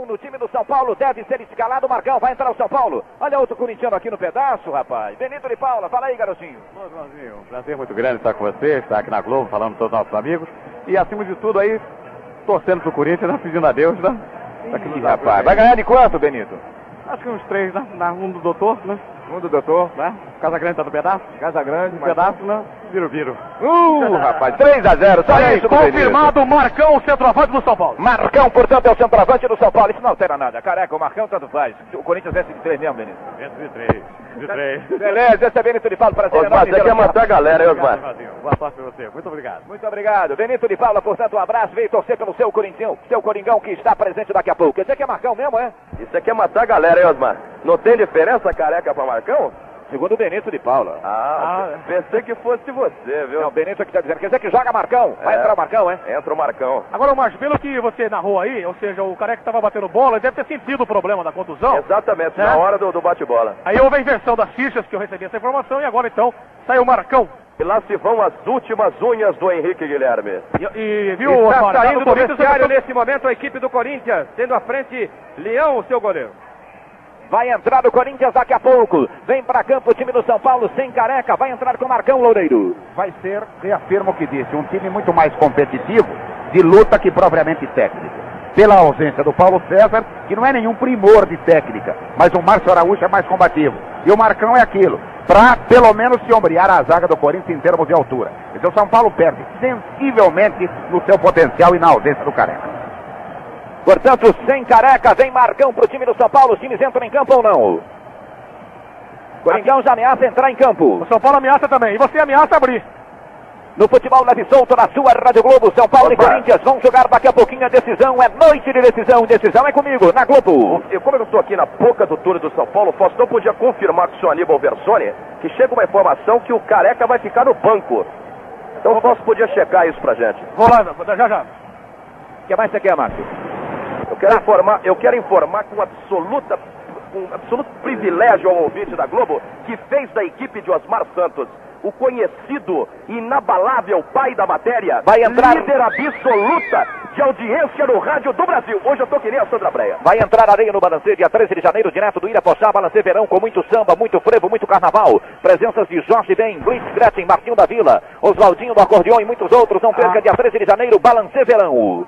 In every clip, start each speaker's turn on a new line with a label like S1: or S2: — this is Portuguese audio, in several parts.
S1: Marcão no time do São Paulo deve ser escalado. Marcão vai entrar o São Paulo. Olha outro corintiano aqui no pedaço, rapaz. Benito de Paula, fala aí, garotinho.
S2: Joãozinho, um prazer muito grande estar com você, estar aqui na Globo, falando com todos os nossos amigos. E acima de tudo aí, torcendo pro Corinthians, né, pedindo a Deus, né?
S1: Ih, rapaz, vai ganhar de quanto, Benito?
S2: Acho que uns três, né? Na um do doutor, né?
S1: Um do doutor.
S2: né? Casa Grande tá no pedaço.
S1: Casa Grande,
S2: Um pedaço, né? Viro, viro.
S1: Uh, rapaz, 3 a 0 só
S3: aí,
S1: isso,
S3: confirmado Marcão, o centroavante do São Paulo.
S1: Marcão, portanto, é o centroavante do São Paulo. Isso não altera nada. Careca, o Marcão tanto faz. O Corinthians vence de 3 mesmo, Benito.
S2: Dentro de três. De três.
S1: Beleza, esse é Benito de Paulo. Prazer
S4: Osmar,
S1: enorme
S4: você quer
S1: aqui.
S4: matar a galera, hein, Osmar?
S2: Boa sorte pra você. Muito obrigado.
S1: Muito obrigado. Benito de Paula, portanto, um abraço. Veio torcer pelo seu Corinthians, seu Coringão que está presente daqui a pouco. Quer dizer que é Marcão mesmo, é?
S4: Isso aqui é matar a galera, hein, Osmar? Não tem diferença careca pra Marcão?
S1: Segundo o Benito de Paula.
S4: Ah, pensei que fosse você, viu?
S1: Não, o Benito aqui está dizendo. Quer dizer que joga Marcão. Vai
S4: É.
S1: entrar o Marcão, é?
S4: Entra o Marcão.
S3: Agora, Márcio, pelo que você narrou aí, ou seja, o careca estava batendo bola, ele deve ter sentido o problema da contusão.
S4: Exatamente,
S3: É.
S4: na hora do, do bate-bola.
S3: Aí houve a inversão das fichas que eu recebi essa informação e agora então saiu o Marcão.
S4: E lá se vão as últimas unhas do Henrique Guilherme.
S3: E, e viu,
S5: Está
S3: Osmar,
S5: saindo
S3: o
S5: do vestiário nesse momento a equipe do Corinthians, tendo à frente Leão, o seu goleiro.
S1: Vai entrar o Corinthians daqui a pouco. Vem para campo o time do São Paulo sem careca. Vai entrar com o Marcão Loureiro.
S6: vai ser, reafirmo o que disse, um time muito mais competitivo de luta que propriamente técnico. Pela ausência do Paulo César, que não é nenhum primor de técnica, mas o Márcio Araújo é mais combativo. E o Marcão é aquilo, para pelo menos se ombrear a zaga do Corinthians em termos de altura. Então o São Paulo perde sensivelmente no seu potencial e na ausência do Careca.
S1: Portanto, sem careca, vem Marcão pro time do São Paulo. Os times entram em campo ou não? Coringão já ameaça entrar em campo.
S3: O São Paulo ameaça também. E você ameaça abrir.
S1: No futebol leve solto na sua Rádio Globo, São Paulo e
S4: Opa.
S1: Corinthians vão jogar daqui a pouquinho a decisão. É noite de decisão. Decisão é comigo, na Globo.
S4: Eu, como eu estou aqui na boca do túnel do São Paulo, o Faustão podia confirmar com o senhor Aníbal Versoni que chega uma informação que o Careca vai ficar no banco. Então o Fausto podia checar isso pra gente.
S3: Vou lá, já já.
S1: O que mais você quer, Márcio?
S4: Eu quero informar, eu quero informar com absoluta com absoluto privilégio ao ouvinte da Globo que fez da equipe de Osmar Santos o conhecido, inabalável pai da matéria,
S1: Vai entrar-
S4: líder absoluta de audiência no rádio do Brasil. Hoje eu tô que nem a Sandra Breia.
S1: Vai entrar areia no Balancê, dia 13 de janeiro, direto do Irapochá, Balancê Verão, com muito samba, muito frevo, muito carnaval. Presenças de Jorge Ben, Luiz Gretchen, Martinho da Vila, Oswaldinho do Acordeão e muitos outros. Não perca, dia 13 de janeiro, Balancê Verão.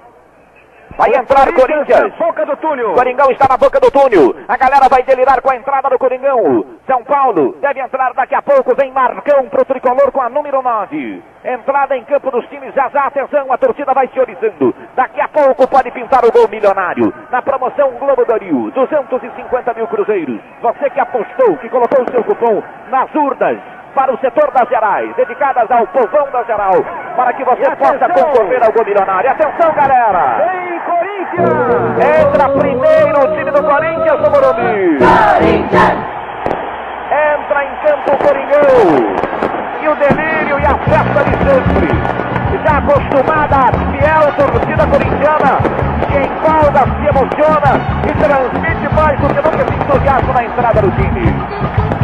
S1: Vai entrar o Corinthians.
S4: Boca do túnel.
S1: Coringão está na boca do túnel. A galera vai delirar com a entrada do Coringão. São Paulo deve entrar daqui a pouco. Vem Marcão pro tricolor com a número 9. Entrada em campo dos times. Já já, atenção, a torcida vai se oriçando. Daqui a pouco pode pintar o gol milionário. Na promoção Globo Doril, 250 mil cruzeiros. Você que apostou, que colocou o seu cupom nas urnas para o setor das gerais, dedicadas ao povão da geral, para que você possa concorrer ao gol milionário. Atenção, galera!
S5: Vem Corinthians!
S1: Entra primeiro o time do Corinthians no Morumbi. Entra em campo o Coringão. E o delírio e a festa de sempre. Já acostumada à fiel torcida corintiana, que empolga, se emociona e transmite mais do que nunca esse entusiasmo na entrada do time.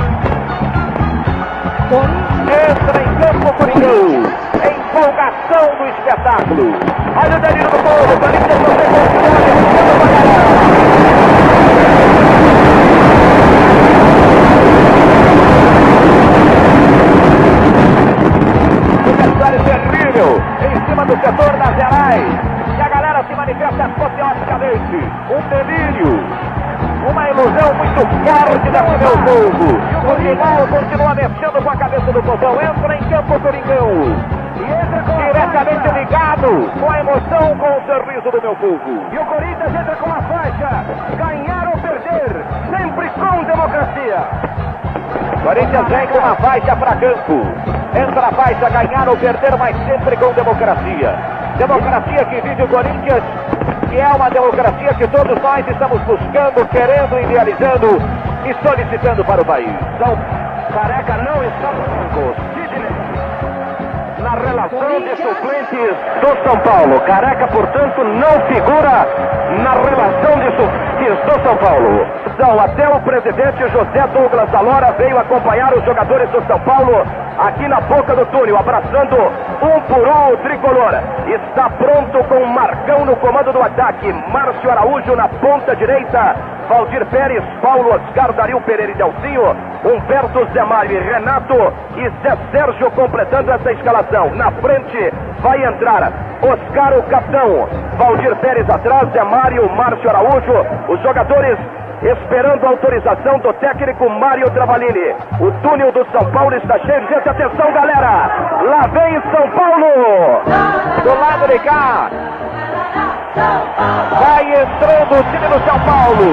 S1: Entra em campo o Coringão. Empolgação do espetáculo. Olha o delírio do povo. Corinthians não tem O forte desse meu povo. O Coringão continua mexendo com a cabeça do povão. Entra em campo o Coringão. Diretamente ligado com a emoção, com o sorriso do meu povo.
S5: E o Corinthians entra com a faixa. Ganhar ou perder, sempre com democracia.
S1: Corinthians vem com uma faixa para campo. Entra a faixa, ganhar ou perder, mas sempre com democracia. Democracia que vive o Corinthians, que é uma democracia que todos nós estamos buscando, querendo, idealizando e solicitando para o país. Então,
S5: Careca não está no banco. Na relação de suplentes do São Paulo. Careca, portanto, não figura na relação de suplentes
S4: do São Paulo. São até o presidente José Douglas Alora veio acompanhar os jogadores do São Paulo aqui na boca do túnel, abraçando um por um o tricolor. Está pronto com Marcão no comando do ataque, Márcio Araújo na ponta direita, Valdir Pérez, Paulo Oscar, Dario Pereira e Delcinho, Humberto Zé Mário e Renato e Zé Sérgio completando essa escalação. Na frente vai entrar Oscar, o capitão, Valdir Pérez atrás, Zé Mário, Márcio Araújo, os jogadores esperando a autorização do técnico Mário Travalini. O túnel do São Paulo está cheio de gente. Atenção, galera! Lá vem São Paulo!
S1: Do lado de cá. Vai entrando o time do São Paulo.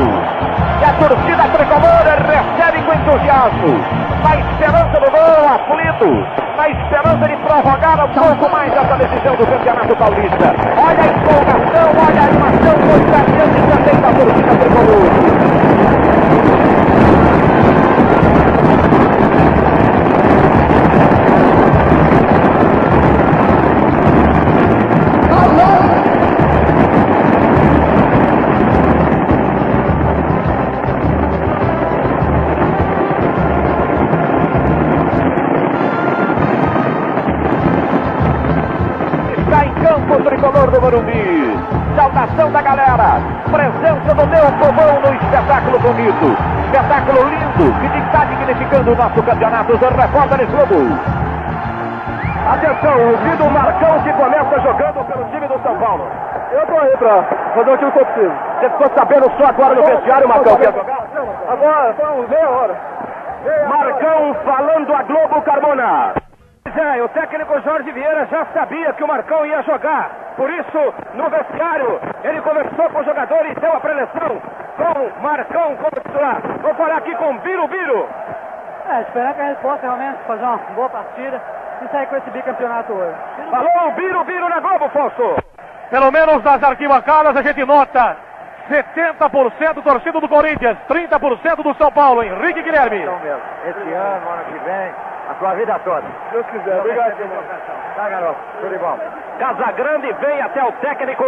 S1: E a torcida tricolor recebe com entusiasmo. Na esperança do gol, aflito. Na esperança de prorrogar um pouco mais essa decisão do Campeonato Paulista. Olha a empolgação, olha a animação contagiante também da torcida tricolor. Bonito. Espetáculo lindo que está dignificando o nosso campeonato. Os repórteres Globo.
S4: Atenção, o Marcão que começa jogando pelo time do São Paulo.
S3: Eu tô aí pra fazer o que eu preciso.
S4: Você ficou sabendo só agora no vestiário, Marcão, que ia jogar?
S3: Agora, foi meia hora.
S4: Marcão falando a Globo Carmona.
S3: Pois é, o técnico Jorge Vieira já sabia que o Marcão ia jogar. Por isso, no vestiário, ele conversou com o jogador e deu a preleção com Marcão como titular. Vou falar aqui com Biro Biro.
S7: É, esperar que a gente possa realmente fazer uma boa partida e sair com esse bicampeonato hoje.
S3: Falou o Biro Biro na Globo, Fausto. Pelo menos nas arquibancadas a gente nota 70% torcida do Corinthians, 30% do São Paulo. Henrique Guilherme.
S6: Esse ano, ano que vem, a sua vida toda.
S3: Se Deus quiser. Obrigado.
S6: Tá, garoto? Tudo de bom.
S4: Casagrande vem até o técnico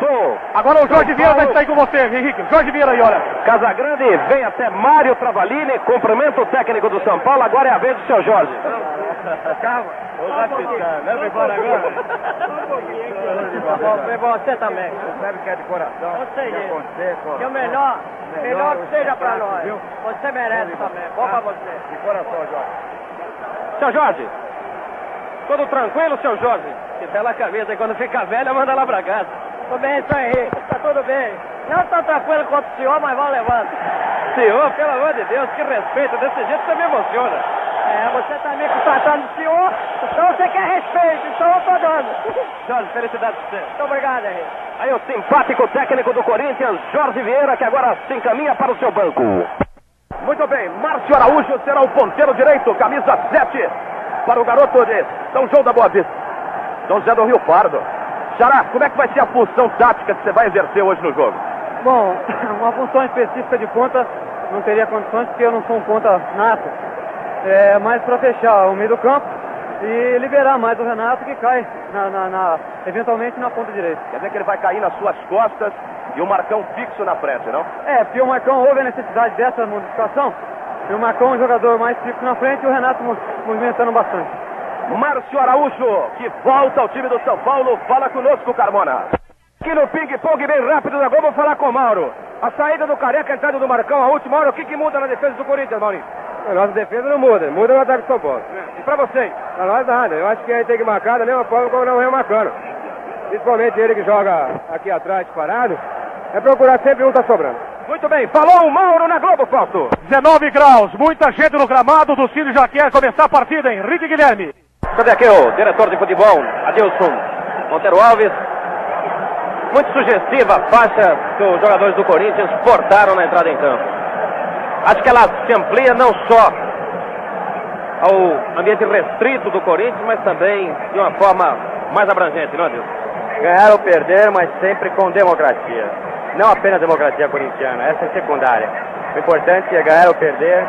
S4: do
S3: Agora o Jorge Vieira vai sair com você, Henrique. Jorge Vieira aí, olha.
S4: Casagrande vem até Mário Travalini, cumprimenta o técnico do São Paulo, agora é a vez do seu Jorge.
S3: Calma. Leva embora agora.
S7: Você também.
S6: Sabe que é de coração.
S7: Eu sei
S6: que
S7: disso. Que o melhor, melhor que seja pra nós. Você merece também. Bom pra você.
S6: De coração, Jorge.
S3: Seu Jorge. Tudo tranquilo, seu Jorge? Que bela camisa. E quando fica velha, manda lá pra casa.
S7: Tudo bem, seu Henrique. Tá tudo bem. Não tão tranquilo quanto o senhor, mas vão levando.
S3: Senhor, pelo amor de Deus, que respeito. Desse jeito você me emociona.
S7: É, você tá me tratando de senhor, então você quer respeito, então eu tô dando.
S3: Jorge, felicidades pra você.
S7: Muito obrigado, Henrique.
S4: Aí o simpático técnico do Corinthians, Jorge Vieira, que agora se encaminha para o seu banco. Muito bem, Márcio Araújo será o ponteiro direito, camisa 7, para o garoto de São João da Boa Vista. São José do Rio Pardo. Xará, como é que vai ser a função tática que você vai exercer hoje no jogo?
S7: Bom, uma função específica de ponta não teria condições porque eu não sou um ponta nato. É mais para fechar o meio do campo e liberar mais o Renato que cai na, na- na- eventualmente na ponta direita.
S4: Quer dizer que ele vai cair nas suas costas e o Marcão fixo na frente, não?
S7: É, porque o Marcão houve a necessidade dessa modificação. E o Marcão é um jogador mais fixo na frente e o Renato mo- movimentando bastante.
S4: Márcio Araújo, que volta ao time do São Paulo, fala conosco, Carmona.
S3: Aqui no ping-pong bem rápido da Globo, vou falar com o Mauro. A saída do Careca, a entrada do Marcão, a última hora, o que, que muda na defesa do Corinthians, Maurinho?
S8: A nossa defesa não muda, muda no ataque do São Paulo.
S3: E pra vocês?
S8: Pra nós nada, eu acho que a gente tem que marcar da mesma forma como não é marcando. Principalmente ele que joga aqui atrás parado, é procurar sempre um tá sobrando.
S3: Muito bem, falou o Mauro na Globo, Fausto. 19 graus, muita gente no gramado, do Círio já quer começar a partida, Henrique Guilherme.
S4: Cadê aqui o diretor de futebol, Adilson Monteiro Alves? Muito sugestiva a faixa que os jogadores do Corinthians portaram na entrada em campo. Acho que ela se amplia não só ao ambiente restrito do Corinthians, mas também de uma forma mais abrangente, não é, Adilson?
S8: Ganhar ou perder, mas sempre com democracia. Não apenas democracia corintiana, essa é secundária. O importante é ganhar ou perder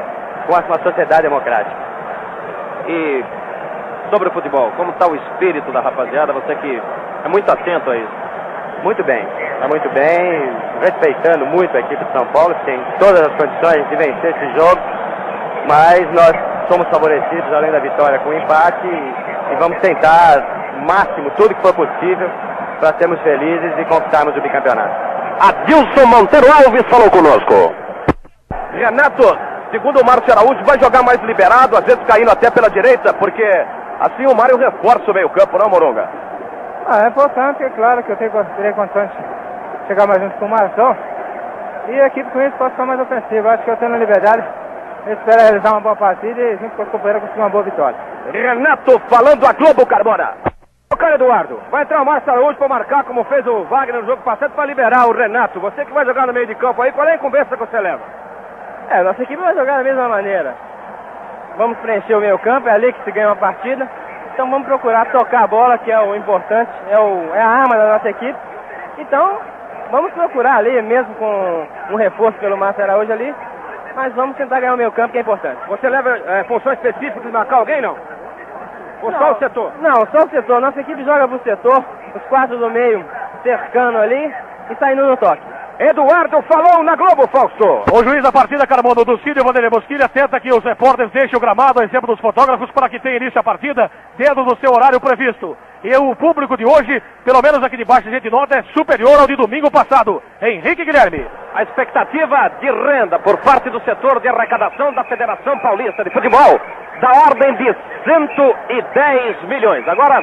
S8: com uma sociedade democrática.
S4: E sobre o futebol, como está o espírito da rapaziada? Você que é muito atento a isso.
S8: Muito bem, está muito bem. respeitando muito a equipe de São Paulo, que tem todas as condições de vencer esse jogo, mas nós somos favorecidos, além da vitória, com o empate e, e vamos tentar o máximo, tudo que for possível, para sermos felizes e conquistarmos o bicampeonato.
S4: Adilson Monteiro Alves falou conosco. Renato, segundo o Márcio Araújo, vai jogar mais liberado, às vezes caindo até pela direita, porque assim o Mário reforça o meio-campo, não, Moronga?
S9: Ah, é importante, é claro que eu tenho, terei condições de chegar mais junto com o Marção. E a equipe com isso pode ficar mais ofensiva. Acho que eu tenho a liberdade. Espero realizar uma boa partida e junto com os companheiros conseguir uma boa vitória.
S4: Renato falando a Globo Carbona.
S3: Ô, cara Eduardo, vai entrar o Márcio Araújo para marcar como fez o Wagner no jogo passado para liberar o Renato. Você que vai jogar no meio de campo aí, qual é a incumbência que você leva?
S9: É, nossa equipe vai jogar da mesma maneira. Vamos preencher o meio campo, é ali que se ganha uma partida. Então vamos procurar tocar a bola, que é o importante, é, o, é a arma da nossa equipe. Então, vamos procurar ali, mesmo com um reforço pelo Márcio Araújo ali, mas vamos tentar ganhar o meio campo, que é importante.
S3: Você leva é, função específica de marcar alguém, não? Ou só o setor?
S9: Não, só o setor. Nossa equipe joga pro setor, os quatro do meio cercando ali e saindo no toque.
S3: Eduardo falou na Globo, Fausto.
S5: O juiz da partida, Carmono do Cílio, Vanderlei Bosquilha, tenta que os repórteres deixem o gramado, a exemplo dos fotógrafos, para que tenha início a partida dentro do seu horário previsto. E o público de hoje, pelo menos aqui de baixo, a gente nota, é superior ao de domingo passado. Henrique Guilherme.
S10: A expectativa de renda por parte do setor de arrecadação da Federação Paulista de Futebol da ordem de 110 milhões. Agora,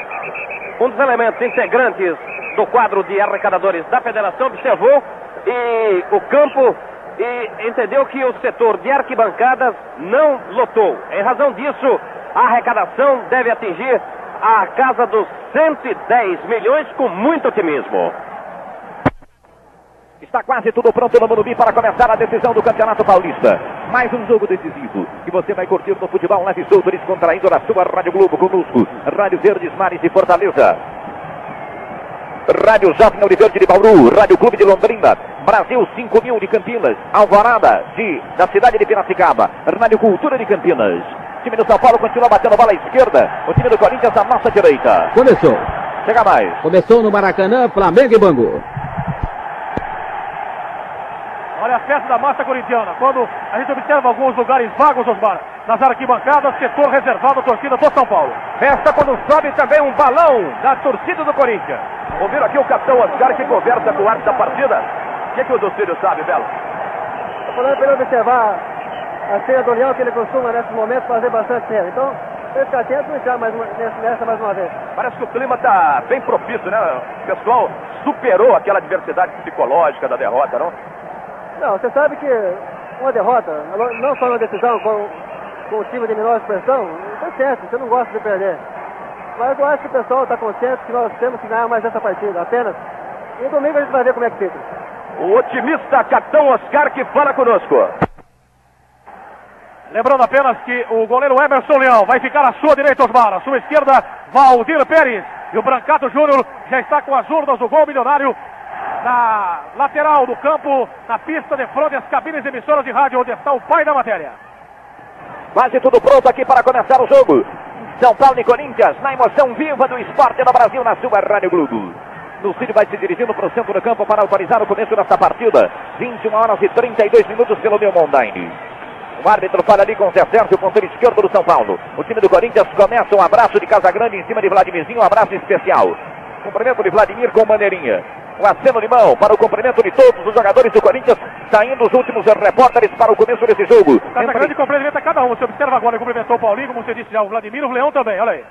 S10: um dos elementos integrantes do quadro de arrecadadores da federação observou e o campo e entendeu que o setor de arquibancadas não lotou. Em razão disso, a arrecadação deve atingir a casa dos 110 milhões com muito otimismo.
S1: Está quase tudo pronto no Morumbi para começar a decisão do Campeonato Paulista. Mais um jogo decisivo que você vai curtir no futebol leve solto, descontraído na sua Rádio Globo conosco. Rádio Verdes Mares de Fortaleza. Rádio Jovem Oliverde de Bauru, Rádio Clube de Londrina, Brasil 5000 de Campinas, Alvorada de, da cidade de Piracicaba, Rádio Cultura de Campinas. O time do São Paulo continua batendo bola à esquerda, o time do Corinthians à nossa direita.
S11: Começou.
S1: Chega mais.
S11: Começou no Maracanã, Flamengo e Bangu.
S5: Olha a festa da massa corintiana. Quando a gente observa alguns lugares vagos, Osmar, nas arquibancadas, setor reservado à torcida do São Paulo.
S3: Festa quando sobe também um balão da torcida do Corinthians.
S4: Ouviram aqui o capitão Oscar que conversa com o árbitro da partida? O que, que o Docílio sabe, Belo?
S9: Estou falando para ele observar a cena do Leão, que ele costuma, nesse momento, fazer bastante cena. Então, ele ficar atento e entrar mais uma, nessa mais uma vez.
S4: Parece que o clima está bem propício, né? O pessoal superou aquela adversidade psicológica da derrota, não?
S9: Não, você sabe que uma derrota, não só na decisão, com, com o time de menor expressão, está certo, você não gosta de perder. Mas eu acho que o pessoal está consciente que nós temos que ganhar mais essa partida, apenas. E domingo a gente vai ver como é que fica.
S4: O otimista capitão Oscar que fala conosco.
S5: Lembrando apenas que o goleiro Emerson Leão vai ficar à sua direita, Osmar. À sua esquerda, Valdir Pérez. E o Brancato Júnior já está com as urnas do gol milionário na lateral do campo, na pista de frente às cabines emissoras de rádio, onde está o pai da matéria.
S1: Quase tudo pronto aqui para começar o jogo. São Paulo e Corinthians, na emoção viva do esporte no Brasil, na sua Rádio Globo. Lucílio vai se dirigindo para o centro do campo para autorizar o começo desta partida. 21 horas e 32 minutos pelo meu Mondaine. O árbitro fala ali com o Zé Sérgio, ponteiro esquerdo do São Paulo. O time do Corinthians começa um abraço de Casagrande em cima de Vladimirzinho, um abraço especial. Cumprimento de Vladimir com bandeirinha. Um aceno de mão para o cumprimento de todos os jogadores do Corinthians, saindo os últimos repórteres para o começo desse jogo.
S5: Casagrande cumprimenta cada um. Você observa agora, cumprimentou o Paulinho, como você disse já, o Vladimir, o Leão também, olha aí.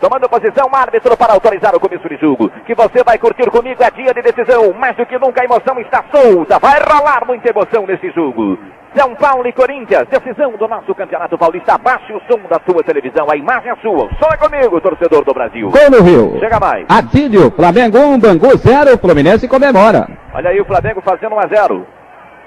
S1: Tomando posição, árbitro para autorizar o começo de jogo. Que você vai curtir comigo, é dia de decisão. Mais do que nunca a emoção está solta. Vai rolar muita emoção nesse jogo. São Paulo e Corinthians, decisão do nosso Campeonato Paulista. Abaixe o som da sua televisão, a imagem é sua. Só é comigo, torcedor do Brasil.
S11: Gol no Rio.
S1: Chega mais.
S11: Atílio, Flamengo 1, Bangu 0, Fluminense comemora.
S1: Olha aí o Flamengo fazendo 1 a 0.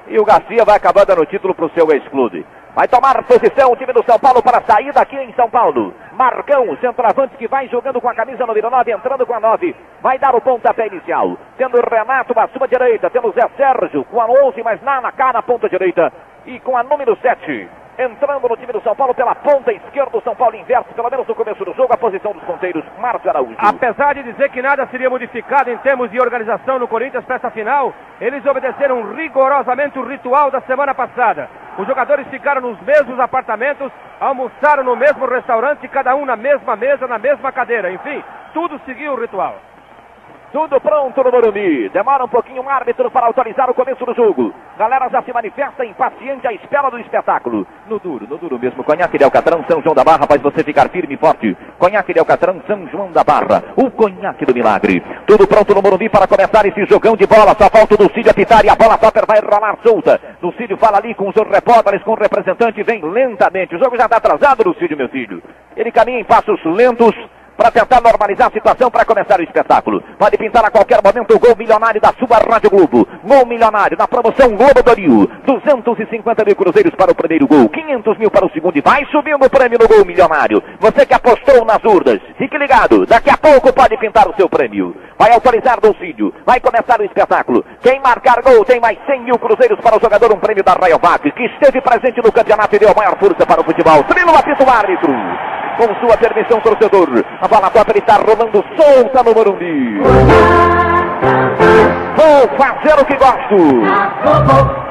S1: E o Garcia vai acabar dando título para o seu ex-clube. Vai tomar posição o time do São Paulo para sair daqui em São Paulo. Marcão, centroavante que vai jogando com a camisa número 9, entrando com a 9. Vai dar o pontapé inicial. Tendo Renato à sua direita. Temos Zé Sérgio com a 11, mas lá na cara, ponta direita. E com a número 7. Entrando no time do São Paulo pela ponta esquerda, o São Paulo inverte, pelo menos no começo do jogo, a posição dos ponteiros, Márcio Araújo.
S3: Apesar de dizer que nada seria modificado em termos de organização no Corinthians para essa final, eles obedeceram rigorosamente o ritual da semana passada. Os jogadores ficaram nos mesmos apartamentos, almoçaram no mesmo restaurante, cada um na mesma mesa, na mesma cadeira. Enfim, tudo seguiu o ritual.
S1: Tudo pronto no Morumbi. Demora um pouquinho o árbitro para autorizar o começo do jogo. Galera já se manifesta impaciente à espera do espetáculo. No duro, no duro mesmo. Conhaque de Alcatrão, São João da Barra, faz você ficar firme e forte. Conhaque de Alcatrão, São João da Barra. O conhaque do milagre. Tudo pronto no Morumbi para começar esse jogão de bola. Só falta o Lucídio apitar e a bola topper vai rolar solta. Lucídio fala ali com os repórteres, com o representante, vem lentamente. O jogo já está atrasado, Lucídio, meu filho. Ele caminha em passos lentos para tentar normalizar a situação para começar o espetáculo. Pode pintar a qualquer momento o gol milionário da sua Rádio Globo. Gol milionário na promoção Globo do Rio. 250 mil cruzeiros para o primeiro gol, 500 mil para o segundo e vai subindo o prêmio no gol milionário. Você que apostou nas urnas, fique ligado, daqui a pouco pode pintar o seu prêmio. Vai autorizar Dulcídio, vai começar o espetáculo. Quem marcar gol tem mais 100 mil cruzeiros para o jogador, um prêmio da Rayovac, que esteve presente no campeonato e deu maior força para o futebol. Trilo apito árbitro. Com sua permissão, torcedor. A bola top está rolando solta no Morumbi. Vou fazer o que gosto.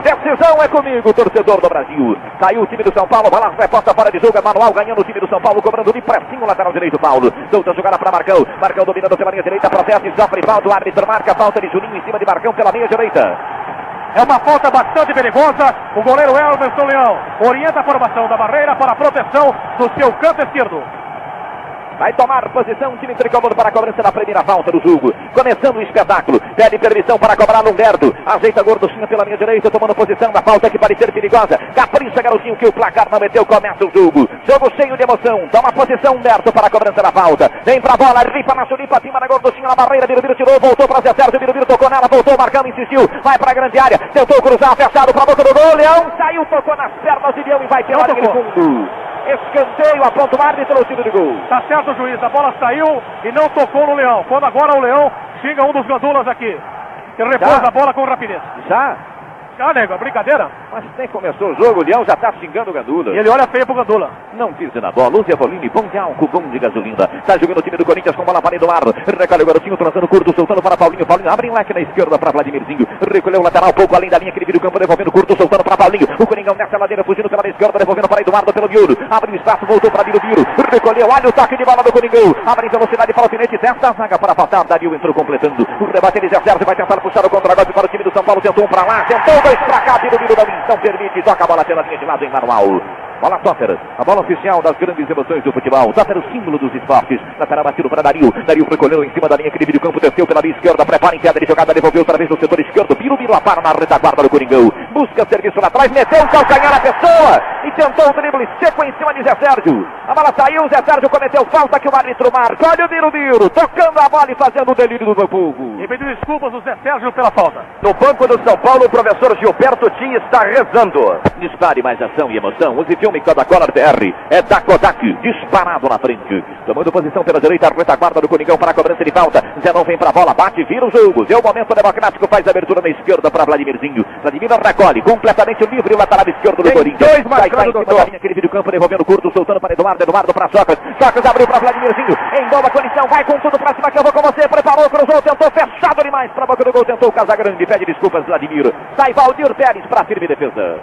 S1: Decisão é comigo, torcedor do Brasil. Saiu o time do São Paulo, bola reposta fora de jogo, é manual ganhando o time do São Paulo, cobrando de pressinho lateral direito, Paulo. Solta a jogada para Marcão. Marcão dominando pela linha direita, protesta e sofre falta. O árbitro marca falta de Juninho em cima de Marcão pela meia direita.
S5: É uma falta bastante perigosa. O goleiro Elmerson Leão orienta a formação da barreira para a proteção do seu canto esquerdo.
S1: Vai tomar posição o time tricolor para a cobrança da primeira falta do jogo. Começando o espetáculo. Pede permissão para cobrar Humberto. Ajeita Gorduchinha pela minha direita, tomando posição na falta que pode ser perigosa. Capricha, garotinho, que o placar não meteu. Começa o jogo. Jogo cheio de emoção. Toma posição Humberto para a cobrança da falta. Vem pra bola, ripa na chulipa, cima na Gorduchinha na barreira. Birubiru tirou, voltou para Zé Sérgio. Birubiru tocou nela, voltou, marcando, insistiu. Vai para a grande área. Tentou cruzar, fechado para a boca do gol. Leão saiu, tocou nas pernas de Leão e vai pela linha de fundo. Escanteio, aponta o árbitro, o tiro de gol.
S5: Tá certo, juiz. A bola saiu e não tocou no Leão. Quando agora o Leão xinga um dos gandulas aqui. Repôs
S1: Já?
S5: a bola com rapidez.
S1: Já?
S5: Ah, nego, é brincadeira?
S1: Mas nem começou o jogo, o Leão já tá xingando o Gandula.
S5: E ele olha feio pro gandula.
S1: Não pise na bola, use a Evoline, bom de álcool, bom de gasolina. Tá jogando o time do Corinthians com bola para Eduardo. Recolhe o garotinho, trazendo curto, soltando para Paulinho. Paulinho abre em leque na esquerda para Vladimirzinho. Recolheu o lateral, pouco além da linha que divide o campo, devolvendo curto, soltando para Paulinho. O Coringão nessa ladeira, fugindo pela esquerda, devolvendo para Eduardo pelo miolo. Abre o espaço, voltou para Biro Biro. Recolheu, olha o toque de bola do Coringão. Abre em velocidade para o alfinete, testa a zaga para afastar. Dario entrou completando. O rebate ele já serve, vai tentar puxar o contra-golpe para o time do São Paulo. Tentou um para lá, tentou dois para cá. Biro Biro não permite, toca a bola pela linha de lado em manual. Bola Topper, a bola oficial das grandes emoções do futebol. Topper, o símbolo dos esportes. Lateral batido para Dario. Dario recolheu em cima da linha divide o campo, desceu pela linha esquerda, prepara em queda de jogada, devolveu outra vez no setor esquerdo. Biro Biro a para na retaguarda do Coringão. Busca serviço lá atrás, meteu o calcanhar na pessoa e tentou o drible seco em cima de Zé Sérgio. A bola saiu, Zé Sérgio cometeu falta que o árbitro marca. Olha o Biro Biro, tocando a bola e fazendo o delírio do povo.
S5: E pediu desculpas o Zé Sérgio pela falta.
S4: No banco do São Paulo, o professor Gilberto Tim está rezando.
S1: Dispare mais ação e emoção. Use filme Coca-Cola BR. É da Kodak, disparado na frente. Tomando posição pela direita, retaguarda do Coringão para a cobrança de falta. Zé não vem para a bola, bate, vira o jogo. Vê o momento democrático, faz a abertura na esquerda para Vladimirzinho. Vladimir recolhe, completamente livre o lateral esquerdo do Corinthians.
S3: dois
S1: cima
S3: doutor.
S1: da linha, aquele vídeo campo, devolvendo curto, soltando para Eduardo, Eduardo para Socas. Socas abriu para Vladimirzinho, em boa condição, vai com tudo para cima que eu vou com você. Preparou, cruzou, tentou, fechado demais para a boca do gol, tentou o Casagrande, pede desculpas, Vladimir. Sai Valdir Pérez para firme defesa.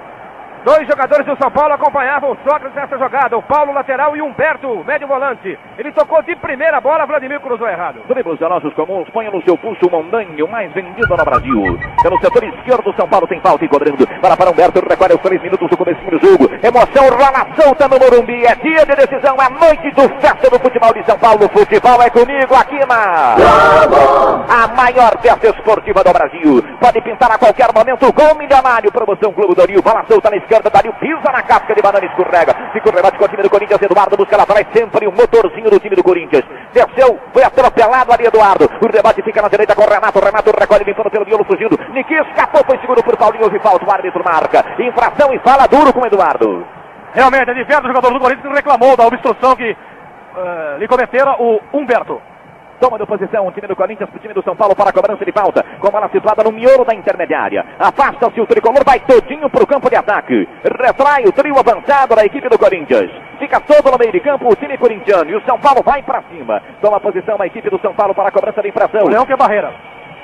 S3: Dois jogadores do São Paulo acompanhavam o Sócrates nessa jogada. O Paulo lateral e Humberto, médio volante. Ele tocou de primeira bola, Vladimir cruzou errado.
S1: Dribles velosos comuns, ponha no seu pulso o Mondanho, mais vendido no Brasil. Pelo setor esquerdo, São Paulo tem falta e cobrando. Para para Humberto, recolhe os três minutos do começo do jogo. Emoção, rola solta no Morumbi. É dia de decisão, é noite do festa do futebol de São Paulo. Futebol é comigo aqui na... A maior festa esportiva do Brasil. Pode pintar a qualquer momento. Gol milionário, promoção Globo do Rio. Bola solta na esquerda, Dario pisa na casca de banana, escorrega. Fica o rebate com o time do Corinthians. Eduardo busca lá atrás, sempre o motorzinho do time do Corinthians. Desceu, foi atropelado ali, Eduardo. O rebate fica na direita com o Renato. Renato recolhe, limpando pelo miolo, fugindo. Niki escapou, foi seguro por Paulinho. Houve falta, o árbitro marca. Infração e fala duro com o Eduardo.
S5: Realmente, é diversos jogadores do Corinthians que reclamou da obstrução que eh, lhe cometera o Humberto.
S1: Toma de posição o time do Corinthians pro time do São Paulo para a cobrança de falta. Com bola situada no miolo da intermediária. Afasta-se o tricolor, vai todinho pro campo de ataque. Retrai o trio avançado da equipe do Corinthians. Fica todo no meio de campo o time corintiano. E o São Paulo vai para cima. Toma posição a equipe do São Paulo para a cobrança de infração.
S5: Leão que é barreira.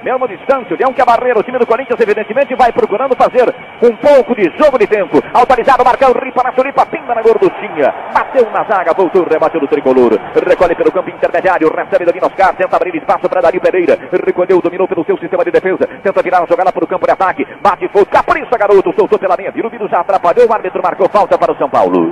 S1: Mesmo distância, o Leão que é barreira, o time do Corinthians evidentemente vai procurando fazer um pouco de jogo de tempo. Autorizado, Marcão, ripa na suripa, pinga na gorduchinha. Bateu na zaga, voltou, rebate do tricolor. Recolhe pelo campo intermediário, recebe do Oscar, tenta abrir espaço para Dario Pereira. Recolheu, dominou pelo seu sistema de defesa. Tenta virar a jogada para o campo de ataque. Bate, foi, capricha, garoto, soltou pela linha. Viro, viro, já atrapalhou, o árbitro marcou falta para o São Paulo.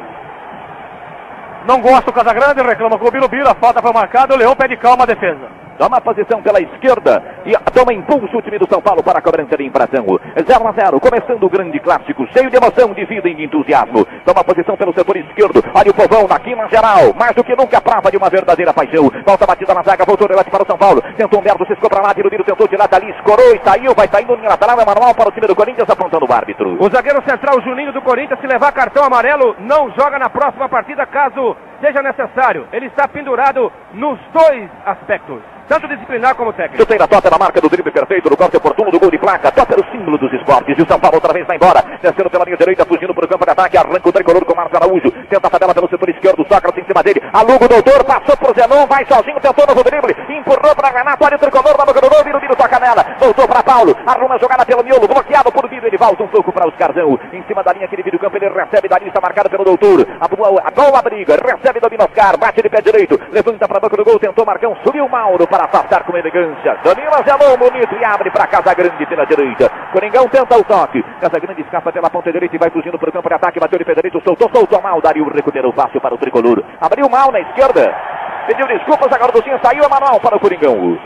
S5: Não gosta o Casagrande, reclama com o Birubiru, a falta foi marcada, o Leão pede calma a defesa.
S1: Toma posição pela esquerda e toma impulso o time do São Paulo para a cobrança de infração. 0 a 0, começando o grande clássico, cheio de emoção, de vida e de entusiasmo. Toma posição pelo setor esquerdo. Olha o povão na quina geral. Mais do que nunca, prova de uma verdadeira paixão. Volta batida na zaga, voltou o rebate para o São Paulo. Tentou Humberto, se escou para lá, Birubiru tentou de lado ali, escorou e saiu. Vai saindo em lateral, é manual para o time do Corinthians, apontando o árbitro.
S3: O zagueiro central Juninho do Corinthians, se levar cartão amarelo, não joga na próxima partida caso seja necessário. Ele está pendurado nos dois aspectos tanto disciplinar como técnico.
S1: Chuteira Tota na marca do drible perfeito, no corte oportuno do gol de placa. Era o símbolo dos esportes. E o São Paulo outra vez vai embora. Descendo pela linha direita, fugindo para o campo de ataque. Arranca o tricolor com o Marcos Araújo. Tenta a tabela pelo setor esquerdo. Sócrates em cima dele. Aluga o doutor. Passou por Zenon. Vai sozinho. Tentou novo drible. Empurrou para Renato. Olha o tricolor na boca do gol. Viro, viro, toca nela. Voltou para Paulo. Arruma a jogada pelo miolo. Bloqueado por Viro. Ele volta um pouco para Oscarzão. Em cima da linha que divide o campo. Ele recebe da lista marcada pelo doutor. A boa, a boa briga. Recebe do Oscar. Bate de pé direito. Levanta para a boca do gol. Tentou Marcão. Subiu Mauro para afastar com elegância. Danilo Zelon bonito e abre para Casa Grande pela direita. Coringão tenta o toque. Casa Grande escapa pela ponta direita e vai fugindo para o campo de ataque. Bateu de pé direito, soltou, soltou mal. Dario recuperou fácil para o tricolor. Abriu mal na esquerda. Pediu desculpas, do Sim saiu. Emanuel para o Coringão.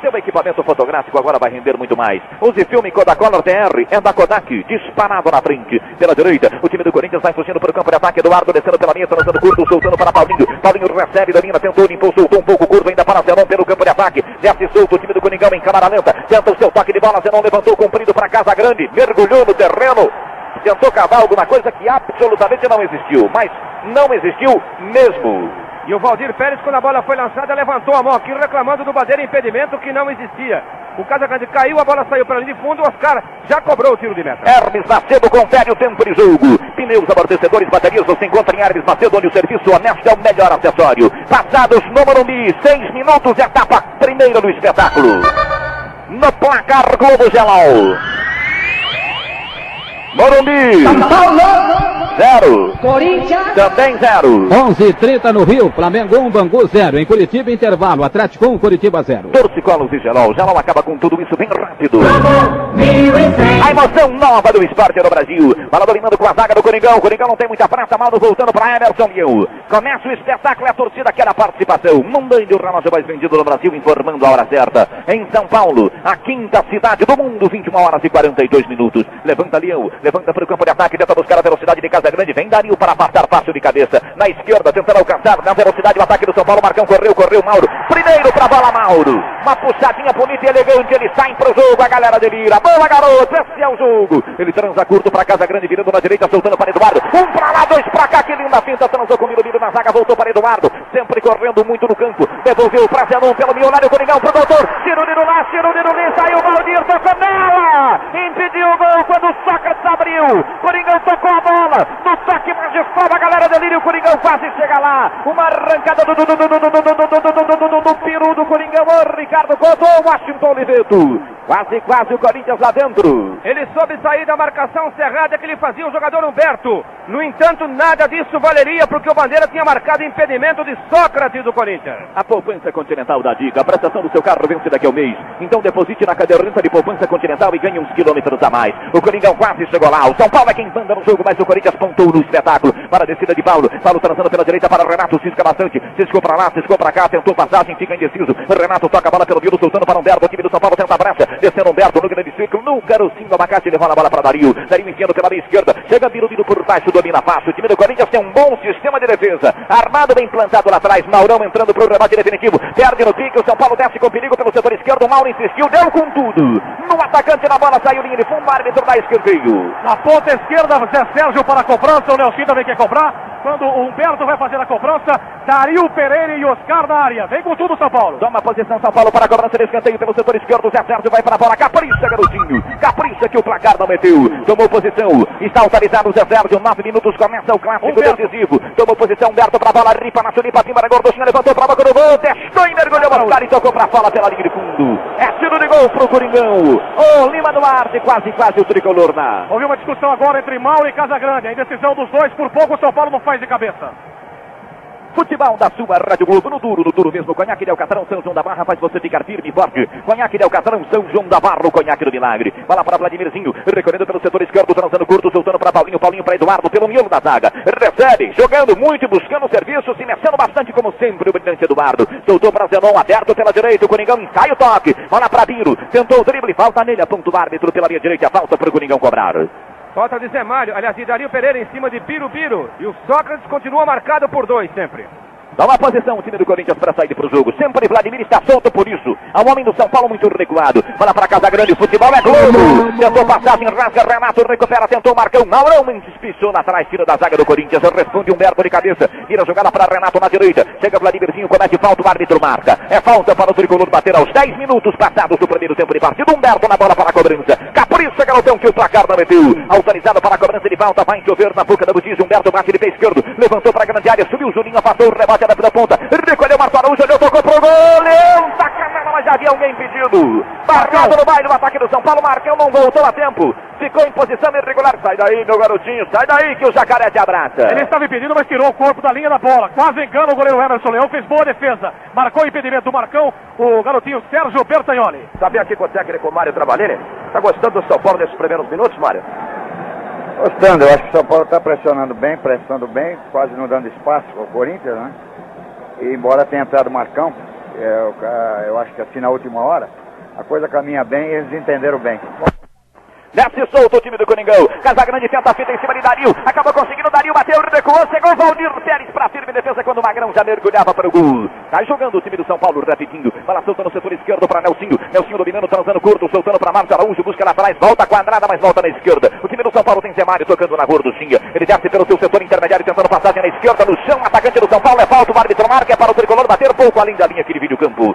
S1: Seu equipamento fotográfico agora vai render muito mais. Use filme Kodacolor TR, é da Kodak, disparado na frente. Pela direita, o time do Corinthians vai fugindo para o campo de ataque. Eduardo descendo pela linha, lançando curto, soltando para Paulinho. Paulinho recebe da linha, tentou, limpou, soltou um pouco curto ainda para Zenon pelo campo de ataque. Desce solto o time do Coringão em câmara lenta. Tenta o seu toque de bola, Zenon levantou comprido para Casa Grande, mergulhou no terreno. Tentou cavar alguma coisa que absolutamente não existiu, mas não existiu mesmo.
S3: E o Valdir Pérez, quando a bola foi lançada, levantou a mão aqui, reclamando do Bandeira impedimento que não existia. O Casagrande caiu, a bola saiu para ali de fundo, Oscar já cobrou o tiro de meta.
S1: Hermes Macedo confere o tempo de jogo. Pneus, amortecedores, baterias, você encontra em Hermes Macedo, onde o serviço honesto é o melhor acessório. Passados no Morumbi, seis minutos, etapa primeira do espetáculo. No placar Globo Gelal. Morumbi.
S11: Tá, tá,
S1: tá, tá. 0.
S11: Corinthians.
S1: Também 0.
S11: 11 30 no Rio. Flamengo 1, um, Bangu 0. Em Curitiba, intervalo. Atlético 1, um, Curitiba 0.
S1: Torcicolos e Gelol. Gelol acaba com tudo isso bem rápido. A emoção nova do esporte no Brasil. Bola dominando com a zaga do Coringão. O Coringão não tem muita prata. Maldo voltando para Emerson Liu. Começa o espetáculo. e a torcida quer a participação. Mandando o relógio mais vendido no Brasil, informando a hora certa. Em São Paulo, a quinta cidade do mundo. 21 horas e 42 minutos. Levanta Leão, Levanta para o campo de ataque. Tenta buscar a velocidade de casa. Grande. Vem Dario para afastar fácil de cabeça. Na esquerda, tentando alcançar na velocidade o ataque do São Paulo. Marcão correu, correu Mauro. Primeiro para a bola, Mauro. Uma puxadinha bonita e elegante. Ele sai para o jogo. A galera delira. Boa, garoto. Esse é o jogo. Ele transa curto para Casa Grande, virando na direita, soltando para Eduardo. Um para lá, dois para cá. Que linda finta. Transou com o Mirubiru na zaga. Voltou para Eduardo. Sempre correndo muito no campo. Devolveu para Zenon pelo milionário Coringão pro doutor. Tiro de lá, tiro de ali. Saiu Valdir. Tocou nela. Impediu o gol quando o Sócrates abriu. Coringão tocou a bola. No toque magistral, a galera delírio. O Coringão quase chega lá. Uma arrancada do, do, do, do, do, do, do, do, do, do, do, do, do, do peru do Coringão. Ricardo Couto, Washington Oliveto. Quase, quase o Corinthians lá dentro.
S3: Ele soube sair da marcação cerrada que ele fazia o jogador Humberto. No entanto, nada disso valeria porque o Bandeira tinha marcado impedimento de Sócrates do Corinthians.
S1: A poupança continental da Diga. A prestação do seu carro vence daqui ao mês. Então deposite na caderneta de poupança continental e ganhe uns quilômetros a mais. O Coringão quase chegou lá. O São Paulo é quem manda no jogo, mas o Corinthians pontou no espetáculo. Para a descida de Paulo. Paulo transando pela direita para Renato. Cisca bastante. Ciscou para lá, ciscou para cá. Tentou passagem, fica indeciso. Renato toca a bola pelo violo, soltando para Humberto. O time do São Paulo tenta a brecha. Descendo Humberto no grande ciclo. No garotinho abacate. Levando a bola para Dario. Dario enfiando pela meia esquerda. Chega Biro por baixo. Domina fácil. O time do Corinthians tem um bom sistema de defesa. Armado bem plantado lá atrás. Maurão entrando para o rebate definitivo. Perde no pique. O São Paulo desce com perigo pelo setor esquerdo. O Mauro insistiu. Deu com tudo. No atacante na bola saiu linha de fundo. Árbitro da esquerda.
S5: Na ponta esquerda, Zé Sérgio para a cobrança. O Nelson também quer cobrar. quando o Humberto vai fazer a cobrança. Dario Pereira e Oscar na área. Vem com tudo, São Paulo.
S1: Toma posição São Paulo para a cobrança de escanteio pelo setor esquerdo. Zé Sérgio vai a bola. Capricha, garotinho. Capricha que o placar não meteu. Tomou posição. Está autorizado o Zé Sérgio. Nove minutos começa o clássico
S5: Humberto.
S1: decisivo. Tomou posição. Humberto para a bola. Ripa na chulipa. Timba na gorduchinha. Levantou para a boca do gol. Testou e mergulhou. Oscar e tocou para fora pela linha de fundo. É tiro de gol pro Coringão. Ô Lima Duarte. Quase, quase o tricolor na.
S5: Houve uma discussão agora entre Mauro e Casagrande. A indecisão dos dois, por pouco o São Paulo não faz de cabeça.
S1: Futebol da sua Rádio Globo, no duro, no duro mesmo. Conhaque de Alcatrão, São João da Barra, faz você ficar firme e forte. Conhaque de Alcatrão, São João da Barra, o conhaque do milagre. Bola para Vladimirzinho, recorrendo pelo setor esquerdo, transando curto, soltando para Paulinho, Paulinho para Eduardo, pelo miolo da zaga. Recebe, jogando muito buscando serviço, se mexendo bastante, como sempre, o brilhante Eduardo. Soltou para Zenon, aberto pela direita, o Coringão sai o toque. Bola para Biro, tentou o drible, falta nele, aponta o árbitro pela linha direita, falta para o Coringão cobrar.
S3: Falta de Zé Mário, aliás, de Dario Pereira em cima de Biro. E o Sócrates continua marcado por dois sempre.
S1: Dá uma posição o time do Corinthians para sair para o jogo. Sempre Vladimir está solto por isso. Há um homem do São Paulo muito recuado. Bola para Casa Grande. Futebol é Globo. Tentou passagem, rasga Renato, recupera, tentou Marcão. Maurão espichou na trás, tira da zaga do Corinthians. Responde Humberto de cabeça. Vira a jogada para Renato na direita. Chega Vladimirzinho, comete falta, o árbitro marca. É falta para o tricolor bater aos 10 minutos passados do primeiro tempo de partida. Humberto na bola para a cobrança. Capricha, garotão, que o placar não meteu. Autorizado para a cobrança de falta. Vai chover na boca da Butiz. Humberto bate de pé esquerdo. Levantou para a grande área. Subiu o Juninho, afastou o rebate da ponta. Recolheu Marcos Araújo, olhou, tocou pro gol. Leão, sacanagem, mas já havia alguém pedido. Marcado no baile, o ataque do São Paulo. Marcão não voltou a tempo. Ficou em posição irregular. Sai daí, meu garotinho, sai daí que o jacaré te abraça.
S5: Ele estava impedido, mas tirou o corpo da linha da bola. Quase engana o goleiro Emerson Leão, fez boa defesa. Marcou o impedimento do Marcão, o garotinho Sérgio Bertagnoli.
S4: Sabia aqui com o técnico Mário Travalini? Tá gostando do São Paulo nesses primeiros minutos, Mário?
S6: Gostando, eu acho que o São Paulo está pressionando bem, pressionando bem, quase não dando espaço ao Corinthians, né? E embora tenha entrado Marcão, é, o ca- eu acho que assim na última hora, a coisa caminha bem e eles entenderam bem.
S1: Desce solto o time do Coringão. Casagrande tenta a fita em cima de Dario. Acabou conseguindo. Dario bateu, recuou. Chegou Valdir Pérez para firme defesa quando o Magrão já mergulhava para o gol. Tá jogando o time do São Paulo, repetindo. Bola solta no setor esquerdo para Nelsinho. Nelsinho dominando, transando curto, soltando para Márcio Araújo. Busca lá atrás, volta quadrada, mas volta na esquerda. O time do São Paulo tem Zé Mário tocando na gorduchinha. Ele desce pelo seu setor intermediário, tentando passagem na esquerda, no chão. Atacante do São Paulo é falta. O árbitro marca é para o tricolor bater pouco além da linha que divide o campo.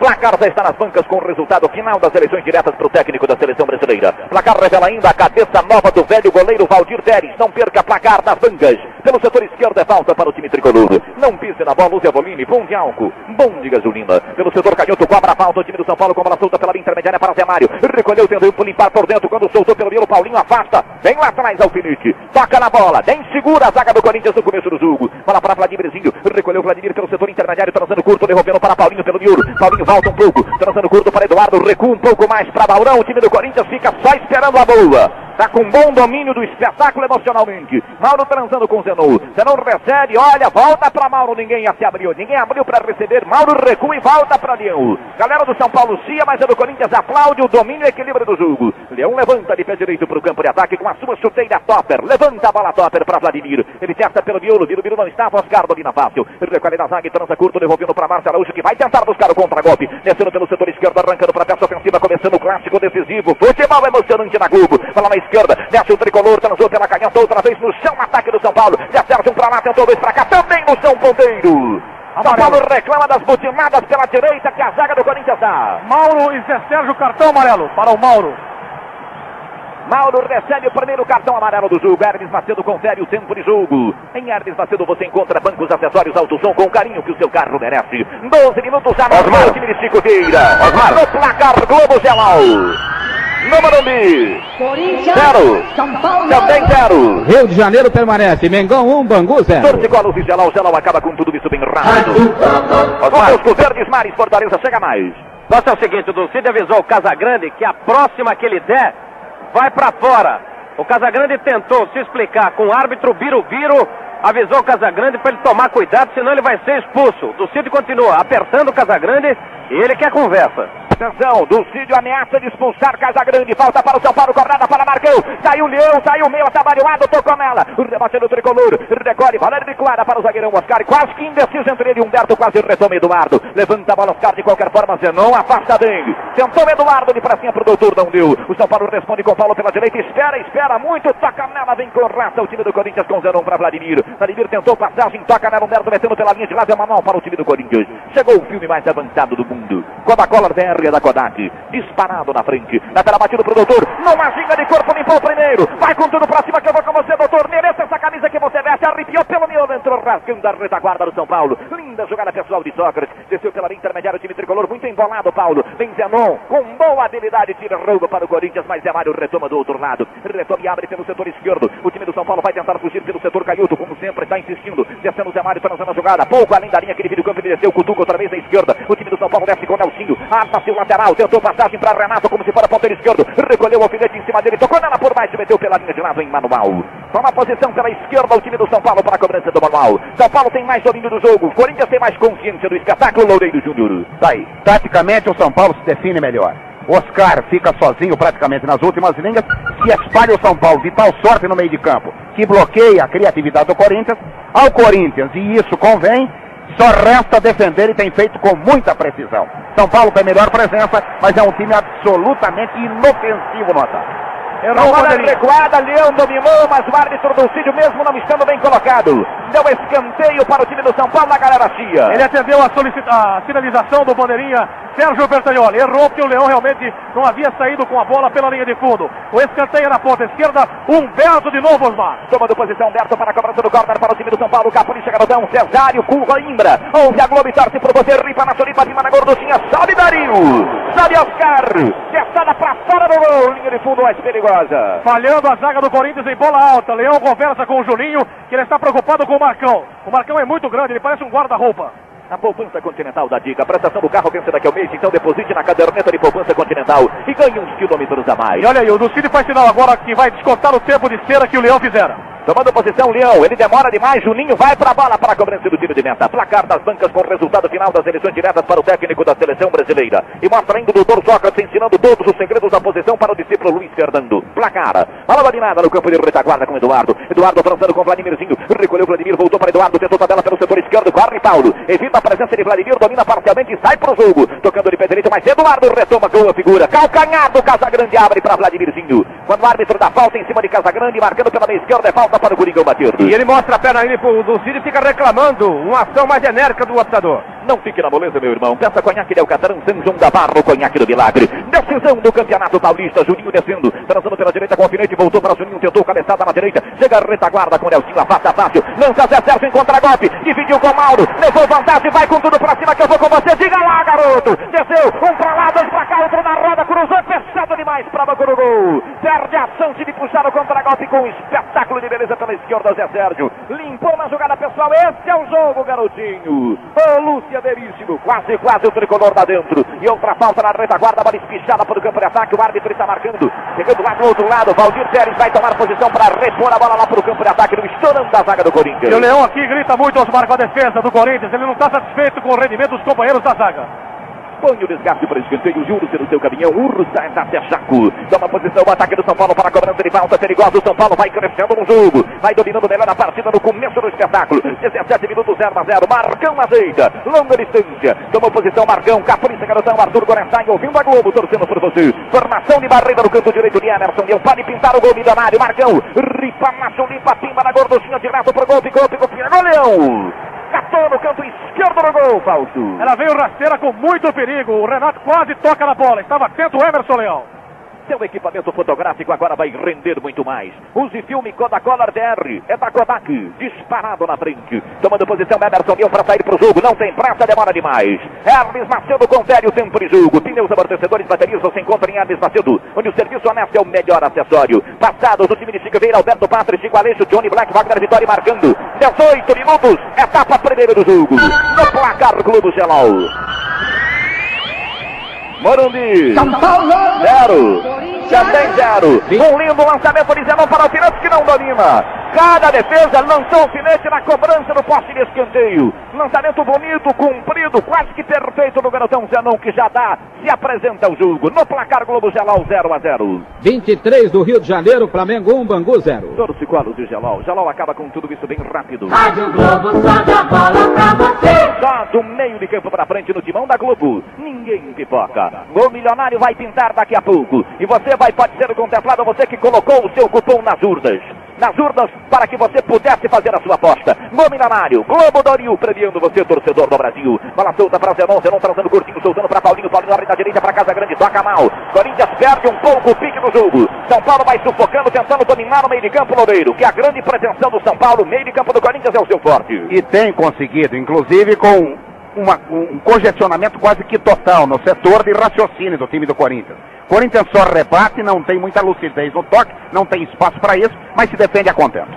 S1: Placar já está nas bancas com o resultado final das eleições diretas para o técnico da seleção brasileira. Placar revela ainda a cabeça nova do velho goleiro Valdir Teres. Não perca placar nas bancas. Pelo setor esquerdo é falta para o time tricolor. Não pise na bola, use a volume. Bom de álcool, bom de gasolina. Pelo setor canhoto, cobra a falta. O time do São Paulo com bola solta pela linha intermediária para Zé Mário. Recolheu, tentou limpar por dentro. Quando soltou pelo meio, Paulinho afasta. Vem lá atrás, Alfinite. Toca na bola. Nem segura a zaga do Corinthians no começo do jogo. Bola para Vladimirzinho. Recolheu Vladimir pelo setor intermediário, transando curto, devolvendo para Paulinho pelo miolo. Paulinho volta um pouco, transando curto para Eduardo, recua um pouco mais para Maurão. O time do Corinthians fica só esperando a boa. Tá com bom domínio do espetáculo emocionalmente. Mauro transando com Zenon. Zenon recebe, olha, volta para Mauro. Ninguém se abriu, ninguém abriu para receber. Mauro recua e volta para Leão. Galera do São Paulo cia, mas a do Corinthians aplaude o domínio e equilíbrio do jogo. Leão levanta de pé direito para o campo de ataque com a sua chuteira topper. Levanta a bola topper para Vladimir. Ele testa pelo miolo, Viro Viro não estava, Oscar domina fácil. Recolhe na zaga e transa curto, devolvendo para Márcio Araújo que vai tentar buscar o contra-golpe. Descendo pelo setor esquerdo, arrancando para a peça ofensiva, começando o clássico decisivo. Futebol emocionante na Globo. Bola na esquerda, desce o tricolor, transou pela canhota outra vez no chão, ataque do São Paulo. Já serve um para lá, tentou dois para cá, também no chão, ponteiro. São Paulo reclama das butinadas pela direita que a zaga do Corinthians dá.
S5: Mauro e Zé Sérgio, cartão amarelo para o Mauro.
S1: Mauro recebe o primeiro cartão amarelo do jogo. Hermes Macedo confere o tempo de jogo. Em Hermes Macedo você encontra bancos, acessórios, alto som com o carinho que o seu carro merece. 12 minutos já no time de Chicoteira.
S4: Osmar.
S1: No placar Globo Gelal. No Morumbi. Zero. Também zero.
S11: Rio de Janeiro permanece. Mengão 1, Bangu 0.
S1: Torcicolos e Gelal. Gelal acaba com tudo isso bem rápido.
S4: Osmar.
S1: Os verdes mares, Fortaleza chega mais.
S3: Nossa, é o seguinte, o Dulcide avisou o Casagrande que a próxima que ele der vai pra fora. O Casagrande tentou se explicar com o árbitro Birubiru, avisou o Casagrande para ele tomar cuidado, senão ele vai ser expulso. O Dulcide continua apertando o Casagrande e ele quer conversa.
S1: Atenção, Dulcídio ameaça de expulsar Casagrande. Falta para o São Paulo, cobrada para Marcão. Saiu o Leão, o meio atabalhoado, tocou nela. O rebate do tricolor. Recolhe, Valério de Clara para o zagueirão Oscar. Quase que indeciso entre ele e Humberto. Quase retoma Eduardo. Levanta a bola Oscar de qualquer forma. Zenon afasta bem. Tentou Eduardo de pracinha pro doutor, não deu. O São Paulo responde com Paulo pela direita. Espera, espera muito. Toca nela, vem com raça. O time do Corinthians com Zenon para Vladimir. Vladimir tentou passagem, toca nela. Humberto metendo pela linha de lado. É manual para o time do Corinthians. Chegou o filme mais avançado do mundo. Coca-Cola VR da Kodak. Disparado na frente. Na tela batido pro doutor. Numa ginga de corpo, limpou o primeiro. Vai com tudo pra cima que eu vou com você, doutor. Mereça essa camisa que você veste. Arrepiou pelo miolo, entrou rasgando a retaguarda do São Paulo. Linda jogada pessoal de Sócrates. Desceu pela linha intermediária o time tricolor. Muito embolado, Paulo. Vem Zenon. Com boa habilidade, tira rouba para o Corinthians. Mas Zé Mário retoma do outro lado. Retoma e abre pelo setor esquerdo. O time do São Paulo vai tentar fugir pelo setor canhoto, como sempre, está insistindo. Descendo o Zé Mário, transando a jogada. Pouco além da linha que divide o campo. Ele desceu, cutuca outra vez à esquerda. O time do São Paulo desce com o Nelsinho. Arma-se o lateral. Tentou passagem para Renato, como se fora ponteiro esquerdo. Recolheu o alfinete em cima dele. Tocou nela por baixo. Meteu pela linha de lado em manual. Toma posição pela esquerda o time do São Paulo para a cobrança do manual. São Paulo tem mais domínio do jogo. Corinthians tem mais consciência do espetáculo. Loureiro Júnior.
S6: Tá aí. Taticamente o São Paulo se define melhor. Oscar fica sozinho praticamente nas últimas linhas, se espalha o São Paulo de tal sorte no meio de campo que bloqueia a criatividade do Corinthians. Ao Corinthians, e isso convém, só resta defender e tem feito com muita precisão. São Paulo tem melhor presença, mas é um time absolutamente inofensivo no ataque.
S1: Errou a recuada, Leão dominou, mas o árbitro do Cídio, mesmo não estando bem colocado, deu escanteio para o time do São Paulo, a galera chia.
S5: Ele atendeu a, a sinalização do bandeirinha Sérgio Bertagnoli. Errou porque o Leão realmente não havia saído com a bola pela linha de fundo. O escanteio na ponta esquerda, Humberto de novo, Osmar.
S1: Tomando posição, Humberto para a cobrança do corner para o time do São Paulo. Capolicha, garotão, Cesário, Coimbra. Onde a Globo torce por você, ripa na solipa, cima na gorduchinha, sobe Dario. Sobe Oscar. Testada para fora do gol. Linha de fundo mais perigosa.
S5: Falhando a zaga do Corinthians em bola alta. Leão conversa com o Juninho, que ele está preocupado com o Marcão. O Marcão é muito grande, ele parece um guarda-roupa.
S1: A poupança continental da dica. A prestação do carro vence daqui ao mês, então deposite na caderneta de poupança continental e ganhe uns quilômetros a mais.
S5: E olha aí, o Lucide faz sinal agora que vai descontar o tempo de cera que o Leão fizera.
S1: Tomando posição, Leão. Ele demora demais. Juninho vai para a bola para a cobrança do time de meta. Placar das bancas com o resultado final das eleições diretas para o técnico da seleção brasileira. E mostra ainda o doutor Sócrates ensinando todos os segredos da posição para o discípulo Luiz Fernando. Placar. Bola nada no campo de retaguarda com Eduardo. Eduardo avançando com Vladimirzinho. Recolheu Vladimir, voltou para Eduardo, tentou tabela pelo setor esquerdo. Corre Paulo. Evita a presença de Vladimir, domina parcialmente e sai para o jogo. Tocando de pé direito, mas Eduardo retoma com a figura. Calcanhar do Casagrande abre para Vladimirzinho. Quando o árbitro dá falta em cima de Casagrande, marcando pela meia esquerda, é falta para o Coringão bater.
S3: E ele mostra a perna ali pro Lucide e fica reclamando. Uma ação mais genérica do apitador.
S1: Não fique na moleza, meu irmão. Peça conhaque Del Catarão, São João da Barra, o conhaque do milagre. Decisão do Campeonato Paulista. Juninho descendo, transando pela direita com o alfinete, voltou para Juninho, tentou cabeçada na direita. Chega a retaguarda com o Nelsinho, afasta fácil. Lança Zé Sérgio em contra-golpe. Dividiu com o Mauro. Levou vantagem, vai com tudo pra cima que eu vou com você. Diga lá, garoto. Desceu, um pra lá, dois pra cá, outro na roda, cruzou, fechado demais banco do gol. Perde a chance de puxar o contra-golpe com um espetáculo de beleza pela esquerda, Zé Sérgio. Limpou na jogada pessoal. Esse é o jogo, garotinho. Ô, Lúcia Veríssimo. Quase, quase o tricolor lá dentro. E outra falta na retaguarda, bola espichada para o campo de ataque. O árbitro está marcando. Chegando lá do outro lado, Valdir Pérez vai tomar posição para repor a bola lá para o campo de ataque, no estourando da zaga do Corinthians.
S5: E o Leão aqui grita muito aos marcos a defesa do Corinthians. Ele não está satisfeito com o rendimento dos companheiros da zaga.
S1: Põe o desgaste para escanteio, Júlio no seu caminhão, Urso sai da Jaco. Toma posição, o ataque do São Paulo para a cobrança de falta perigosa. O São Paulo vai crescendo no jogo, vai dominando melhor a partida no começo do espetáculo. 17 minutos 0 a 0. Marcão ajeita, longa distância. Toma posição, Marcão, Capricha, garotão, Arthur Gorenstein, ouvindo a Globo, torcendo por você. Formação de barreira no canto direito de Emerson. Leão pode pintar o gol milionário, Marcão. Ripa, macho, limpa, pimba na gorduchinha, direto pro gol, picou, picou, picou, Leão. Catou no canto esquerdo do gol, Fausto.
S5: Ela veio rasteira com muito perigo. O Renato quase toca na bola. Estava atento o Emerson Leão.
S1: Seu equipamento fotográfico agora vai render muito mais. Use filme Kodacolor DR. É da Kodak. Disparado na frente. Tomando posição Emerson Leão para sair para o jogo. Não tem pressa, demora demais. Hermes Macedo confere o tempo de jogo. Pneus amortecedores, baterias você encontra em Hermes Macedo. Onde o serviço honesto é o melhor acessório. Passados do time de Figueira, Alberto Pátria, Chico Aleixo, Johnny Black, Wagner Vitória marcando. 18 minutos. Etapa primeira do jogo. No placar Clube Gelal. Morumbi.
S12: São Paulo.
S1: Zero. Também zero. Um lindo lançamento de Zenon para o Alfinete que não domina. Cada defesa lançou o alfinete na cobrança do poste de escanteio. Lançamento bonito, cumprido, quase que perfeito do garotão Zenon que já dá, se apresenta o jogo. No placar Globo Gelal 0 a 0.
S11: 23 do Rio de Janeiro, Flamengo 1, Bangu 0.
S1: Torce colo de Gelal. Gelal acaba com tudo isso bem rápido.
S12: Rádio Globo só dá bola pra você.
S1: Só do meio de campo para frente no timão da Globo. Ninguém pipoca. O milionário vai pintar daqui a pouco. E você vai pode ser contemplado, você que colocou o seu cupom nas urnas. Nas urnas para que você pudesse fazer a sua aposta. No milionário, Globo Doril premiando você, torcedor do Brasil. Bola solta para Zenon, Zenon trazendo curtinho, soltando para Paulinho, Paulinho abre da direita para Casa Grande, toca mal. Corinthians perde um pouco o pique do jogo. São Paulo vai sufocando, tentando dominar no meio de campo Loureiro, que é a grande pretensão do São Paulo, meio de campo do Corinthians é o seu forte.
S6: E tem conseguido, inclusive com uma, um congestionamento quase que total no setor de raciocínio do time do Corinthians. Corinthians só rebate, não tem muita lucidez no toque, não tem espaço para isso, mas se defende a contento.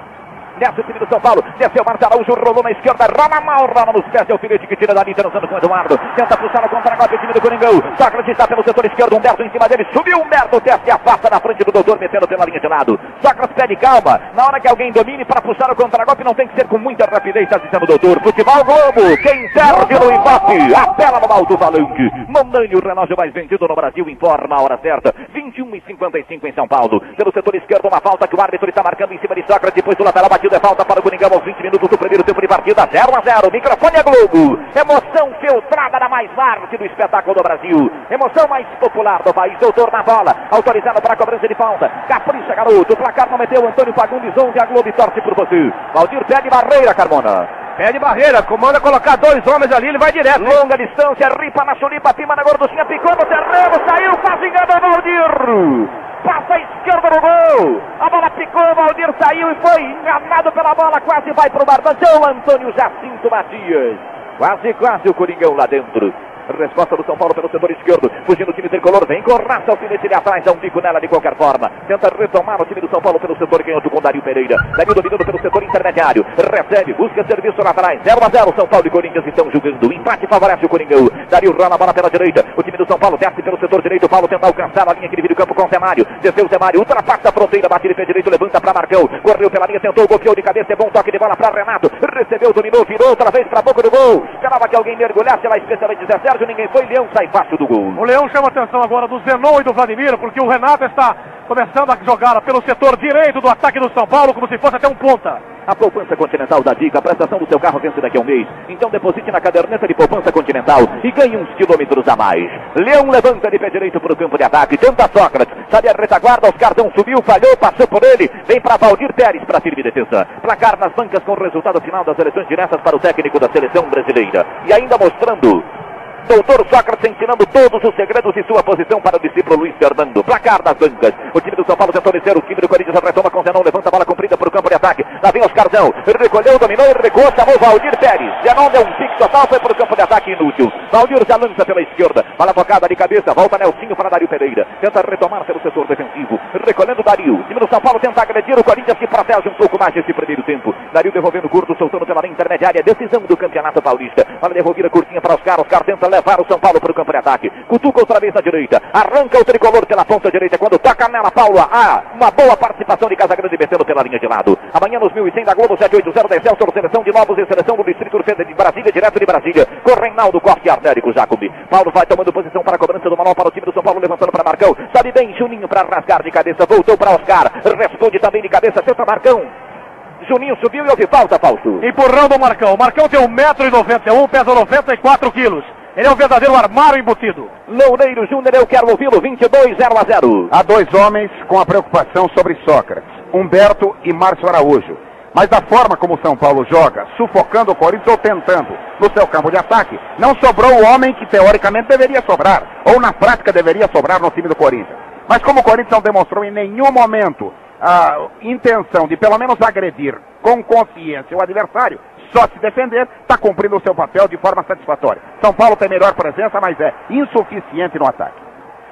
S1: Desce o time do São Paulo. Desceu Marcos Araújo, rolou na esquerda. Rola mal, rola nos pés. É o filete que tira dali, transando com o Eduardo. Tenta puxar o contra-golpe. O time do Coringão. Sócrates está pelo setor esquerdo. Humberto em cima dele. Subiu Humberto. Desce e afasta na frente do doutor, metendo pela linha de lado. Sócrates pede calma. Na hora que alguém domine para puxar o contra-golpe, não tem que ser com muita rapidez, está dizendo o doutor. Futebol Globo. Quem perde no empate. Apela no alto falante. Mondanho, o relógio mais vendido no Brasil. Informa a hora certa. 21 e 55 em São Paulo. Pelo setor esquerdo, uma falta que o árbitro está marcando em cima de Sócrates. Depois do lateral batido é falta para o Coringão aos 20 minutos do primeiro tempo de partida. 0 a 0. Microfone é Globo. Emoção filtrada da mais marca do espetáculo do Brasil. Emoção mais popular do país. Doutor na bola. Autorizado para a cobrança de falta. Capricha, garoto. O placar não meteu. Antônio Fagundes, onde a Globo torce por você. Valdir pede barreira, Carmona.
S3: Pede barreira, comanda colocar dois homens ali, ele vai direto.
S1: Longa distância, ripa na chulipa, pima na gorduchinha, picou no terreno, saiu, quase enganou Valdir. Passa a esquerda no gol. A bola picou, Valdir saiu e foi enganado pela bola, quase vai pro Barbazão, Antônio Jacinto Matias. Quase, quase o Coringão lá dentro. Resposta do São Paulo pelo setor esquerdo. Fugindo o time tricolor. Vem com raça. Alfinete ele atrás. Dá um bico nela de qualquer forma. Tenta retomar o time do São Paulo pelo setor canhoto com Dario Pereira. Dario dominando pelo setor intermediário. Recebe. Busca serviço lá atrás. 0 a 0. São Paulo e Corinthians estão jogando. O empate favorece o Coringão. Dario rola a bola pela direita. O time do São Paulo desce pelo setor direito. Paulo tenta alcançar a linha que divide o campo com o Zemário. Desceu o Zemário. Ultrapassa a fronteira. Bate de pé direito. Levanta para Marcão. Correu pela linha. Tentou. Golpeou de cabeça. É bom toque de bola para Renato. Recebeu. Dominou. Virou outra vez para boca do gol. Esperava que alguém mergulhasse lá, especialmente Zé Sérgio. Ninguém foi. Leão sai fácil do gol.
S5: O Leão chama a atenção agora do Zenon e do Vladimir, porque o Renato está começando a jogar pelo setor direito do ataque do São Paulo, como se fosse até um ponta.
S1: A poupança continental da Dica, a prestação do seu carro vence daqui a um mês. Então deposite na caderneta de poupança continental e ganhe uns quilômetros a mais. Leão levanta de pé direito para o campo de ataque. Tenta Sócrates. Sabe a retaguarda, os cartão subiu, falhou, passou por ele. Vem para Valdir Pérez para firme defesa. Placar nas bancas com o resultado final das eleições diretas para o técnico da seleção brasileira. E ainda mostrando Doutor Sócrates ensinando todos os segredos de sua posição para o discípulo Luiz Fernando. Placar das bancas. O time do São Paulo tentou descer. O time do Corinthians retoma com Zenon. Levanta a bola comprida para o campo de ataque. Lá vem Oscarzão. Recolheu, dominou e recuou. Chamou Valdir Pérez. Zenon deu um pique total. Foi para o campo de ataque inútil. Valdir já lança pela esquerda. Bola focada de cabeça. Volta Nelsinho para Dario Pereira. Tenta retomar pelo setor defensivo. Recolhendo Dario. O time do São Paulo tenta agredir o Corinthians que protege um pouco mais esse primeiro tempo. Dario devolvendo curto, soltando pela linha intermediária. Decisão do Campeonato Paulista. Bola devolvida curtinha para Oscar. Oscar tenta levar o São Paulo para o campo de ataque. Cutuca outra vez na direita. Arranca o tricolor pela ponta direita. Quando toca nela, Paula. Ah, uma boa participação de Casagrande metendo pela linha de lado. Amanhã nos 1100 da Globo 780 da Excelsior, seleção de novos e seleção do Distrito Federal de Brasília, direto de Brasília. Com Reinaldo Corte Arnérico Jacobi. Paulo vai tomando posição para a cobrança do manual para o time do São Paulo, levantando para Marcão. Sabe bem, Juninho para rasgar de cabeça. Voltou para Oscar. Responde também de cabeça. Tenta Marcão. Juninho subiu e houve falta, Fausto.
S5: Empurrando o Marcão. Marcão tem 1,91m, pesa 94 quilos. Ele é um verdadeiro armário embutido.
S1: Loureiro Júnior, eu quero ouvi-lo. 22 0 a 0.
S6: Há dois homens com a preocupação sobre Sócrates, Humberto e Márcio Araújo. Mas da forma como o São Paulo joga, sufocando o Corinthians ou tentando no seu campo de ataque, não sobrou o homem que teoricamente deveria sobrar, ou na prática deveria sobrar no time do Corinthians. Mas como o Corinthians não demonstrou em nenhum momento a intenção de pelo menos agredir com consciência o adversário, só se defender, está cumprindo o seu papel de forma satisfatória. São Paulo tem melhor presença, mas é insuficiente no ataque.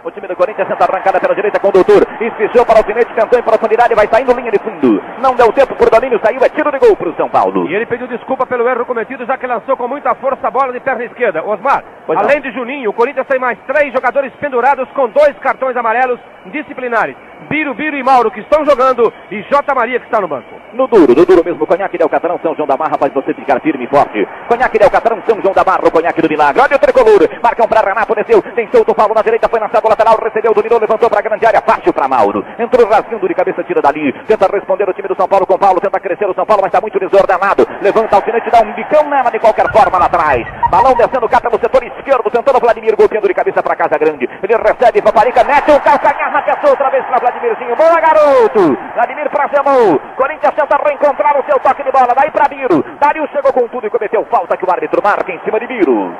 S1: O time do Corinthians tenta arrancada pela direita com o doutor. Espichou para o alfinete, tentou em profundidade, vai saindo linha de fundo. Não deu tempo por domínio, saiu, é tiro de gol para o São Paulo.
S3: E ele pediu desculpa pelo erro cometido, já que lançou com muita força a bola de perna esquerda. Osmar,
S1: Pois não.
S3: além de Juninho, o Corinthians tem mais três jogadores pendurados com dois cartões amarelos disciplinares. Biro, Biro e Mauro que estão jogando e J. Maria que está no banco.
S1: No duro, no duro mesmo, conhaque de Alcatrão, São João da Barra, faz você ficar firme e forte. Conhaque de Alcatrão, São João da Barra, o conhaque do milagre. Olha o tricolor, marcam para Renato, desceu, tem solto o Paulo na direita, foi lançado lateral, recebeu, dominou, levantou para a grande área, fácil para Mauro. Entrou rasgando de cabeça, tira dali, tenta responder o time do São Paulo com Paulo, tenta crescer o São Paulo, mas está muito desordenado. Levanta o alfinete, dá um bicão nela de qualquer forma lá atrás. Balão descendo cá pelo setor esquerdo, tentando Vladimir, golpeando de cabeça para Casa Grande. Ele recebe, Paparica, mete o calcanhar na pessoa outra vez para Vladimirzinho. Boa, garoto! Vladimir pra Zemon. Corinthians tenta reencontrar o seu toque de bola. Daí pra Biro. Dario chegou com tudo e cometeu falta que o árbitro marca em cima de Biro.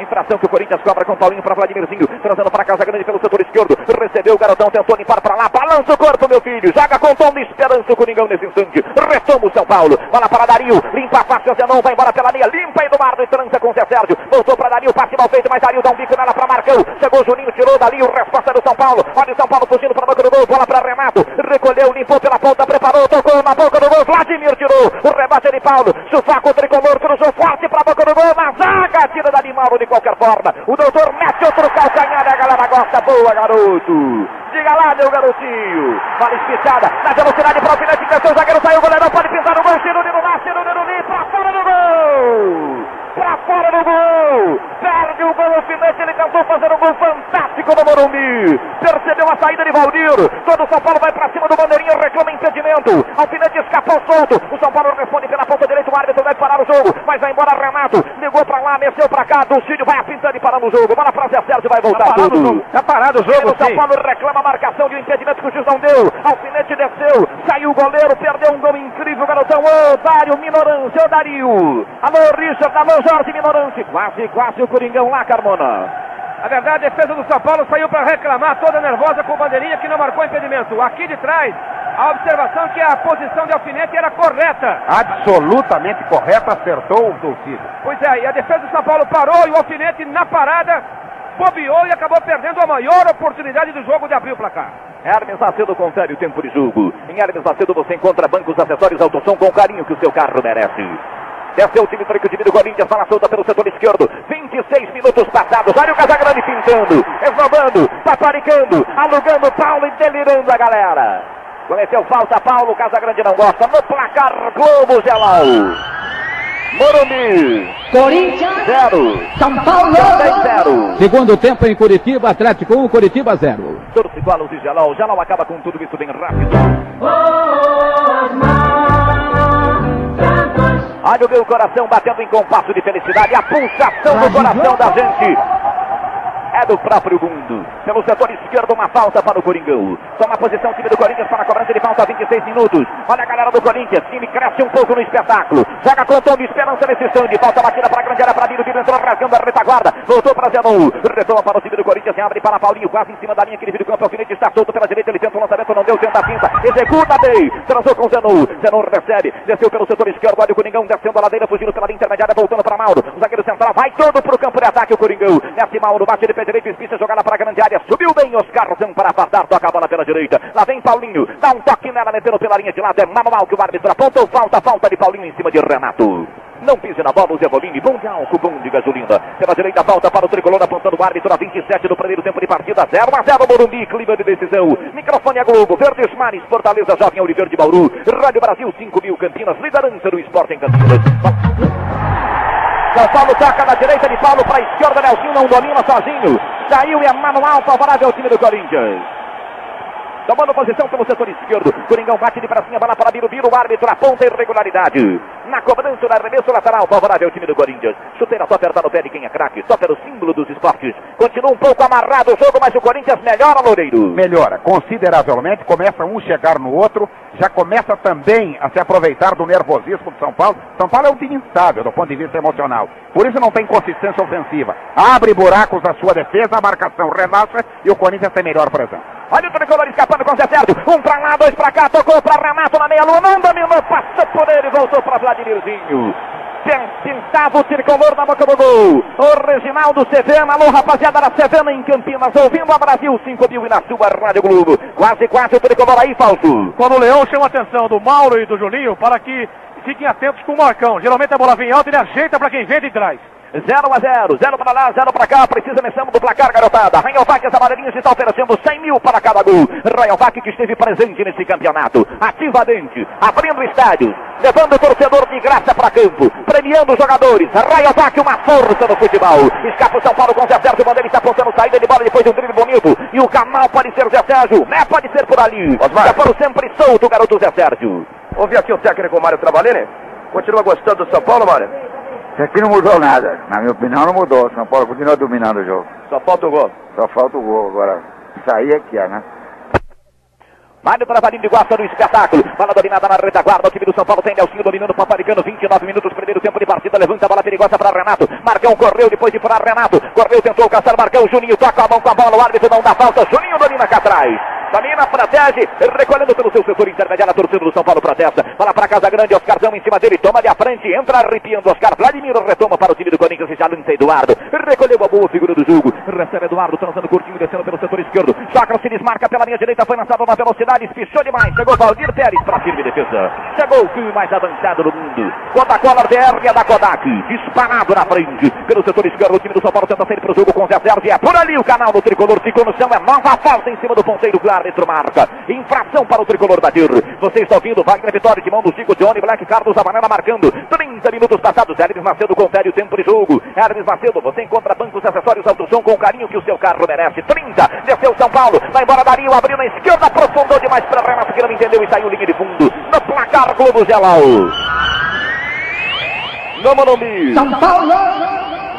S1: Infração que o Corinthians cobra com Paulinho para Vladimirzinho, trazendo para Casa Grande pelo setor esquerdo. Recebeu o garotão, tentou limpar para lá. Balança o corpo, meu filho. Joga com tom de esperança o Coringão nesse instante. Retoma o São Paulo. Bola para Dario. Limpa a face, Zenon. Vai embora pela linha. Limpa Eduardo e trança com o Zé Sérgio. Voltou para Dario. Passe mal feito, mas Dario dá um bico nela para Marcão. Chegou o Juninho, tirou Dario. Resposta do São Paulo. Olha o São Paulo fugindo para a boca do gol. Bola para Renato. Recolheu, limpou pela ponta, preparou, tocou na boca do gol. Vladimir tirou. O rebate de Paulo. Sufaco o tricolor. Cruzou forte para a boca do gol. Na zaga. Tira da Mauro de qualquer forma. O doutor mete outro calcanhar a galera gosta. Boa, garoto. Diga lá, meu garotinho. Bola espichada. Na velocidade para o alfinete. Desceu o zagueiro. Saiu o goleirão. Pode pintar o gol. Cirulino lá. Cirulino ali. Pra fora do gol. Pra fora do gol. Perde o gol. Alfinete. Ele tentou fazer um gol fantástico no Morumbi. Percebeu a saída de Valdir. Todo o São Paulo vai pra cima do bandeirinha. Reclama impedimento. Alfinete escapou solto. O São Paulo responde pela ponta direita. O árbitro vai parar o jogo. Mas vai embora Renato. Ligou pra lá. Mexeu pra cá. Dulcídio vai apintando e parando o jogo. Bola pra Zé Sérgio. Vai voltar
S3: Tá parado
S1: tudo.
S3: Tá parado o jogo,
S1: O São. Paulo reclama a marcação de um impedimento que o juiz não deu. Alfinete desceu, saiu o goleiro, perdeu um gol incrível, garotão. Ô, Dário Minorance, ô, Dario. Alô, Richard, alô, Jorge Minorance. Quase, quase o Coringão lá, Carmona.
S3: A verdade, a defesa do São Paulo saiu para reclamar, toda nervosa com o bandeirinha que não marcou impedimento. Aqui de trás, a observação que a posição de alfinete era correta.
S6: Absolutamente correto, acertou o Dulcídio.
S3: Pois é, e a defesa do São Paulo parou e o alfinete na parada bobeou e acabou perdendo a maior oportunidade do jogo de abrir o placar.
S1: Hermes Macedo confere o tempo de jogo. Em Hermes Macedo você encontra bancos, acessórios, autosom com o carinho que o seu carro merece. Desceu o time para o time do Corinthians, fala solta pelo setor esquerdo. 26 minutos passados. Olha o Casagrande pintando, esnobando, paparicando, alugando Paulo e delirando a galera. Cometeu falta Paulo, Casagrande não gosta. No placar Globo Gelal. Morumbi,
S12: Corinthians,
S1: zero.
S12: São Paulo.
S1: Também zero.
S11: Segundo tempo em Curitiba, Atlético 1, Curitiba 0.
S1: Todos igualos de Gelal. Gelal acaba com tudo isso bem rápido. Olha o meu coração batendo em compasso de felicidade. A pulsação do coração da gente. É do próprio mundo. Pelo setor esquerdo, uma falta para o Coringão. Toma posição o time do Corinthians para a cobrança de falta, 26 minutos. Olha a galera do Corinthians. Time cresce um pouco no espetáculo. Joga com tom de esperança nesse stand. Falta batida para a grande área para Biro. Biro entrou rasgando a retaguarda. Voltou para Zenon. Retoma para o time do Corinthians. Abre para Paulinho. Quase em cima da linha. Aquele vídeo campo. Alfinete está solto pela direita. Ele tenta o lançamento. Não deu. Tenta a pinta. Executa bem. Transou com Zenon. Zenon recebe. Desceu pelo setor esquerdo. Olha o Coringão descendo a ladeira. Fugindo pela linha intermediária. Voltando para Mauro. O zagueiro central vai todo para o campo de ataque. O Coringão. Desce Mauro. Bate de pé direito. Espista jogada para a grande área. Subiu bem Oscar Zan para afastar. Toca a bola pela direita. Lá vem Paulinho. Dá um toque nela. Metendo pela linha de lado. É manual que o árbitro apontou. Falta. Falta de Paulinho em cima de Renato. Não pise na bola, o Zé Volini. Bom de álcool, bom de gasolina. Pela direita, falta para o tricolor, apontando o árbitro a 27 do primeiro tempo de partida. 0 a 0 Morumbi, clima de decisão. Microfone a Globo, Verdes Mares, Fortaleza, Jovem Oliveira de Bauru. Rádio Brasil, 5 mil Campinas, liderança do esporte em Campinas. São Paulo toca na direita de Paulo para a esquerda, Nelsinho não domina sozinho. Saiu e é manual favorável ao time do Corinthians. Tomando posição pelo setor esquerdo. Coringão bate de bracinha, bola para. Biro, o árbitro aponta irregularidade. Na cobrança, no arremesso lateral, favorável ao time do Corinthians. Chuteira só apertar no pé de quem é craque. Só pelo símbolo dos esportes. Continua um pouco amarrado o jogo, mas o Corinthians melhora, Loureiro.
S6: Melhora consideravelmente, começa um chegar no outro, já começa também a se aproveitar do nervosismo do São Paulo. São Paulo é um time instável do ponto de vista emocional. Por isso não tem consistência ofensiva. Abre buracos na sua defesa, a marcação relaxa e o Corinthians tem melhor presença.
S1: Olha o tricolor escapando com o Zé Sérgio. Um pra lá, dois pra cá. Tocou pra Renato na meia-lua. Não dominou. Passou por ele. Voltou pra Vladimir. Vladimirzinho. Pintava o tricolor na boca do gol. O Reginaldo Sevena, alô rapaziada da Sevena em Campinas, ouvindo a Brasil 5 mil e na sua Rádio Globo. Quase, quase o tricolor aí, falso.
S5: Quando o Leão chama a atenção do Mauro e do Juninho para que fiquem atentos com o Marcão. Geralmente a bola vem alta ele ajeita para quem vem de trás.
S1: 0 a 0, 0 para lá, 0 para cá, precisa menção do placar, garotada. Rayon Vac, as amarelinhas está oferecendo 100 mil para cada gol. Rayon Vac que esteve presente nesse campeonato, ativamente, abrindo estádios, levando o torcedor de graça para campo, premiando os jogadores. Rayon Vac, uma força no futebol. Escapa o São Paulo com o Zé Sérgio, Bandeira está apontando saída de bola depois de um drible bonito. E o canal pode ser Zé Sérgio, né? Pode ser por ali.
S4: Osmar.
S1: Já foram sempre solto, o garoto Zé Sérgio.
S4: Ouvi aqui o técnico Mário Travalini. Continua gostando do São Paulo, Mário?
S6: Isso aqui não mudou nada. Na minha opinião, não mudou. São Paulo continua dominando o jogo.
S4: Só falta o gol.
S6: Só falta o gol agora. Sair aqui, é, né?
S1: Mário Travalinho gosta do espetáculo. Bola dominada na retaguarda. O time do São Paulo tem Nelsinho dominando o Paparicano. 29 minutos, primeiro tempo de partida. Levanta a bola perigosa para Renato. Marcão correu depois de furar Renato. Correu, tentou caçar Marcão. Juninho toca a mão com a bola. O árbitro não dá falta. Juninho domina cá atrás. Domina, protege, recolhendo pelo seu setor intermediário, a torcida do São Paulo protesta. Bola para Casa Grande, Oscarzão em cima dele, toma de a frente, entra arrepiando Oscar. Vladimir retoma para o time do Corinthians já lança Eduardo. Recolheu a boa figura do jogo. Recebe Eduardo, transando curtinho, descendo pelo setor esquerdo. Sócrates se desmarca pela linha direita, foi lançado na velocidade, espichou demais. Chegou Valdir Pérez para firme defesa. Chegou o time mais avançado do mundo. Coca-Cola é da Kodak. Disparado na frente. Pelo setor esquerdo, o time do São Paulo tenta sair para o jogo com Zé Sérgio. É por ali o canal do tricolor ficou no chão. É nova falta em cima do ponteiro do árbitro marca. Infração para o tricolor da TIR. Você está ouvindo Wagner Vitória de mão do Chico Johnny Black Carlos Amanela marcando 30 minutos passados. Hermes Macedo confere o tempo de jogo. Hermes Macedo, você encontra bancos, acessórios, autosom com o carinho que o seu carro merece. 30, desceu São Paulo, vai embora Dario, abriu na esquerda, aprofundou demais para Renato que não entendeu e saiu linha de fundo. No placar Globo Gelal. No Morumbi.
S12: São Paulo,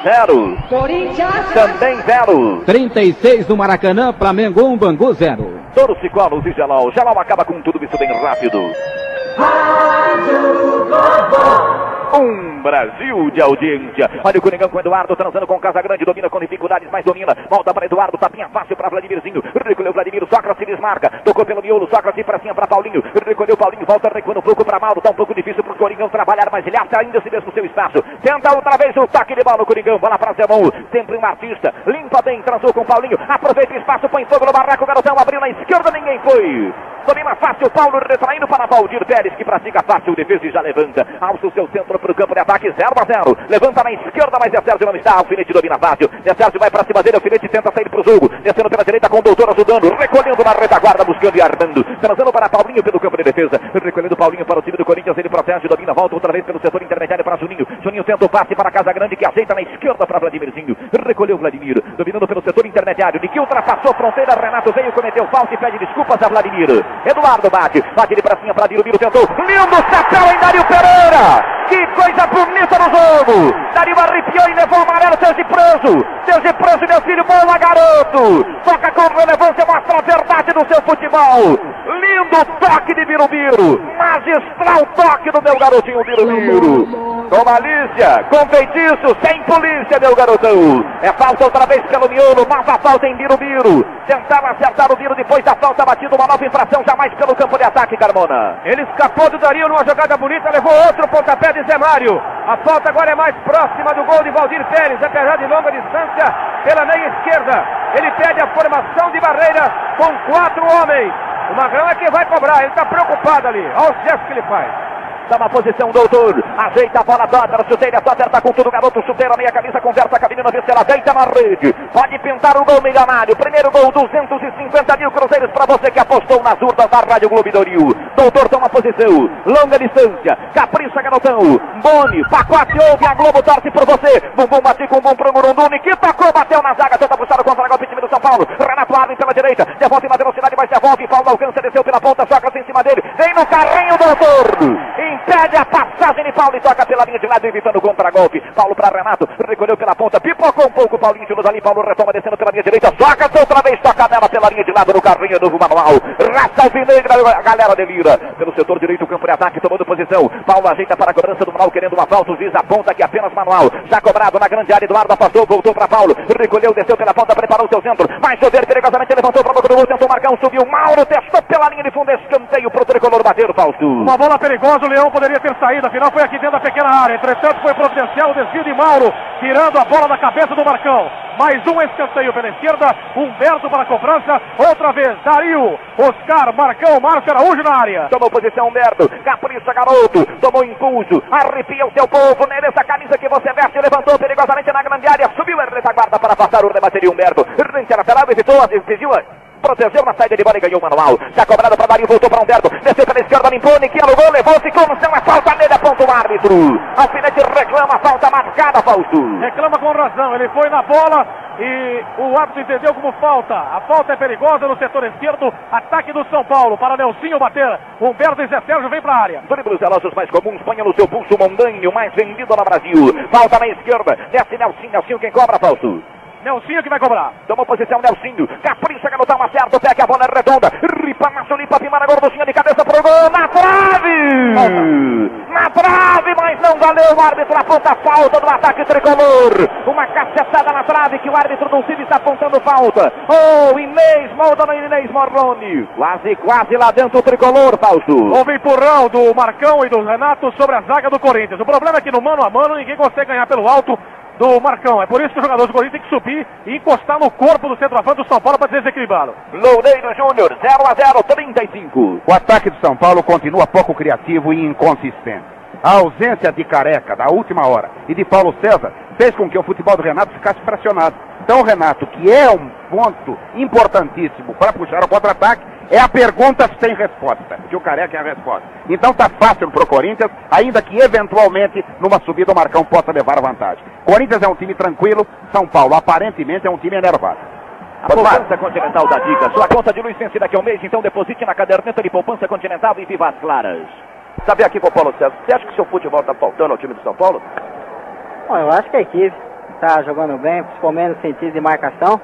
S1: Zero.
S12: Corinthians,
S1: Também zero.
S11: 36 no Maracanã, Flamengo 1, Bangu 0.
S1: Todos Cicolos e Gelal. Gelal acaba com tudo isso bem rápido. Um Brasil de audiência. Olha o Coringão com Eduardo transando com Casagrande. Domina com dificuldades, mas domina. Volta para Eduardo. Tapinha fácil para Vladimirzinho. Recolheu Vladimir. Sócrates desmarca. Tocou pelo miolo. Sócrates para cima para Paulinho. Recolheu Paulinho. Volta recuando um pouco para Mauro. Tá um pouco difícil para o Coringão trabalhar, mas ele acha ainda se mesmo seu espaço. Tenta outra vez o toque de bola no Coringão. Bola para Zemon. Sempre um artista. Limpa bem. Transou com Paulinho. Aproveita o espaço. Põe fogo no barraco. O garotão abriu na esquerda. Ninguém foi. Domina fácil. Paulo retraindo para Valdir Pérez, que pratica fácil defesa e já levanta. Alça o seu centro para o campo de ataque. 0 a 0. Levanta na esquerda, mas Zé Sérgio não está. Alfinete domina fácil. Zé Sérgio vai para cima dele. Alfinete tenta sair para o jogo. Descendo pela direita com o doutor ajudando. Recolhendo na retaguarda, buscando e armando. Transando para Paulinho pelo campo de defesa. Recolhendo Paulinho para o time do Corinthians. Ele protege, domina, volta outra vez pelo setor intermediário para Juninho. Juninho tenta o passe para Casa Grande, que aceita na esquerda para Vladimirzinho. Recolheu Vladimir. Dominando pelo setor intermediário. Que ultrapassou fronteira. Renato veio, cometeu falta e pede desculpas a Vladimir. Eduardo bate. Bate ele para para Diro. Tentou. Lindo chapéu em Dário Pereira. Que coisa bonita no jogo. Dário arrepiou e levou o amarelo. Sergi preso. Sergi preso, meu filho. Boa, garoto. Toca com relevância. Mostra a verdade do seu futebol. Lindo toque de Birubiru. Magistral toque do meu garotinho Birubiru. Com malícia, com feitiço, sem polícia, meu garotão. É falta outra vez pelo miolo. Nova falta em Birubiru. Tentaram acertar o Biro depois da falta batida. Uma nova infração jamais pelo campo de ataque, Carmona.
S3: Ele escapou do Dario numa jogada bonita, levou outro pontapé de Zé Mário. A falta agora é mais próxima do gol de Valdir Pérez, apesar de longa distância, pela meia esquerda. Ele pede a formação de barreira com quatro homens. O Magrão é quem vai cobrar, ele está preocupado ali. Olha os gestos que ele faz.
S1: Uma posição, doutor. Ajeita a bola, Dóter. Chuteira, Dóter tá com tudo, garoto. Chuteira, meia camisa, conversa com a vê se ela deita na rede. Pode pintar o gol milionário. Primeiro gol, 250 mil cruzeiros para você que apostou nas urnas da Rádio Globo do Rio. Doutor toma posição. Longa distância. Capricha, garotão. Boni, pacote ouve, a Globo torce por você. Bumbum bate com bum pro Murunduni, que tocou, bateu na zaga, tenta puxar o contra-golpe, time do São Paulo. Renato Arlen pela direita, devolve na velocidade, mas devolve. Paulo alcança, desceu pela ponta, Sócrates em cima dele. Vem no carrinho, doutor. Impede a passagem de Paulo e toca pela linha de lado, evitando o contra-golpe. Paulo para Renato, recolheu pela ponta, pipocou um pouco. Paulinho tirou dali, Paulo retoma descendo pela linha direita. Sócrates outra vez, toca nela pela linha de lado no carrinho, novo manual. Raça alvinegra, a galera delira. Pelo setor direito, o campo de ataque, tomando posição. Paulo ajeita para a cobrança do manual, querendo uma falta. O juiz aponta que apenas manual. Já cobrado na grande área, Eduardo afastou, voltou para Paulo. Recolheu, desceu pela ponta, preparou o seu centro. Vai chover perigosamente, levantou para o do gol, tentou marcar um, subiu. Mauro testou pela linha de fundo, escanteio pro tricolor bater, Fausto.
S5: Uma bola perigosa, o Leão poderia ter saído, afinal foi aqui dentro da pequena área. Entretanto, foi providencial o desvio de Mauro, tirando a bola da cabeça do Marcão. Mais um escanteio pela esquerda, Humberto para a cobrança, outra vez, Dario, Oscar, Marcão, Márcio Araújo na área.
S1: Tomou posição Humberto, capricha garoto, tomou impulso, arrepia o seu povo, né, nessa camisa que você veste, levantou perigosamente na grande área, subiu a retaguarda para passar o remate de Humberto, rente lateral, evitou, exigiu protegeu na saída de bola e ganhou o manual. Já cobrado para Dario, voltou para Humberto, desceu pela esquerda, limpou, Niquinha no gol, levou-se com não é falta nele, aponta o árbitro. Alfinete reclama, falta marcada, Fausto.
S5: Reclama com razão, ele foi na bola e o árbitro entendeu como falta. A falta é perigosa no setor esquerdo, ataque do São Paulo para Nelsinho bater. Humberto e Zé Sérgio vem para a área.
S1: Dribles relógios mais comuns, ponha no seu pulso o Mondanho, mais vendido no Brasil. Falta na esquerda, desce Nelsinho, Nelsinho quem cobra, Fausto.
S5: Nelsinho que vai cobrar.
S1: Tomou posição Nelsinho. Capricha, garotão, acerta o pé que a bola é redonda. Ripa, macho, limpa, pimara, gorduchinha de cabeça pro gol. Na trave! Na trave, mas não valeu. O árbitro aponta a falta do ataque tricolor. Uma cacetada na trave que o árbitro do Cid está apontando falta. Oh, Inês, molda no Inês Morrone. Quase, quase lá dentro o tricolor, Fausto.
S5: Houve empurrão do Marcão e do Renato sobre a zaga do Corinthians. O problema é que no mano a mano ninguém consegue ganhar pelo alto do Marcão. É por isso que o jogador do Corinthians tem que subir e encostar no corpo do centroavante do São Paulo para desequilibrá-lo.
S1: Loureiro Júnior, 0 a 0, 35.
S6: O ataque do São Paulo continua pouco criativo e inconsistente. A ausência de Careca da última hora e de Paulo César fez com que o futebol do Renato ficasse fracionado. Então o Renato, que é um ponto importantíssimo para puxar o contra-ataque, é a pergunta sem resposta, que o Careca é a resposta. Então tá fácil pro Corinthians, ainda que eventualmente numa subida o Marcão possa levar a vantagem. Corinthians é um time tranquilo, São Paulo aparentemente é um time enervado.
S1: A poupança continental da Dica. Sua conta de luz vence daqui a um mês, então deposite na caderneta de poupança continental e viva as claras.
S4: Sabe aqui com o Paulo César, você acha que seu futebol está faltando ao time do São Paulo?
S13: Bom, eu acho que a equipe está jogando bem, principalmente no sentido de marcação.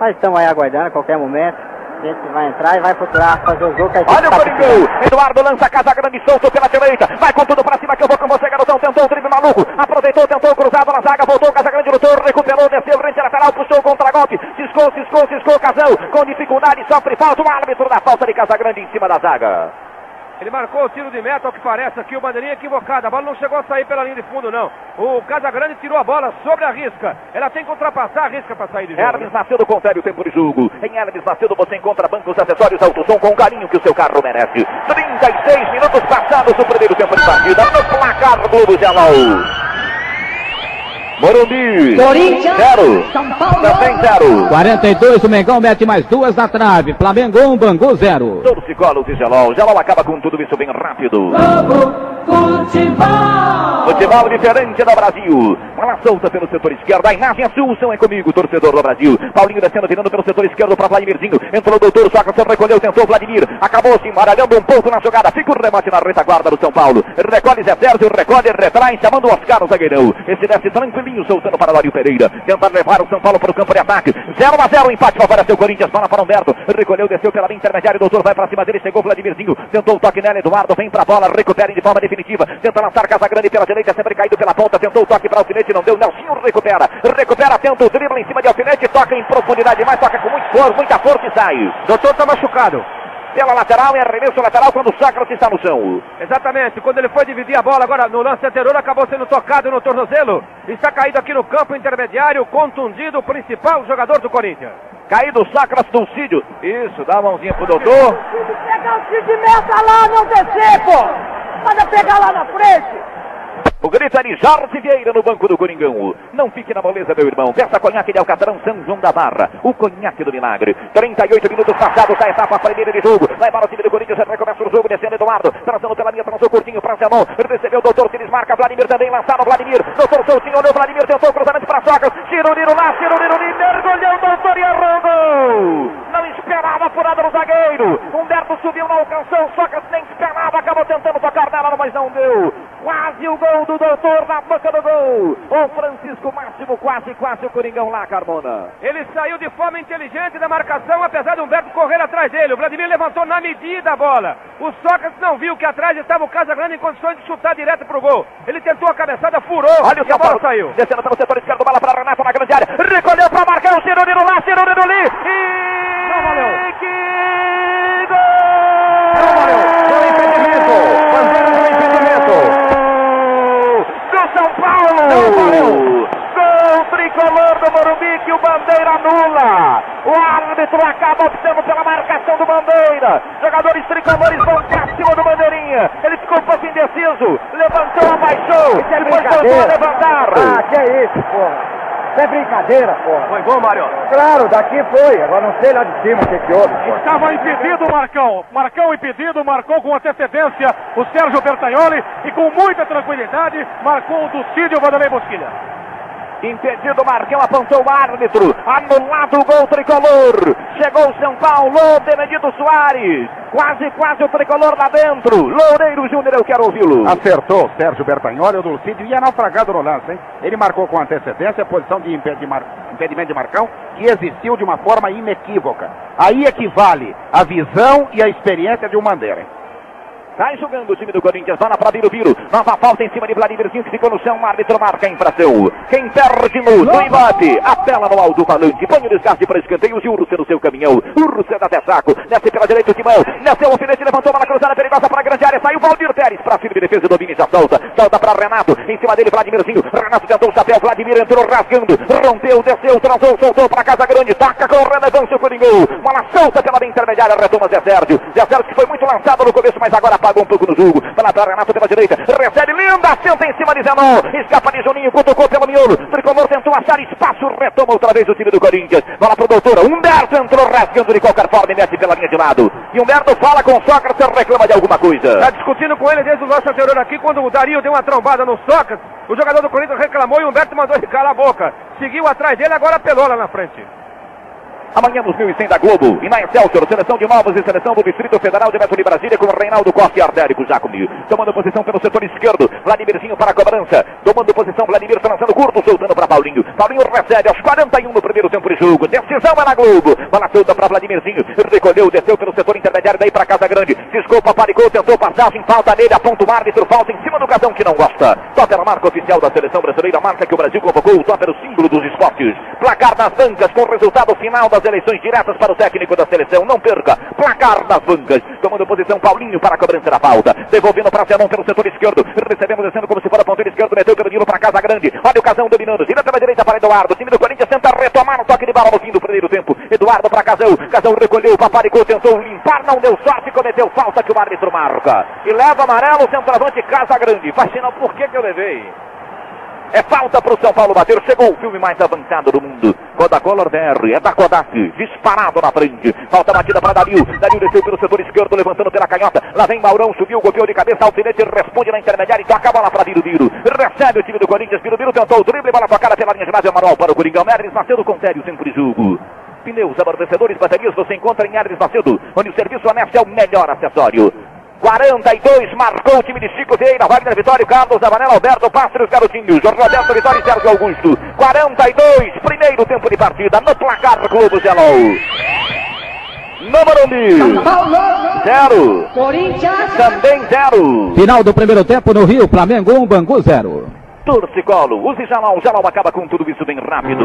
S13: Mas estamos aí aguardando a qualquer momento. A gente vai entrar e vai procurar fazer o jogo.
S1: Olha o
S13: tá
S1: Coringão. Eduardo lança a casa grande, solto pela direita. Vai com tudo pra cima que eu vou com você, garotão. Tentou o drible maluco. Aproveitou, tentou cruzado na zaga. Voltou, Casa Grande lutou, recuperou, desceu, rente lateral, puxou o contra-golpe. Ciscou, ciscou, ciscou, Casão. Com dificuldade, sofre falta. O árbitro da falta de Casa Grande em cima da zaga.
S3: Ele marcou o tiro de meta, ao que parece aqui, o bandeirinha equivocada. A bola não chegou a sair pela linha de fundo, não. O Casagrande tirou a bola sobre a risca. Ela tem que ultrapassar a risca para sair de jogo. né?
S1: Hermes Macedo confere o tempo de jogo. Em Hermes Macedo você encontra bancos, acessórios, autosom com o carinho que o seu carro merece. 36 minutos passados do primeiro tempo de partida. No placar Globo Gelol. Morumbi.
S11: Corinthians,
S1: Zero.
S11: São Paulo.
S1: Também zero.
S11: 42, o Mengão mete mais duas na trave. Flamengo 1, Bangu 0.
S1: Torcicolo de Gelol. Gelol acaba com tudo isso bem rápido.
S12: Futebol.
S1: Futebol diferente do Brasil. Bola solta pelo setor esquerdo. A imagem Assunção é comigo, torcedor do Brasil. Paulinho descendo, virando pelo setor esquerdo para Vladimirzinho. Entrou o doutor, Sócrates recolheu, tentou Vladimir. Acabou se embaralhando um pouco na jogada. Fica o remate na retaguarda do São Paulo. Recolhe Zé Sérgio, recolhe, retrai, chamando o Oscar, o zagueirão. Esse desce tranquilinho, soltando para Dário Pereira. Tenta levar o São Paulo para o campo de ataque. 0 a 0, empate favoreceu o Corinthians. Bola para Humberto. Recolheu, desceu pela linha intermediária. O doutor vai para cima dele, chegou Vladimirzinho. Tentou o toque nela, Eduardo vem para a bola, recupera de forma definitiva. Tenta lançar Casagrande pela direita, sempre caído pela ponta. Tentou o toque para o alfinete, não deu. Nelsinho recupera. Recupera, tenta o drible em cima de alfinete. Toca em profundidade, mas toca com muito força, muita força e sai.
S3: Doutor tá machucado.
S1: Pela lateral, é arremesso lateral quando o Sócrates está no chão.
S3: Exatamente, quando ele foi dividir a bola agora no lance anterior, acabou sendo tocado no tornozelo. Está caído aqui no campo intermediário, contundido o principal jogador do Corinthians.
S1: Caído o Sócrates do Cídio. Isso, dá a mãozinha pro doutor.
S12: Pegar o de meta lá, não descer, pô. Manda pegar lá na frente.
S1: O grito é de Jorge Vieira no banco do Coringão. Não fique na moleza, meu irmão. Peça conhaque de Alcatrão São João da Barra. O conhaque do milagre. 38 minutos passados da etapa primeira de jogo. Vai para o time do Corinthians. Já recomeça o jogo. Descendo Eduardo. Trazendo pela linha. Transou curtinho para Zelon. Recebeu o doutor que desmarca. Vladimir também. Lançaram Vladimir. Doutor Soutinho olhou. Vladimir tentou cruzamento para Socas. Tiro, Niro lá. Tiro, Niro. Mergulhou doutor e errou. Não esperava a furada do zagueiro. Humberto subiu, não alcançou. Socas nem esperava. Acabou tentando tocar nela, mas não deu. Quase o gol do doutor na boca do gol. O Francisco Máximo quase, quase o Coringão lá, Carmona.
S3: Ele saiu de forma inteligente da marcação, apesar do Humberto correr atrás dele. O Vladimir levantou na medida a bola. O Sócrates não viu que atrás estava o Casagrande em condições de chutar direto pro gol. Ele tentou a cabeçada, furou
S1: Olha o
S3: e a bola saiu.
S1: Descendo pelo setor esquerdo, bola para Renato na grande área. Recolheu para marcar o Cirulino lá, Cirulino ali. E...
S3: Não valeu.
S1: Que gol!
S3: Não valeu. São Paulo! Não valeu! Gol tricolor do Morumbi que o Bandeira
S1: anula! O árbitro acaba optando pela marcação do Bandeira! Jogadores tricolores vão pra cima do Bandeirinha! Ele ficou um pouco indeciso, levantou, abaixou,
S12: é
S1: depois voltou a levantar!
S12: Ah, que é isso, porra! Isso é brincadeira, porra.
S3: Foi bom, Mário?
S12: Claro, daqui foi. Agora não sei lá de cima o que que houve, porra.
S5: Estava impedido o Marcão. Marcão impedido, marcou com antecedência o Sérgio Bertagnoli e com muita tranquilidade marcou o Ducídio Vanderlei Bosquilha.
S1: Impedido, Marcão apontou o árbitro. Anulado o gol tricolor. Chegou o São Paulo, Benedito Soares. Quase, quase o tricolor lá dentro. Loureiro Júnior, eu quero ouvi-lo.
S6: Acertou Sérgio Bertagnoli, o Dulcídio ia naufragado no lance, hein? Ele marcou com antecedência a posição de impedimento de Marcão, que existiu de uma forma inequívoca. Aí equivale a visão e a experiência de um Bandeira, hein?
S1: Sai jogando o time do Corinthians, bola para Biro. Nova falta em cima de Vladimirzinho que ficou no chão. O árbitro marca infração. Quem perde no, embate, apela no alto-falante. Põe o desgaste para escanteios e o Urso no seu caminhão. Urso dá até saco. Desce pela direita o Timão. Desceu o alfinete, levantou bola cruzada perigosa para a grande área. Saiu Valdir Pérez para cima de defesa. Domina e já solta. Solta para Renato. Em cima dele, Vladimirzinho. Renato tentou o chapéu. Vladimir entrou rasgando. Rompeu, desceu, transou, soltou para Casa Grande. Taca com o Coringão. Bola solta pela bem intermediária. Retoma Zé Sérgio. Zé Sérgio que foi muito lançado no começo, mas agora apagou um pouco no jogo. Vai para Renato pela direita. Recebe linda. Senta em cima de Zenon. Escapa de Juninho. Cutucou pelo miolo. Tricolor tentou achar espaço. Retoma outra vez o time do Corinthians. Bola pro doutor. Humberto entrou rasgando de qualquer forma e mete pela linha de lado. E Humberto fala com o Sócrates reclama de alguma coisa.
S3: Tá discutindo com ele desde o nosso anterior aqui, quando o Dario deu uma trombada no Sócrates, o jogador do Corinthians reclamou e o Humberto mandou ele calar a boca. Seguiu atrás dele, agora pelou lá na frente.
S1: Amanhã nos 1100 da Globo. E na Excelsior, seleção de novos e seleção do Distrito Federal direto de Brasília com Reinaldo Costa e Ardérico Jacome. Tomando posição pelo setor esquerdo. Vladimirzinho para a cobrança. Tomando posição, Vladimir lançando curto, soltando para Paulinho. Paulinho recebe aos 41 no primeiro tempo de jogo. Decisão é na Globo. Bola solta para Vladimirzinho. Recolheu, desceu pelo setor intermediário daí para Casa Grande. Ciscou, paparicou, tentou passagem. Falta nele, aponta o árbitro. Falta em cima do casão que não gosta. Toca na marca oficial da seleção brasileira. Marca que o Brasil convocou. O top era o símbolo dos esportes. Placar nas bancas com o resultado final das eleições diretas para o técnico da seleção. Não perca. Placar nas bancas. Tomando posição Paulinho para a cobrança da falta. Devolvendo para Zenon pelo setor esquerdo. Recebendo, descendo como se for a ponteira esquerda. Meteu pelo Nilo para Casa Grande. Olha o Casão dominando. Gira pela direita para Eduardo. Time do Corinthians tenta retomar o toque de bola no fim do primeiro tempo. Eduardo para Casão. Casão recolheu. Paparicou. Tentou limpar. Não deu sorte. Cometeu falta que o árbitro marca. E leva amarelo. Centroavante Casa Grande. Faz sinal por que que eu levei. É falta para o São Paulo bater. Chegou o filme mais avançado do mundo. Codacolor DR. É da Kodak. Disparado na frente. Falta batida para Dario. Dario desceu pelo setor esquerdo, levantando pela canhota. Lá vem Maurão. Subiu, golpeou de cabeça. Alfinete responde na intermediária e toca a bola para Biro. Recebe o time do Corinthians. Biro tentou o drible. Bola tocada pela linha de base. Manual para o Coringão. Mernes Macedo com sério tempo de jogo. Pneus, amortecedores, baterias você encontra em Hermes Macedo, onde o serviço honesto é o melhor acessório. 42, marcou o time de Chico Vieira, Wagner Vitório, Carlos Zavanella, Alberto Pastro e os garotinhos, Roberto Vitório e Sérgio Augusto. 42, primeiro tempo de partida, no placar Globo Zelol. No Morumbi, zero.
S12: Corinthians.
S1: Também zero.
S11: Final do primeiro tempo no Rio, Flamengo 1, Bangu 0.
S1: Torcicolo, use Jalal, Jalal acaba com tudo isso bem rápido.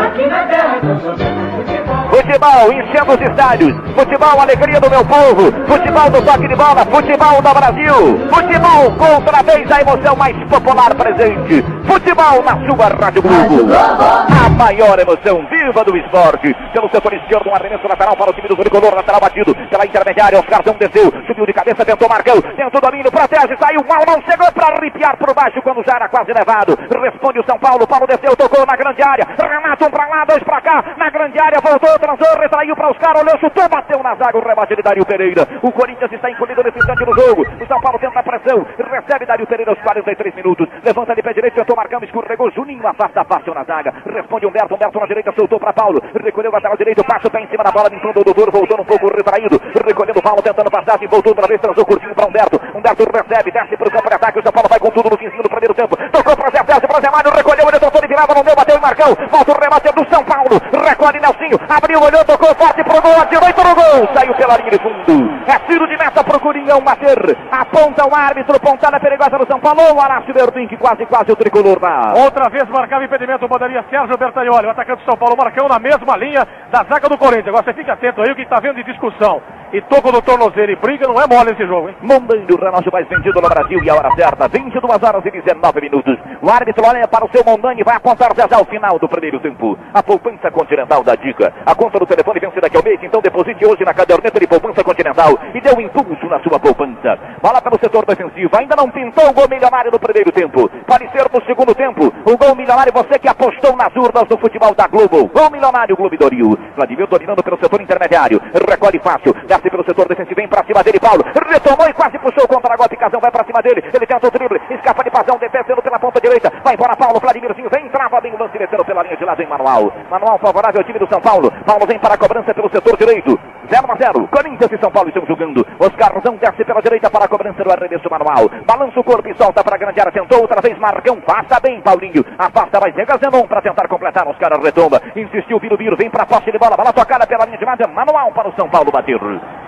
S12: Aqui na terra do
S1: Futebol enchendo os estádios. Futebol, alegria do meu povo. Futebol do toque de bola. Futebol do Brasil. Futebol com outra vez a emoção mais popular presente. Futebol na sua Rádio Globo. A maior emoção viva do esporte. Pelo setor esquerdo, um arremesso lateral para o time do tricolor. Lateral batido pela intermediária. Oscarzão desceu. Subiu de cabeça, tentou Marcão. Tentou domínio, protege, saiu mal. Não chegou para arrepiar por baixo quando já era quase levado. Responde o São Paulo. Paulo desceu, tocou na grande área. Renato, um pra lá, dois pra cá. Na grande área, voltou, transou, retraiu para os caras, olhou, chutou, bateu na zaga. O rebate de Dario Pereira. O Corinthians está encolhido nesse instante no jogo. O São Paulo tenta a pressão. Recebe Dario Pereira aos 43 minutos. Levanta de pé direito, tentou marcar, escorregou. Juninho afasta fácil na zaga. Responde Humberto. Humberto na direita, soltou para Paulo. Recolheu o lateral direito, passa o pé em cima da bola, em do doutor. Voltou um pouco retraído. Recolhendo Paulo, tentando passar, e voltou outra vez, transou curtinho para Humberto. Humberto recebe, desce para o campo de ataque. O São Paulo vai com tudo no finzinho do primeiro tempo. Tocou para Zé Sérgio, para Zé Mário, recolheu, ele tentou de virada, não deu, bateu em Marcão. Volta o remate do São Paulo. Recolhe Nelsinho, abriu, olhou, tocou forte pro gol, atirou e pro gol. Saiu pela linha de fundo. É tiro de meta pro Coringão bater. Aponta o árbitro, pontada perigosa do São Paulo. O Arácio Verdun, que quase, quase o tricolor dá.
S5: Outra vez marcava impedimento, poderia Sérgio Bertagnoli, o atacante do São Paulo, Marcão na mesma linha da zaga do Corinthians. Agora você fica atento aí o que está vendo de discussão. E toco do tornozelo e briga, não é mole esse jogo, hein?
S1: Mondanho, relógio mais vendido no Brasil e a hora certa, 22 horas e 19 minutos. O árbitro olha para o seu Mondani e vai apontar já já o final do primeiro tempo. A poupança continental da dica. A conta do telefone vence daqui ao mês, então deposite hoje na caderneta de poupança continental e dê um impulso na sua poupança. Bola pelo setor defensivo, ainda não pintou o gol milionário no primeiro tempo. Pode ser no segundo tempo. O gol milionário, você que apostou nas urnas do futebol da Globo. Gol milionário, Globo do Rio. Vladimir dominando pelo setor intermediário. Recolhe fácil, desce pelo setor defensivo, vem pra cima dele, Paulo. Retomou e quase puxou contra a golpe. Casão vai pra cima dele. Ele tenta o drible, escapa de Pazão, defendendo pela ponta direita. Vai embora Paulo, Vladimirzinho vem, trava bem o lance, metendo pela linha de lado em Manual. Manual favorável ao time do São Paulo. Paulo vem para a cobrança pelo setor direito. 0 a 0. Corinthians e São Paulo estão jogando. Oscarzão desce pela direita para a cobrança do arremesso manual. Balança o corpo e solta para a grande área. Tentou outra vez Marcão. Passa bem, Paulinho. Afasta mais Zega Zenon para tentar completar. Oscar retomba. Insistiu Biro Biro. Vem para a posse de bola. Bola tocada pela linha de lado. Manual para o São Paulo bater.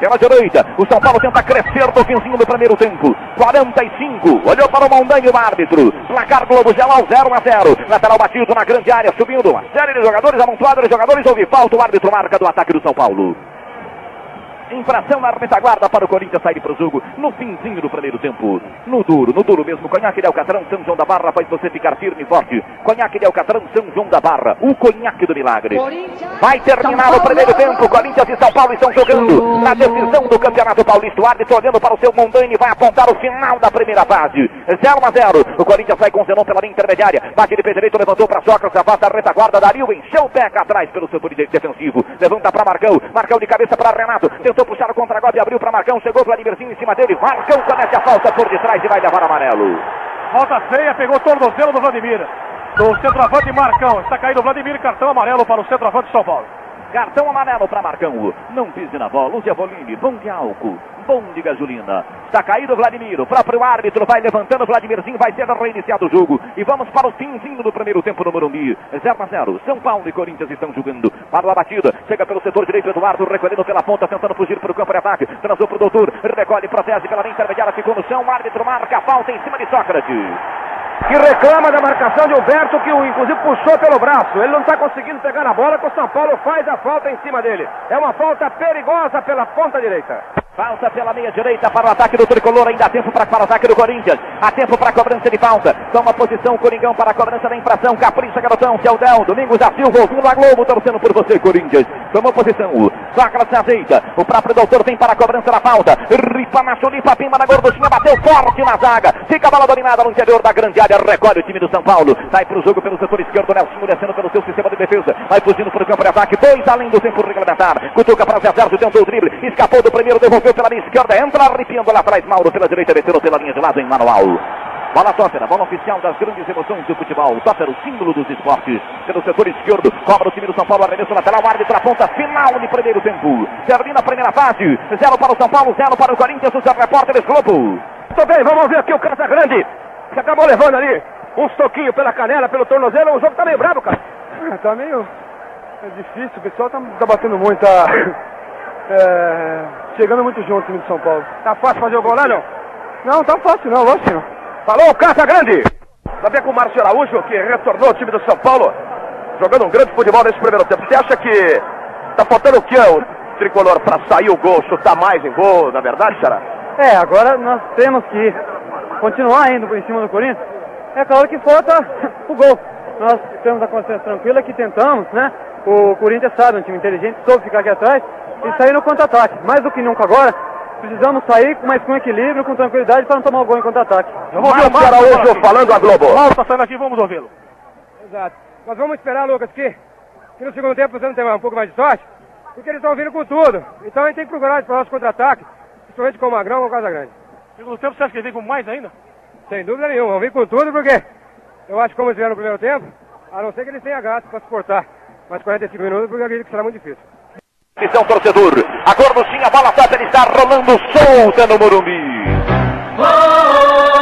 S1: Pela direita. O São Paulo tenta crescer no finzinho do primeiro tempo. 45. Olhou para o Mondanho, o árbitro. Placar Globo geral 0 a 0. Lateral batido na grande área. Subindo uma série de jogadores. Amontoado de jogadores. Houve falta. O árbitro marca do ataque do São Paulo. Infração na retaguarda para o Corinthians sair para o jogo no finzinho do primeiro tempo. No duro, no duro mesmo. Conhaque de Alcatrão, São João da Barra faz você ficar firme e forte. Conhaque de Alcatrão, São João da Barra. O conhaque do milagre. Vai terminar o primeiro tempo. Corinthians e São Paulo estão jogando na decisão do Campeonato Paulista. O árbitro olhando para o seu Mondani vai apontar o final da primeira fase. 0 a 0. O Corinthians sai com o Zenon pela linha intermediária. Bate de pé direito, levantou para Sócrates, afasta a retaguarda. Dario encheu o pé atrás pelo setor defensivo. Levanta para Marcão. Marcão de cabeça para Renato. Tentou puxar o contra-golpe, abriu para Marcão. Chegou Vladimirzinho em cima dele. Marcão comete a falta por detrás e vai levar amarelo.
S5: Falta feia, pegou o tornozelo do Vladimir. Do centroavante Marcão. Está caído o Vladimir, cartão amarelo para o centroavante São Paulo.
S1: Cartão amarelo para Marcão. Não pise na bola. Use a Voline. Bom de álcool. Bom de gasolina. Está caído Vladimir. O próprio árbitro vai levantando. Vladimirzinho vai ser reiniciado o jogo. E vamos para o finzinho do primeiro tempo no Morumbi. 0 a 0. São Paulo e Corinthians estão jogando. Para a batida. Chega pelo setor direito. Eduardo recolhendo pela ponta. Tentando fugir para o campo de ataque. Transou para o doutor. Recolhe, protege pela linha intermediária. Ficou no chão. O árbitro marca a falta em cima de Sócrates
S3: que reclama da marcação de Humberto, que o inclusive puxou pelo braço. Ele não está conseguindo pegar na bola, que o São Paulo faz a falta em cima dele. É uma falta perigosa pela ponta direita.
S1: Falta pela meia direita para o ataque do tricolor. Ainda há tempo para, para o ataque do Corinthians. Há tempo para a cobrança de falta. Toma posição o Coringão para a cobrança da infração. Capricha, garotão. Celdel. Domingos da Silva. Ouvindo a Globo. Torcendo por você, Corinthians. Tomou posição. Sacra se ajeita. O próprio doutor vem para a cobrança da falta. Ripa na chulipa. Pima na gorduchinha. Bateu forte na zaga. Fica a bola dominada no interior da grande área. Recolhe o time do São Paulo. Sai para o jogo pelo setor esquerdo. Nelson descendo pelo seu sistema de defesa. Vai fugindo para o campo de ataque. Além do tempo regulamentar. Cutuca para Zé Sérgio. Tentou o drible. Escapou do primeiro. Devolveu pela minha esquerda entra arrepiando lá atrás, Mauro pela direita, metendo pela linha de lado em manual. Bola Tófera, bola oficial das grandes emoções do futebol. Tófera, o símbolo dos esportes. Pelo setor esquerdo, cobra o time do São Paulo, arremesso lateral, árbitro a ponta final de primeiro tempo. Termina a primeira fase, zero para o São Paulo, zero para o Corinthians, o seu repórter Globo.
S3: Muito bem, vamos ver aqui o Casa Grande, que acabou levando ali uns toquinhos pela canela, pelo tornozelo. O jogo tá meio bravo, cara.
S14: Tá meio é difícil, o pessoal tá, tá batendo muito, tá é, chegando muito junto o time de São Paulo.
S3: Tá fácil fazer o gol lá, não?
S14: Não, tá fácil não, lógico não.
S3: Falou, Casa Grande! Também com o Márcio Araújo, que retornou ao time do São Paulo, jogando um grande futebol nesse primeiro tempo. Você acha que tá faltando o que o tricolor para sair o gol, chutar mais em gol, na verdade, será?
S7: É, agora nós temos que continuar indo em cima do Corinthians. É claro que falta o gol. Nós temos a consciência tranquila que tentamos, né? O Corinthians sabe, um time inteligente, soube ficar aqui atrás e sair no contra-ataque. Mais do que nunca agora, precisamos sair, mas com equilíbrio, com tranquilidade, para não tomar o gol em contra-ataque.
S3: Vamos ver o Araújo falando a Globo.
S5: Mauro tá saindo aqui, vamos ouvi-lo.
S14: Exato. Nós vamos esperar, Lucas, que, que no segundo tempo você não tem um pouco mais de sorte, porque eles estão vindo com tudo. Então a gente tem que procurar para o nosso contra-ataque, principalmente com o Magrão ou o Casa Grande.
S5: Segundo tempo, você acha que ele vem com mais ainda?
S14: Sem dúvida nenhuma, vamos vir com tudo, porque eu acho que como eles vieram no primeiro tempo, a não ser que eles tenham gato para suportar mais 45 minutos, porque eu acredito que será muito difícil.
S1: Atenção, torcedor. A gorduchinha, a bola top, ele está rolando solta no Morumbi. É comigo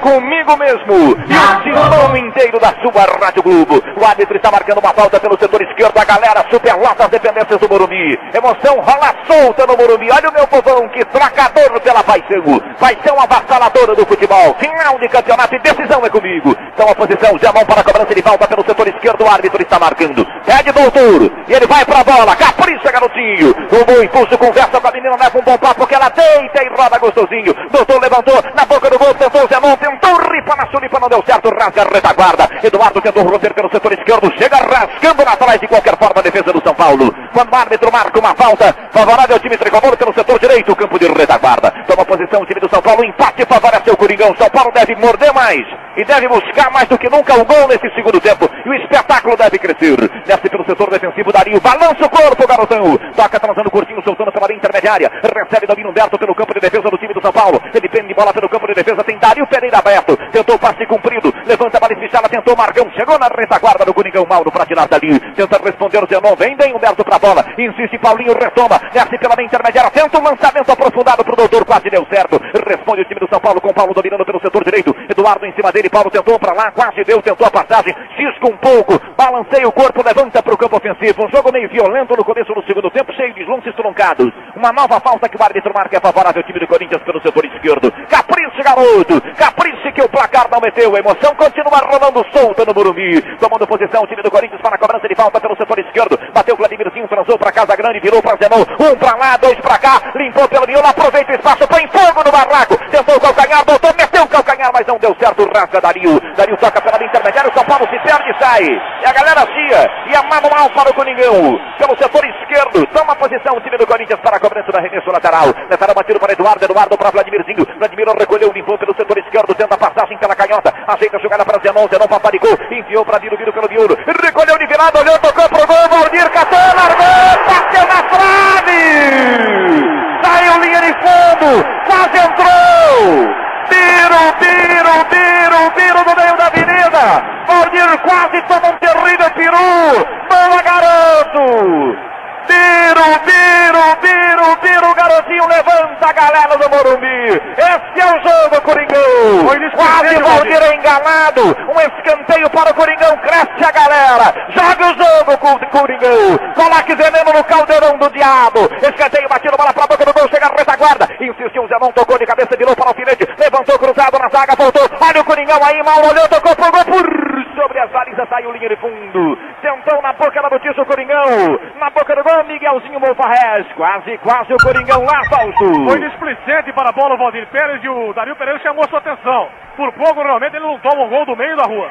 S1: comigo mesmo. E o timão inteiro da sua Rádio Globo. O árbitro está marcando uma falta pelo setor esquerdo. A galera superlota as dependências do Morumbi. Emoção rola solta no Morumbi. Olha o meu povão que trocador pela paixão. Paixão avassaladora do futebol. Final de campeonato e decisão é comigo. Então a posição, Zé Mão para a cobrança de falta pelo setor esquerdo. O árbitro está marcando. Pede doutor. E ele vai para a bola. Capricha, garotinho. Um bom impulso, conversa com a menina, leva um bom papo que ela deita e roda gostosinho. Doutor levantou na boca do gol, tentou Zé Mão, tentou na sulipa, não deu certo. Rasga a retaguarda. Eduardo tentou romper pelo setor esquerdo. Chega rasgando lá atrás de qualquer forma a defesa do São Paulo. Quando o árbitro marca uma falta favorável ao time tricolor pelo setor direito, campo de retaguarda. Toma posição o time do São Paulo. Empate favorece o Coringão. São Paulo deve morder mais e deve buscar mais do que nunca o gol nesse segundo tempo. E o espetáculo deve crescer. Desce pelo setor defensivo, Dario. Balança o corpo, garotão. Toca transando curtinho, soltando pela linha intermediária. Recebe Domínio Humberto pelo campo de defesa do time do São Paulo. Ele prende bola pelo campo de defesa. Tem Dario Pereira aberto. Tentou passe cumprido. Levanta a bala espichada. Tentou Marcão. Chegou na retaguarda do Coringão. Mauro pra tirar dali. Tenta responder o Zenon. Vem bem Humberto pra bola. Insiste Paulinho. Retoma. Desce pela linha intermediária. Tenta um lançamento aprofundado pro doutor. Quase deu certo. Responde o time do São Paulo com Paulo dominando pelo setor direito. Eduardo em cima dele. Paulo tentou pra lá. Quase deu. Tentou a passagem. Cisca um pouco. Balanceia o corpo. Levanta pro campo ofensivo. Um jogo meio violento no começo do segundo tempo. Cheio de lances truncados. Uma nova falta que o árbitro marca é favorável ao time do Corinthians pelo setor esquerdo. Caprice, garoto. Caprice que o placar não meteu. A emoção continua rolando solta no Burumbi. Tomando posição o time do Corinthians para a cobrança de falta pelo setor esquerdo. Bateu Vladimirzinho, transou para Casa Grande, virou para Zenon. Um para lá, dois para cá. Limpou pelo miolo, aproveita o espaço, põe fogo no barraco. Tentou o calcanhar, doutor, meteu o calcanhar, mas não deu certo. Rasga Dario. Dario toca pela intermediária. O São Paulo se perde e sai. E a galera cia. E a manual para o Coringão. Pelo setor esquerdo. Toma posição o time do Corinthians para a cobrança da arremesso lateral. Lateral batido para Eduardo. Eduardo para Vladimirzinho. Vladimir recolheu, limpou pelo setor esquerdo. Tenta a passagem pela canhota. Ajeita a jogada para Zenon. Zenon paparicou. Enfiou para Biro, Biro pelo miolo. Recolheu de virada, olhou, tocou pro gol. Valdir catou, largou. Bateu na trave. Saiu linha de fundo. Quase entrou. Biro, Biro, Biro, Biro no meio da avenida. Valdir quase toma um terrível peru. Boa, garoto. Biro, Biro, Biro, Biro, garotinho, levanta a galera do Morumbi. Esse é o jogo, Coringão. Quase Valdir enganado. Um escanteio para o Coringão, cresce a galera. Joga o jogo Coringão. Coloque veneno no caldeirão do diabo. Escanteio batido, bola para a boca do gol, chega a retaguarda. Insistiu, Zenon tocou de cabeça, virou para o alfinete. Levantou cruzado na zaga, voltou. Olha o Coringão aí, Mauro olhou, tocou pro gol por sobre as balizas, saiu linha de fundo. Tentou na boca da notícia o Coringão. Na boca do gol, Miguelzinho Monfarrez. Quase, quase o Coringão lá, Fausto.
S5: Foi displicente para a bola o Valdir Pérez e o Dario Pereira chamou sua atenção. Por pouco, realmente, ele não toma um gol do meio da rua.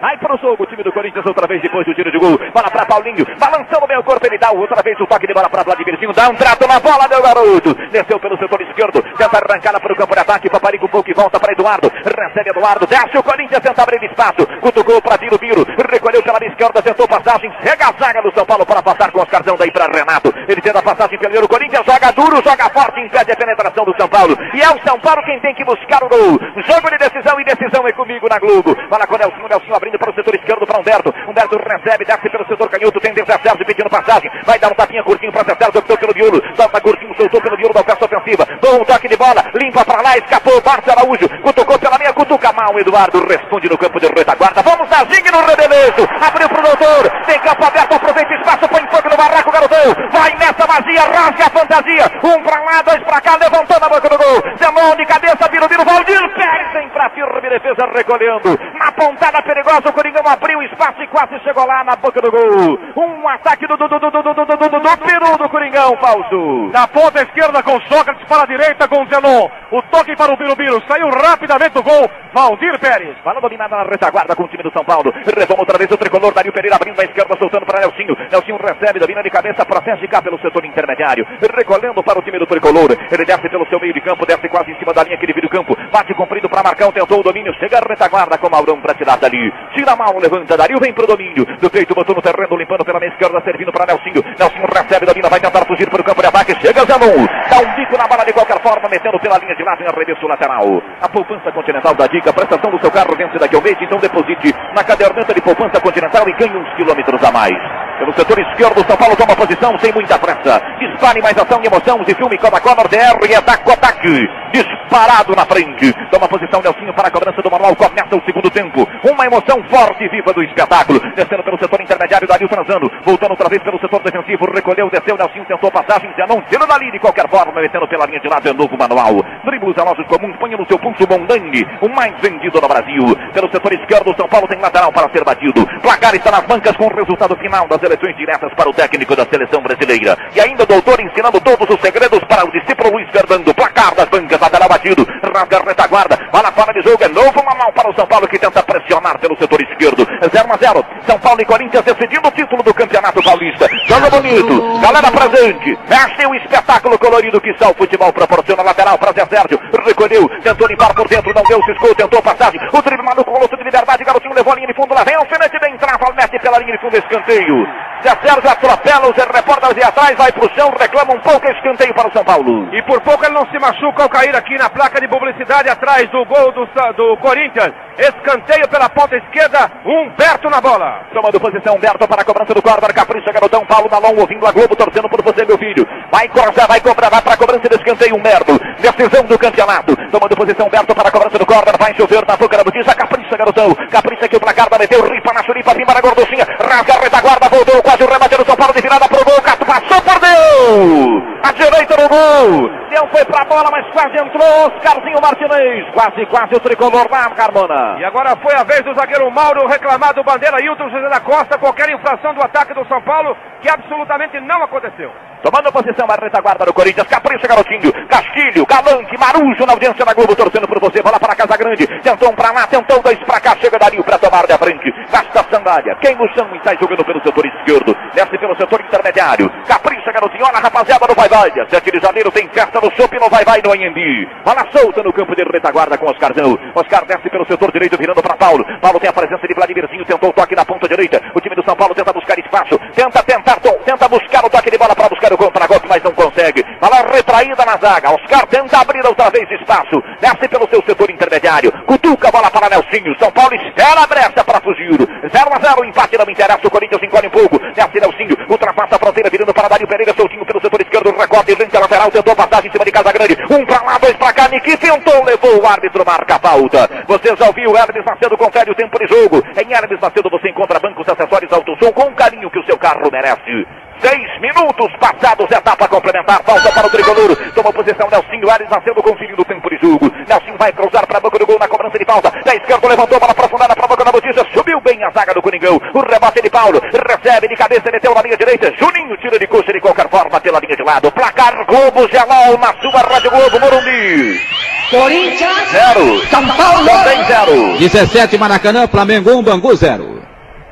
S1: Vai para o jogo o time do Corinthians outra vez depois do tiro de gol. Bola para Paulinho, balançando o meio corpo, ele dá outra vez o toque de bola para Vladimirzinho, dá um trato na bola, meu garoto. Desceu pelo setor esquerdo, tenta arrancada para o campo de ataque, Paparico pouco e volta para Eduardo. Recebe Eduardo, desce o Corinthians, tenta abrir espaço, cutucou para Biro Biro, recolheu pela esquerda, tentou passagem, chega a zaga do São Paulo para passar com Oscarzão daí para Renato. Ele tenta passagem pelo Corinthians, joga duro, joga forte, impede a penetração do São Paulo. E é o São Paulo quem tem que buscar o gol. Jogo de decisão e decisão é comigo na Globo. Fala com o Nelson, Nelson abrindo para o setor esquerdo para Humberto. Humberto recebe, desce pelo setor canhoto, tem Zé Sérgio pedindo passagem. Vai dar um tapinha curtinho para Sérgio, optou pelo miolo. Solta curtinho, soltou pelo miolo da peça ofensiva. Bom toque de bola, limpa para lá, escapou. Márcio Araújo, cutucou pela meia, cutuca mal. Eduardo responde no campo de retaguarda. Vamos a zigue no rebelejo. Abriu pro doutor, tem campo aberto, aproveita o espaço, põe fogo no barraco, garotão. Vai nessa vazia, rasga a fantasia. Um para lá, dois para cá, levantou na boca do gol. Zemão de cabeça, vira, Valdir vem pra firme defesa, recolhendo. Na pontada perigosa, o Coringão abriu espaço e quase chegou lá na boca do gol. Um ataque do, do, do, do, do, do, do, do, do, do Peru do Coringão, Fausto.
S5: Na ponta esquerda com Sócrates para a direita com Zenon. O toque para o Birubiru. Saiu rapidamente do gol. Valdir Pérez.
S1: Bala dominada na retaguarda com o time do São Paulo. Retoma outra vez o tricolor. Dario Pereira abrindo a esquerda, soltando para Nelsinho. Nelsinho recebe, domina de cabeça, protege cá pelo setor intermediário. Recolhendo para o time do tricolor. Ele desce pelo seu meio de campo, desce quase em cima da linha que divide o campo. Bate comprido para Marcão, tentou o domínio. Chega a retaguarda com Maurão para tirar dali. Tira mão, levanta. Dario vem pro domínio. Do peito, botou no terreno, limpando pela meia esquerda, servindo para Nelsinho. Nelsinho recebe, domina, vai tentar fugir para o campo de ataque. Chega Zanon. Dá um bico na bola de qualquer forma, metendo pela linha de lado em arremesso lateral. A poupança continental da Dick a prestação do seu carro vence daqui ao mês, então deposite na caderneta de poupança continental e ganhe uns quilômetros a mais. Pelo setor esquerdo, São Paulo toma posição sem muita pressa. Dispare mais ação e emoção de filme Coda Conor DR e ataque ataque. Disparado na frente. Toma posição Nelsinho para a cobrança do manual. Começa o segundo tempo. Uma emoção forte e viva do espetáculo. Descendo pelo setor intermediário, Dario transando. Voltando outra vez pelo setor defensivo. Recolheu, desceu. Nelsinho tentou passagem. Já não tira dali de qualquer forma. Metendo pela linha de lado. É novo manual. Dribles relógios comuns. Põe no seu pulso Mondang. O mais vendido no Brasil. Pelo setor esquerdo, São Paulo tem lateral para ser batido. Placar está nas bancas com o resultado final das eleições diretas para o técnico da seleção brasileira. E ainda o doutor ensinando todos os segredos para o discípulo Luiz Fernando. Placar das bancas, lateral batido. Rasga a retaguarda. Bola fora de jogo. É novo manual para o São Paulo que tenta pressionar pelo setor esquerdo. 0 a 0. São Paulo e Corinthians decidindo o título do Campeonato Paulista. Joga bonito. Galera presente. É o espetáculo colorido que só o futebol proporciona. Lateral para Zé Sérgio. Recolheu. Tentou limpar por dentro. Não deu. Ciscou. Tentou passagem. O drible maluco. Colosso de liberdade. Garotinho levou a linha de fundo. Lá vem alfinete da entrada. Mete pela linha de fundo. Escanteio. Zé Sérgio atropela os repórteres e atrás. Vai pro chão. Reclama um pouco. Escanteio para o São Paulo.
S3: E por pouco ele não se machuca ao cair aqui na placa de publicidade atrás do gol do, do Corinthians. Escanteio pela ponta esquerda, Humberto na bola.
S1: Tomando posição, Humberto para a cobrança do corner. Capricha, garotão. Paulo Malon ouvindo a Globo, torcendo por você, meu filho. Vai cruzar, vai cobrar, vai para a cobrança do escanteio, Humberto. Decisão do campeonato. Tomando posição, Humberto para a cobrança do corner. Vai chover na boca da botija. Capricha, garotão. Capricha que o placar da meteu. Ripa na churipa, pimba na gorduchinha. Rasga a retaguarda, voltou quase o remate do São Paulo de virada pro gol. Cato passou, perdeu. A direita no gol. Não foi pra bola, mas quase entrou. Oscarzinho Martinez. Quase, quase o tricolor lá, Carmona.
S3: E agora foi a vez do zagueiro Mauro reclamar do bandeira Hilton José da Costa. Qualquer infração do ataque do São Paulo, que absolutamente não aconteceu.
S1: Tomando posição a retaguarda do Corinthians. Capricha, garotinho. Castilho, Galante, Marujo na audiência da Globo, torcendo por você. Bola para a Casa Grande. Tentou um pra lá, tentou dois pra cá. Chega Dario pra tomar da frente. Gasta a sandália. Quem no chão e sai jogando pelo setor esquerdo. Desce pelo setor intermediário. Capricha, garotinho. Olha, rapaziada, no vai-vai. 7 de janeiro tem festa no Chopp, no vai-vai no Anhembi. Bola solta no campo de retaguarda com Oscarzão. Oscar desce pelo setor direito, virando para Paulo. Paulo tem a presença de Vladimirzinho. Tentou o toque na ponta direita. O time do São Paulo tenta buscar espaço. Tenta tentar, tenta buscar o toque de bola para buscar o contra-golpe, mas não consegue. Bola retraída na zaga. Oscar tenta abrir outra vez espaço. Desce pelo seu setor intermediário. Cutuca a bola para Nelsinho. São Paulo espera a brecha para fugir. 0 a 0. Empate não interessa. O Corinthians encolhe um pouco. Desce Nelsinho. Ultrapassa a fronteira virando para Dário Pereira. Soltinho pelo setor esquerdo. Recorte frente à lateral. Tentou passagem em cima de Casa Grande. Um para lá, dois para cá. Niki tentou. Levou o árbitro. Marca a pauta. Você já ouviu Hermes Macedo. Confere o tempo de jogo. Em Hermes Macedo você encontra bancos, acessórios, autosom com o carinho que o seu carro merece. Seis minutos passados, etapa complementar, falta para o tricolor. Toma posição Nelsinho Ares nascendo conferindo o tempo de jogo. Nelsinho vai cruzar para a boca do gol na cobrança de falta. Da esquerda levantou, bola aprofundada para a boca da notícia. Subiu bem a zaga do Coringão. O rebate de Paulo. Recebe de cabeça, meteu na linha direita. Juninho tira de coxa de qualquer forma pela linha de lado. Placar Globo Gelal na sua Rádio Globo Morumbi.
S12: Corinthians.
S1: Zero.
S12: São Paulo.
S1: Também zero.
S11: 17 Maracanã, Flamengo 1, Bangu 0.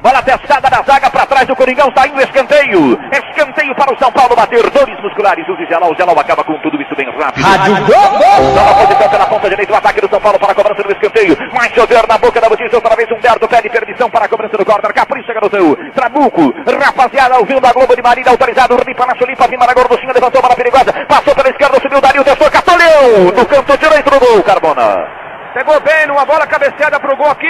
S1: Bola testada da zaga para trás do Coringão, saindo escanteio. Escanteio para o São Paulo bater. Dores musculares. O Gelal. O Gelal acaba com tudo isso bem rápido.
S12: Rádio Globo.
S1: Nova posição pela ponta direita. O ataque do São Paulo para a cobrança do escanteio. Mais chover na boca da notícia. Outra vez Humberto pede permissão para a cobrança do corner. Capricha, garotão. Trabuco. Rapaziada, ouvindo a Globo de Marília. Autorizado. Ripa na chulipa. Vima na gorduchinha. Levantou para perigosa. Passou pela esquerda. Subiu. Dario. Testou. Catoleu. No canto direito do gol. Carbona.
S3: Pegou bem numa bola cabeceada pro gol aqui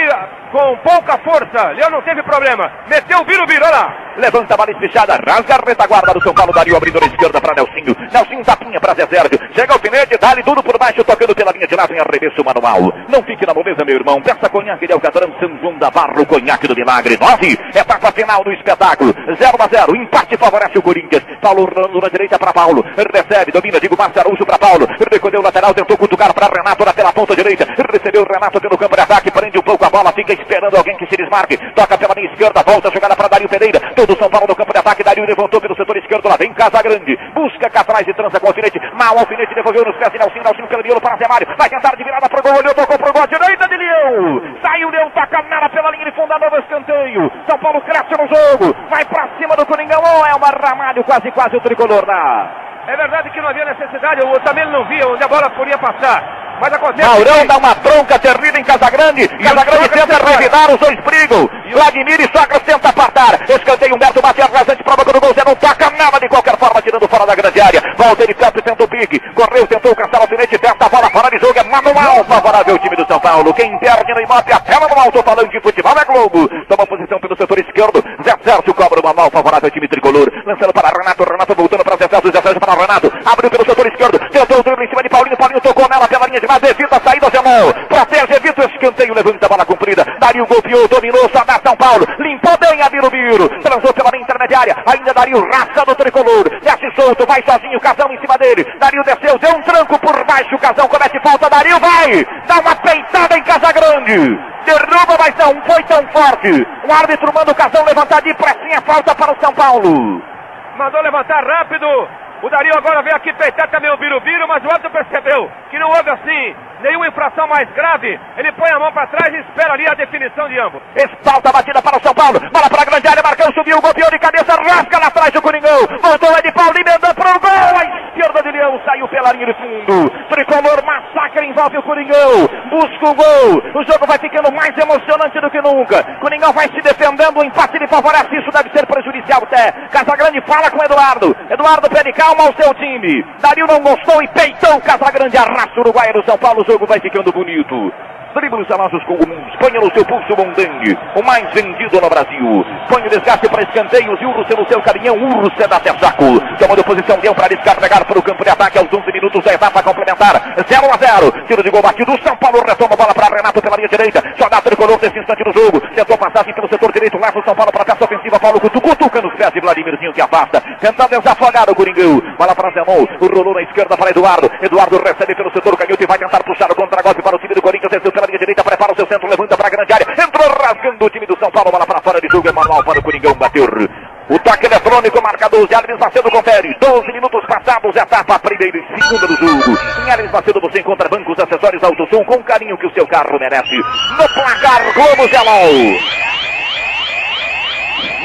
S3: com pouca força. Leão não teve problema. Meteu o biru-biru, olha lá.
S1: Levanta a bala espichada, rasga a retaguarda do São Paulo, Dario abrindo na esquerda para Nelsinho. Nelsinho tapinha para Zé Sérgio. Chega ao finete, dá-lhe tudo por baixo, tocando pela linha de lado em arremesso manual. Não fique na moleza, meu irmão. Peça conhaque de Alcatarão, São João da Barro, conhaque do Milagre. 9, etapa final do espetáculo. 0 a 0, empate favorece o Corinthians. Paulo rolando na direita para Paulo. Recebe, domina, digo, Márcio Araújo para Paulo. Recolheu o lateral, tentou cutucar para Renato, pela ponta direita. Recebeu o Renato pelo campo de ataque, prende um pouco a bola, fica esperando alguém que se desmarque. Toca pela linha esquerda, volta a jogada para Dario Pereira. Todo São Paulo no campo de ataque. Dario levantou pelo setor esquerdo, lá vem Casa Grande. Busca cá atrás e trança com o alfinete. Mal alfinete, devolveu nos pés de Nelsinho. Nelsinho pelo miolo para Zé Mário. Vai tentar de virada pro gol, olhou, tocou pro gol, direita de Leão. Saiu Leão, taca nada pela linha de fundo, novo escanteio. São Paulo cresce no jogo. Vai pra cima do Coringão. Oh, é uma ramalho, quase, quase o tricolor lá.
S3: É verdade que não havia necessidade, eu também não via onde a bola podia passar. Mas acontece.
S1: Maurão
S3: que...
S1: dá uma bronca terrível em Casagrande. Casagrande tenta revidar, os dois brigam. Vladimir e Socras tenta apartar. Escanteio, Humberto bate rasante, prova do gol. Zé não toca nada de qualquer forma, tirando fora da grande área. Walter Campos tenta o pique. Correu, tentou caçar o alfinete, testa a bola fora de jogo. É manual favorável o time do São Paulo. Quem perde no Imape, a tela no alto falando de futebol é Globo. Toma posição pelo setor esquerdo. Zé Sérgio cobra uma mal favorável ao time tricolor. Lançando para Renato. Renato voltando para Zé Sérgio. Zé Sérgio para Renato. Abriu pelo setor esquerdo. Tentou o drible em cima de Paulinho. Paulinho tocou nela pela linha de mais. Evita a saída, Zé Protege, evita o escanteio. Levanta a bola comprida. Dario golpeou, dominou, só dá São Paulo. Limpou bem a Birubiru. Transou pela linha intermediária. Ainda Dario raça do tricolor. Desce solto, vai sozinho. Casão em cima dele. Dario desceu, deu um tranco por baixo. Casão comete falta. Dario vai. Dá uma peitada em Casa Grande. Derruba, mas não foi tão forte. O árbitro manda o Casão levantar de pressinha. Falta para o São Paulo.
S3: Mandou levantar rápido. O Dario agora veio aqui peitar também o Birubiru, mas o árbitro percebeu que não houve assim nenhuma infração mais grave. Ele põe a mão para trás e espera ali a definição de ambos.
S1: Espalta a batida para o São Paulo. Bola para a grande área. Marcão subiu, golpeou de cabeça, rasga lá atrás do Coringão. Voltou Ed Paulo, emendou para o gol. A esquerda de Leão saiu pela linha de fundo. Tricolor massacre envolve o Coringão. Busca o gol. O jogo vai ficando mais emocionante do que nunca. Coringão vai se defendendo. O empate lhe favorece. Isso deve ser prejudicial até. Casagrande fala com Eduardo. Eduardo pede calma ao seu time. Dario não gostou e peitou. Casagrande arrasta o Uruguai no São Paulo. O jogo vai ficando bonito. Dribles alaços comuns. Ponha no seu pulso Mondang. O mais vendido no Brasil. Põe o desgaste para escanteios e Urso no seu caminhão. Urso é da Tersaco. Tomando posição, deu para descarregar para o campo de ataque aos 11 minutos da etapa complementar. 0 a 0. Tiro de gol batido. São Paulo retoma a bola para Renato pela linha direita. Só dá tricolor nesse instante do jogo. Tentou passagem pelo setor direito. Leva o São Paulo para a peça ofensiva. Paulo Cutu, cutuca nos pés de Vladimirzinho que afasta. Tentando desafogar o Coringão. Bola para Zenon. Rolou na esquerda para Eduardo. Eduardo recebe pelo setor canhoto e vai tentar puxar o contra-golpe para o time do Corinthians. Desceu pela linha direita. Prepara o seu centro. Levanta para a grande área. Entrou rasgando o time do São Paulo. Bola para fora de jogo. É manual para o Coringão bater. O toque eletrônico, marcador de Alves Macedo confere. 12 minutos passados, etapa primeira e segunda do jogo. Em Alves Macedo você encontra bancos, acessórios, autosom com o carinho que o seu carro merece. No placar, Globo Zelol.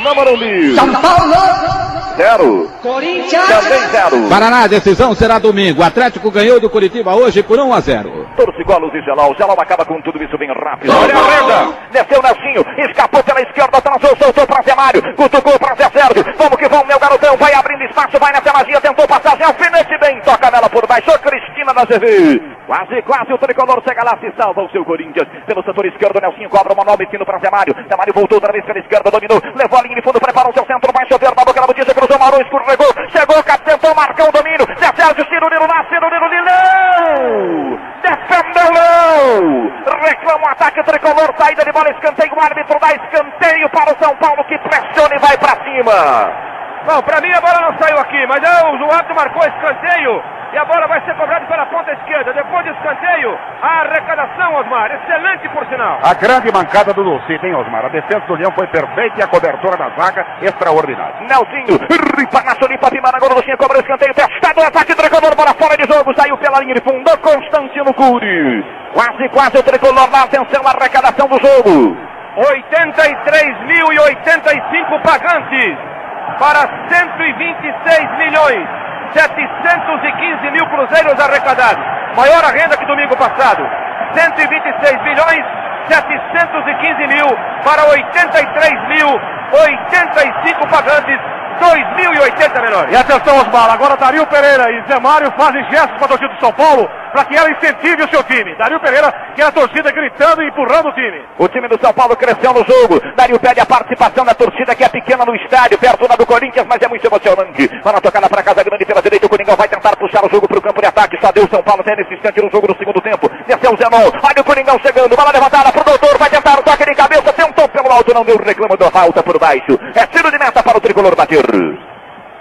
S1: No Morumbi.
S12: São Paulo.
S1: Zero.
S12: Corinthians.
S1: Também zero.
S11: Paraná, a decisão será domingo. O Atlético ganhou do Curitiba hoje por 1 a 0.
S1: Torcigolos e Gelal. Gelal acaba com tudo isso bem rápido. Olha a renda. Desceu Nelsinho. Escapou pela esquerda. Atrasou, soltou para Zé Mário. Cutucou para Zé Sérgio. Vamos que vamos, meu garotão. Vai abrindo espaço. Vai nessa magia. Tentou passagem. Alfinete bem. Toca nela por baixo. Cristina da GV. Quase, quase o tricolor chega lá. Se salva o seu Corinthians. Pelo setor esquerdo. Nelsinho cobra uma nova ensino para Zé Mário. Zé Mário voltou outra vez pela esquerda. Dominou. Levou a linha de fundo. Preparou o seu centro. Vai chover na boca da botija. Cruzou. Marou. Escorregou. Chegou. Tentou marcar o domínio. Zé Sérgio. Cirulino lá. Cirulino de não. Defendeu não. Reclama o ataque tricolor. Saída de bola. Escanteio. O árbitro dá escanteio para o São Paulo que pressiona e vai para cima.
S3: Bom, pra mim a bola não saiu aqui, mas é, o árbitro marcou escanteio e a bola vai ser cobrada pela ponta esquerda. Depois do escanteio, a arrecadação, Osmar, excelente por sinal.
S6: A grande mancada do Lucito, hein, Osmar? A defesa do Leão foi perfeita e a cobertura da zaga extraordinária.
S1: Nelsinho, ripa na Solipa, Pimana, agora Lucinha cobra o escanteio, testado o ataque tricolor, bola fora de jogo, saiu pela linha de fundo, Constantino Cury. Quase, quase o tricolor na atenção, a arrecadação do jogo.
S3: 83.085 pagantes para 126 milhões 715 mil cruzeiros arrecadados. Maior a renda que domingo passado. 126 milhões 715 mil para 83 mil 85 pagantes 2.080 menores.
S5: E atenção, Osmar, agora Dario Pereira e Zé Mário fazem gestos para a torcida do São Paulo para que ela incentive o seu time. Dario Pereira que é a torcida gritando e empurrando o time.
S1: O time do São Paulo cresceu no jogo. Dario pede a participação da torcida que é pequena no estádio, perto da do Corinthians, mas é muito emocionante. Na tocada para Casa Grande pela direita. O Coringão vai tentar puxar o jogo para o campo de ataque. Só deu o São Paulo até nesse instante no jogo no segundo tempo. Desceu o Zenon. Olha o Coringão chegando. Bola levantada pro doutor. Vai tentar o toque de cabeça. Tentou pelo alto. Não deu reclamo da falta por baixo. É tiro de meta para o tricolor bater. April.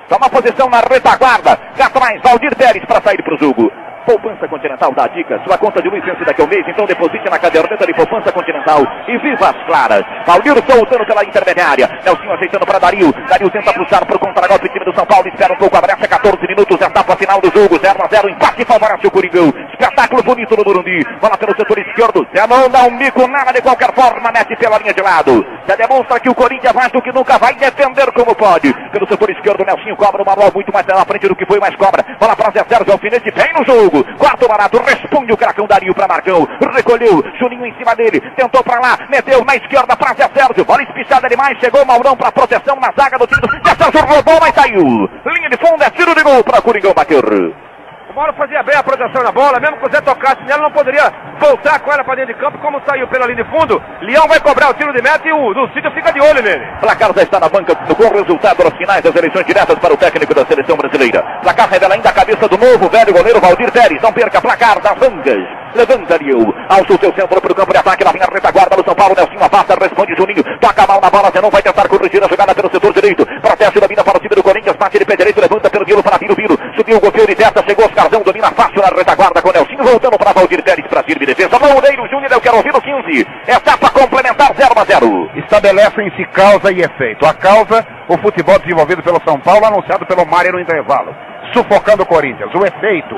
S1: Toma posição na retaguarda. Já atrás, Valdir Pérez para sair para o jogo. Poupança Continental dá dica. Sua conta de luz vence daqui a um mês, então deposite na caderneta de Poupança Continental e viva as claras. Valdir soltando pela intermediária. Nelsinho ajeitando para Dario. Dario tenta puxar por contra-golpe. time do São Paulo espera um pouco. Abraça 14 minutos. Etapa final do jogo. 0 a 0 Empate favorece o Coringão. Espetáculo bonito no Burundi. Bola pelo setor esquerdo. Zé não dá um mico, nada de qualquer forma, mete pela linha de lado. Já demonstra que o Corinthians mais do que nunca vai defender como pode. Pelo setor esquerdo, Nelsinho cobra uma bola muito mais na frente do que foi, mas cobra. Bola para Zé Sérgio, alfinete, vem no jogo. Quarto barato, responde o cracão Dario para Marcão. Recolheu, Juninho em cima dele, tentou para lá, meteu na esquerda para Zé Sérgio. Bola espichada demais, chegou Maurão para proteção na zaga do time do Zé Sérgio, roubou, mas saiu. Linha de fundo, é tiro de gol para Coringão bater.
S3: O Mauro fazia bem a proteção na bola, mesmo que o Zé tocasse nela, não poderia voltar com ela para dentro de campo, como saiu pela linha de fundo. Leão vai cobrar o tiro de meta e o Lucídio fica de olho nele.
S1: Placar já está na banca com o resultado das finais das eleições diretas para o técnico da seleção brasileira. Placar revela ainda a cabeça do novo velho goleiro Valdir Pérez. Não perca placar das bancas. Levanta Liu. Alça o seu centro para o campo de ataque. Lá vem a retaguarda do São Paulo. Nelsinho afasta, responde Juninho. Toca mal na bola. Zenon vai tentar corrigir a jogada pelo setor direito. Proteste, domina para o time do Corinthians. Bate de pé direito, levanta pelo Viro para Viro Viro. Subiu o golpeio de testa. Chegou Oscarzão. Domina fácil na retaguarda com Nelsinho. Voltando para Valdir Pérez para firme defesa. Loureiro Júnior. Eu quero ouvir o 15. Etapa complementar 0 a 0.
S6: Estabelecem-se causa e efeito. A causa, o futebol desenvolvido pelo São Paulo, anunciado pelo Mário no intervalo. Sufocando o Corinthians. O efeito,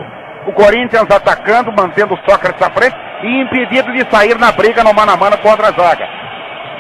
S6: o Corinthians atacando, mantendo o Sócrates à frente e impedido de sair na briga no mano a mano contra a zaga.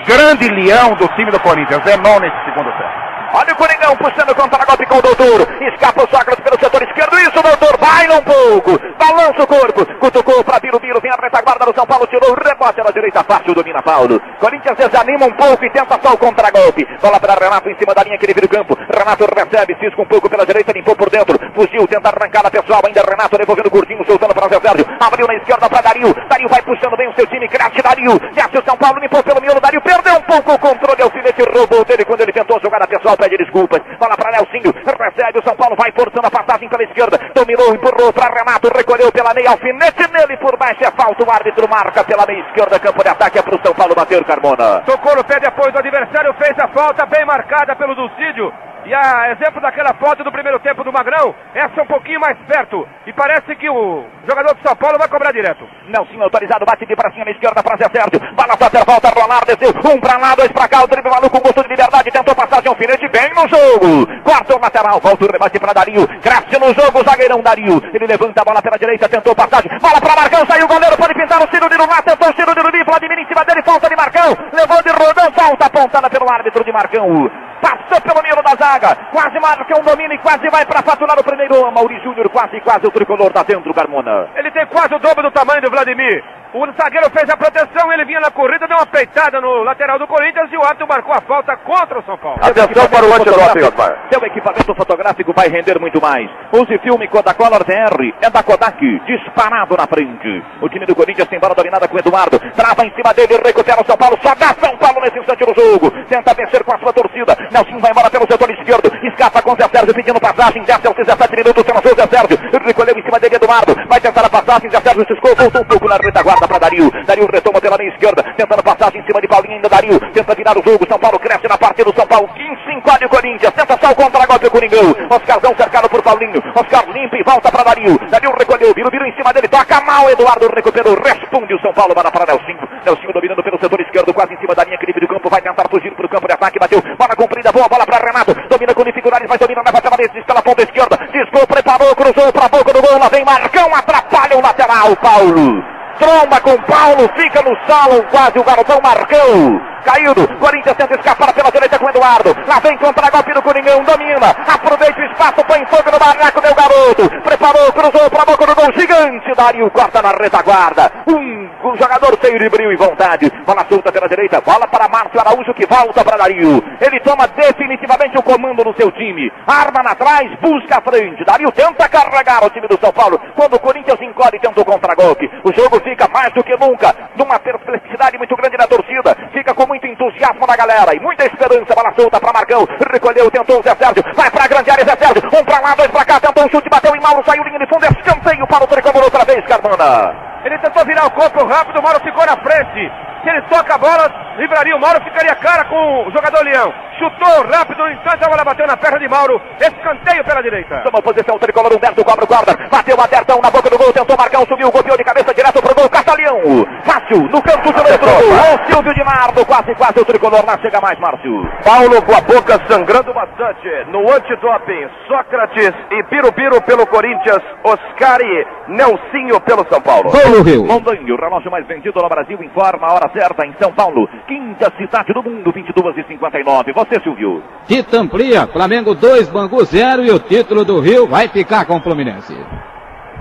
S6: Grande leão do time do Corinthians, Zenon nesse segundo tempo.
S1: Olha o Coringão puxando contra golpe com o doutor. Escapa o Sócrates pelo setor esquerdo. Isso, doutor. Baila um pouco. Balança o corpo. Cutucou para Biro Biro. Vem a retaguarda do São Paulo. Tirou o rebote na direita. Fácil. Domina Paulo. Corinthians desanima um pouco e tenta só o contragolpe. Bola para Renato em cima da linha que ele vira o campo. Renato recebe. Cisca um pouco pela direita. Limpou por dentro. Fugiu. Tenta arrancar a pessoal. Ainda Renato devolvendo curtinho. Soltando para Zé Sérgio. Abriu na esquerda para Dario. Dario vai puxando bem o seu time. Craque Dario. Desce o São Paulo. Limpou pelo miolo. Dario perdeu um pouco o controle. Alfinete roubou dele quando ele tentou jogar a pessoal. Pede desculpas. Bola para Nelsinho, recebe o São Paulo, vai forçando a passagem pela esquerda, dominou, empurrou para Renato, recolheu pela meia, alfinete nele por baixo, é falta, o árbitro marca pela meia esquerda, campo de ataque é para o São Paulo bater, Carmona.
S3: Tocou no pé de apoio do adversário, fez a falta bem marcada pelo Dulcídio. E a exemplo daquela foto do primeiro tempo do Magrão, essa é um pouquinho mais perto. E parece que o jogador do São Paulo vai cobrar direto.
S1: Nelsinho autorizado, bate de pra cima na esquerda para Zé Sérgio. Bala fazer volta, Ronaldo desceu. Um pra lá, dois pra cá. O drible maluco com gosto de liberdade. Tentou passagem alfinete bem no jogo. Quarto lateral, volta o rebate para Dario. Cresce no jogo o zagueirão Dario. Ele levanta a bola pela direita, tentou passagem. Bola para Marcão, saiu o goleiro, pode pintar o Ciro de lá. Tentou o Ciro de Luli, Vladimir em cima dele, falta de Marcão. Levou de rodão, falta apontada pelo árbitro de Marcão. Passou pelo meio da zaga. Quase marca um domínio e quase vai para faturar o primeiro. Mauri Júnior, quase, quase o tricolor tá dentro, Carmona.
S3: Ele tem quase o dobro do tamanho do Vladimir. O zagueiro fez a proteção, ele vinha na corrida, deu uma peitada no lateral do Corinthians e o árbitro marcou a falta contra o São Paulo.
S1: Atenção para o antidoping, Osmar. Seu equipamento fotográfico vai render muito mais. Use filme Kodacolor TR. É da Kodak, disparado na frente. O time do Corinthians tem bola dominada com o Eduardo. Trava em cima dele, recupera o São Paulo. Só dá São Paulo nesse instante no jogo. Tenta vencer com a sua torcida. Nelson vai embora pelo setor esquerdo. Escapa com o Zé Sérgio pedindo passagem. Desce aos 17 minutos. Senador Zé Sérgio. Recolheu em cima dele Eduardo. Vai tentar a passagem. Zé Sérgio se escou. Voltou um pouco na retaguarda para Dario. Dario retoma pela linha esquerda. Tentando passagem em cima de Paulinho. Ainda Dario. Tenta virar o jogo. São Paulo cresce na parte do São Paulo. 15 encolhe o Corinthians. Tenta só o contra-golpe o Coringão. Oscarzão cercado por Paulinho. Oscar limpa e volta para Dario. Dario recolheu. Viro, viro em cima dele. Toca mal. Eduardo recuperou. Responde o São Paulo. Para para Nelsinho. Nelsinho dominando pelo setor esquerdo. Quase em cima da linha que livre do campo. Vai tentar fugir para o campo de ataque. Bateu. Bola comprida. Boa bola para Renato. Domina com dificuldades. Vai dominar na pela vez. Pela ponta esquerda. Discou, preparou. Cruzou para a boca do gol. Lá vem Marcão. Atrapalha o lateral. Paulo. Tromba com Paulo. Fica no salão. Quase o garotão Marcão. Caído, Corinthians tenta escapar pela direita com Eduardo. Lá vem contra-golpe do Coringão, domina. Aproveita o espaço, põe fogo no barraco, deu garoto. Preparou, cruzou para a boca do gol gigante. Dario corta na retaguarda. Um, um jogador cheio de brilho e vontade. Bola solta pela direita, bola para Márcio Araújo que volta para Dario. Ele toma definitivamente o comando no seu time. Arma na trás, busca a frente. Dario tenta carregar o time do São Paulo. Quando o Corinthians encolhe, tenta o contra-golpe. O jogo fica mais do que nunca numa perplexidade muito grande na torcida. Fica com muito entusiasmo da galera e muita esperança. Bola solta para Marcão. Recolheu, tentou o Zé Sérgio. Vai para a grande área, Zé Sérgio. Um para lá, dois para cá. Tentou um chute, bateu em Mauro, saiu linha de fundo. Escanteio para o Tricolor outra vez, Carmona.
S3: Ele tentou virar o corpo rápido, o Mauro ficou na frente. Se ele toca a bola, livraria o Mauro, ficaria cara com o jogador Leão. Chutou rápido, no instante a bola bateu na perna de Mauro. Escanteio pela direita.
S1: Toma posição, o tricolor Humberto cobra o guarda. Bateu a Dertão na boca do gol, tentou marcar, subiu, golpeou de cabeça direto pro gol. Caçaleão. Fácil, no canto direito. O Silvio de Nardo, quase, quase o tricolor lá chega mais, Márcio.
S4: Paulo com a boca sangrando bastante. No antidoping, Sócrates e Birubiru pelo Corinthians. Oscari, Nelsinho pelo São Paulo.
S11: Gol do Rio.
S1: Mondanho, o relógio mais vendido no Brasil, informa a hora certa em São Paulo. Quinta cidade do mundo, 22 e 59. Você, Silvio.
S11: Tita amplia, Flamengo 2, Bangu 0 e o título do Rio vai ficar com o Fluminense.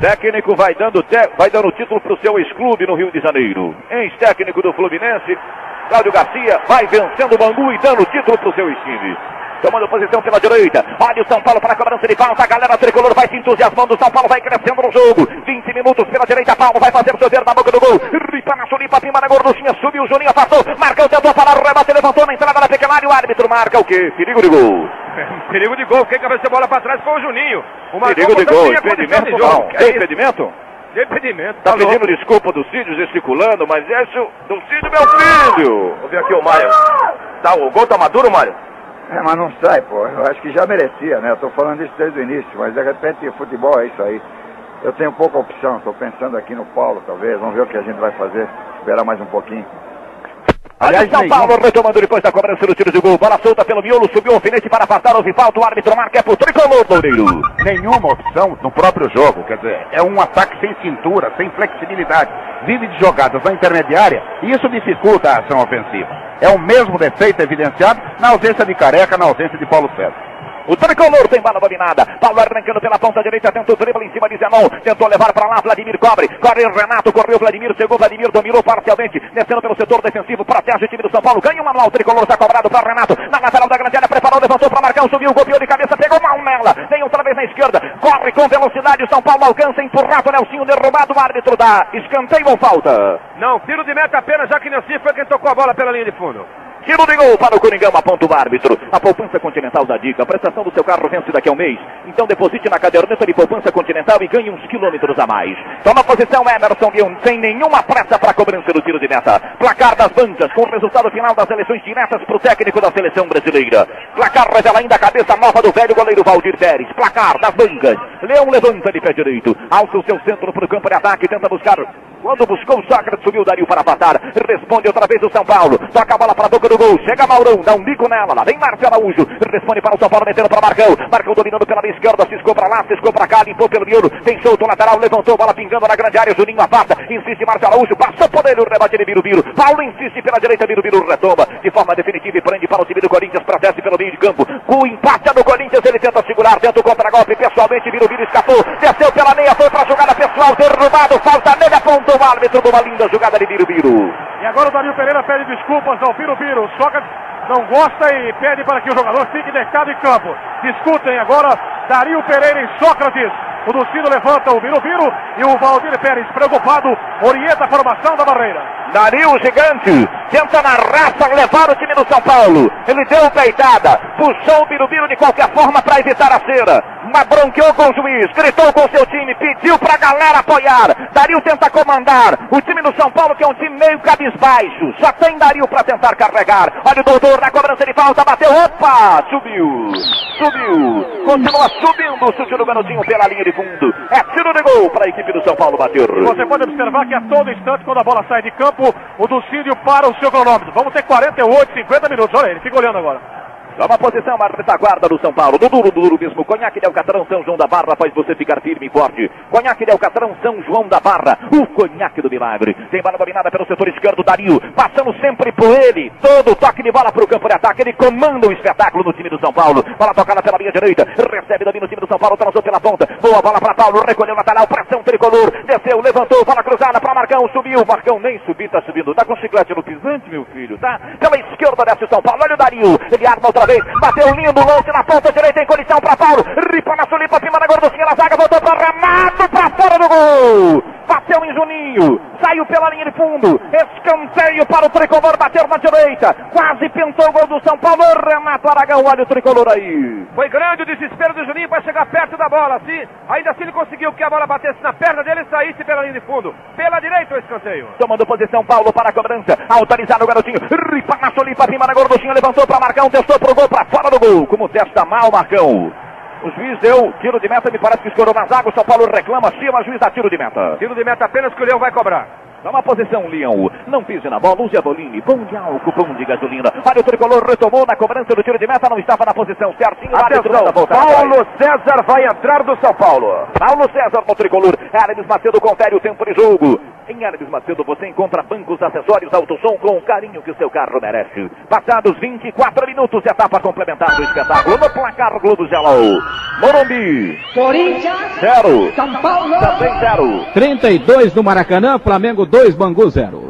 S1: Técnico vai dando, te... vai dando título para o seu ex-clube no Rio de Janeiro. Ex-técnico do Fluminense, Cláudio Garcia, vai vencendo o Bangu e dando título para o seu ex-time. Tomando posição pela direita. Olha o São Paulo para a cobrança de falta. A galera tricolor vai se entusiasmando. O São Paulo vai crescendo no jogo. 20 minutos pela direita. Paulo vai fazer o seu ver na boca do gol. Ripa na chulipa, pima na gorduchinha. Subiu. Juninho afastou. Marcou, tentou falar. O rebate levantou na entrada da pequena área. O árbitro marca o quê? Perigo de gol.
S3: Perigo de gol. Quem cabeceou a bola para trás foi o Juninho. O Marcão
S1: Perigo de gol. Impedimento
S3: de é
S1: Tem
S3: isso?
S1: impedimento?
S3: Tem impedimento.
S1: Tá
S3: Tá
S1: pedindo
S3: louco.
S1: desculpa do Cídio gesticulando, mas esse é o- do Cídio, meu filho.
S4: Ver aqui o Mário. Tá, o gol tá maduro, Mário?
S15: É, mas não sai, pô. Eu acho que já merecia, né? Eu tô falando isso desde o início, mas de repente futebol é isso aí. Eu tenho pouca opção, tô pensando aqui no Paulo, talvez. Vamos ver o que a gente vai fazer. Esperar mais um pouquinho.
S1: Aliás, São Paulo retomando depois da cobrança do tiro de gol. Bola solta pelo miolo, subiu o alfinete para afastar o falta. O árbitro marca é pro tricolor, Loureiro.
S6: Nenhuma opção no próprio jogo, quer dizer, é um ataque sem cintura, sem flexibilidade. Vive de jogadas na intermediária e isso dificulta a ação ofensiva. É o mesmo defeito evidenciado na ausência de Careca, na ausência de Paulo César.
S1: O tricolor tem bala dominada. Paulo arrancando pela ponta direita, tenta o drible em cima de Zenon. Tentou levar para lá, Vladimir cobre. Corre Renato, correu Vladimir, chegou Vladimir, dominou parcialmente. Descendo pelo setor defensivo, protege o time do São Paulo. Ganha uma lá, o tricolor está cobrado para Renato. Na lateral da grande área, preparou, levantou para Marcão, subiu, golpeou de cabeça, pegou mal nela. Vem outra vez na esquerda, corre com velocidade. O São Paulo alcança, empurrado Nelsinho, derrubado. O árbitro dá escanteio ou falta?
S3: Não, tiro de meta apenas, já que Nelson foi quem tocou a bola pela linha de fundo.
S1: Tiro de gol para o Coringão, aponta o árbitro. A poupança continental da dica. A prestação do seu carro vence daqui a um mês. Então deposite na caderneta de poupança continental e ganhe uns quilômetros a mais. Toma posição Emerson Bion, sem nenhuma pressa para a cobrança do tiro de meta. Placar das bancas, com o resultado final das eleições diretas para o técnico da seleção brasileira. Placar revela ainda a cabeça nova do velho goleiro Valdir Pérez. Placar das bancas. Leão levanta de pé direito. Alça o seu centro para o campo de ataque. Tenta buscar quando buscou o Sócrates, subiu o Dario para matar. Responde outra vez o São Paulo. Toca a bola para a boca do gol. Chega Maurão, dá um bico nela. Lá vem Márcio Araújo. Responde para o São Paulo, metendo para Marcão. Marcão dominando pela esquerda. Ciscou para lá, ciscou para cá. Limpou pelo miolo. Tem solto lateral. Levantou, bola pingando na grande área. Juninho aparta. Insiste Márcio Araújo. Passou por ele o rebate de Biro Biro. Paulo insiste pela direita. Biro Biro retoma de forma definitiva e prende para o time do Corinthians. Protege pelo meio de campo. O empate do Corinthians, ele tenta segurar. Tenta o contra-golpe. Pessoalmente, Biro Biro escapou. Desceu pela meia. Foi para a jogada pessoal. Derrubado. Falta nele. Apontou o árbitro de uma linda jogada de Biro.
S5: E agora o Dario Pereira pede desculpas ao. O Sócrates não gosta e pede para que o jogador fique deitado em campo. Discutem agora Dario Pereira e Sócrates. O Lucino levanta o Biro e o Valdir Pérez, preocupado, orienta a formação da barreira.
S1: Dario gigante, tenta na raça levar o time do São Paulo. Ele deu peitada, puxou o Birubiru de qualquer forma para evitar a cera. Mas bronqueou com o juiz, gritou com seu time, pediu pra galera apoiar. Dario tenta comandar. O time do São Paulo que é um time meio cabisbaixo. Só tem Dario para tentar carregar. Olha o doutor na cobrança de falta, bateu, opa, subiu. Subiu, continua subindo o chute do garotinho pela linha de fundo. É tiro de gol para a equipe do São Paulo bater.
S5: Você pode observar que a todo instante, quando a bola sai de campo, o Ducídio para o seu cronômetro. Vamos ter 48, 50 minutos. Olha ele, fica olhando agora.
S1: Toma posição a retaguarda do São Paulo. Do duro, duro mesmo. Conhaque de Alcatrão, São João da Barra faz você ficar firme e forte. Conhaque de Alcatrão, São João da Barra. O conhaque do milagre. Tem bola dominada pelo setor esquerdo, Dario. Passando sempre por ele. Todo toque de bola para o campo de ataque. Ele comanda o espetáculo no time do São Paulo. Bola tocada pela linha direita. Recebe domínio no time do São Paulo. Transou pela ponta. Boa bola para Paulo. Recolheu na lateral. Pressão tricolor. Desceu, levantou. Bola cruzada para Marcão. Subiu. Marcão nem subiu, tá subindo. Tá com chiclete no pisante, meu filho, tá? Pela esquerda desce o São Paulo. Olha o Dario. Ele arma outra vez. Bateu lindo lance na ponta direita em condição para Paulo. Ripa na sulipa, pima na gorducinha na zaga. Voltou para Renato para fora do gol. Bateu em Juninho. Saiu pela linha de fundo. Escanteio para o tricolor. Bateu na direita. Quase pintou o gol do São Paulo. Renato Aragão. Olha o tricolor aí.
S3: Foi grande o desespero do Juninho para chegar perto da bola. Assim, ainda assim ele conseguiu que a bola batesse na perna dele e saísse pela linha de fundo. Pela direita o escanteio.
S1: Tomando posição, Paulo para a cobrança. Autorizado o garotinho. Ripa na sulipa, pima na gorduchinha. Levantou para Marcão. Testou pro gol para fora do gol. Como testa mal, Marcão. O juiz deu tiro de meta, me parece que escorou na zaga. O São Paulo reclama, cima, o juiz dá tiro de meta.
S3: Tiro de meta apenas que o Leão vai cobrar.
S1: Toma posição, Leão. Não pise na bola. Use a Bolini. Pão de álcool, pão de gasolina. Olha o tricolor, retomou na cobrança do tiro de meta. Não estava na posição certinho.
S4: Atenção, Paulo César vai entrar do São Paulo.
S1: Paulo César no tricolor. Hermes Macedo confere o tempo de jogo. Em Hermes Macedo você encontra bancos, acessórios, autosom com o carinho que o seu carro merece. Passados 24 minutos, etapa complementar do espetáculo. No placar Globo Gelo. Morumbi.
S12: Corinthians.
S1: Zero.
S12: São Paulo.
S1: Também zero.
S11: 32 no Maracanã, Flamengo 2, Bangu 0.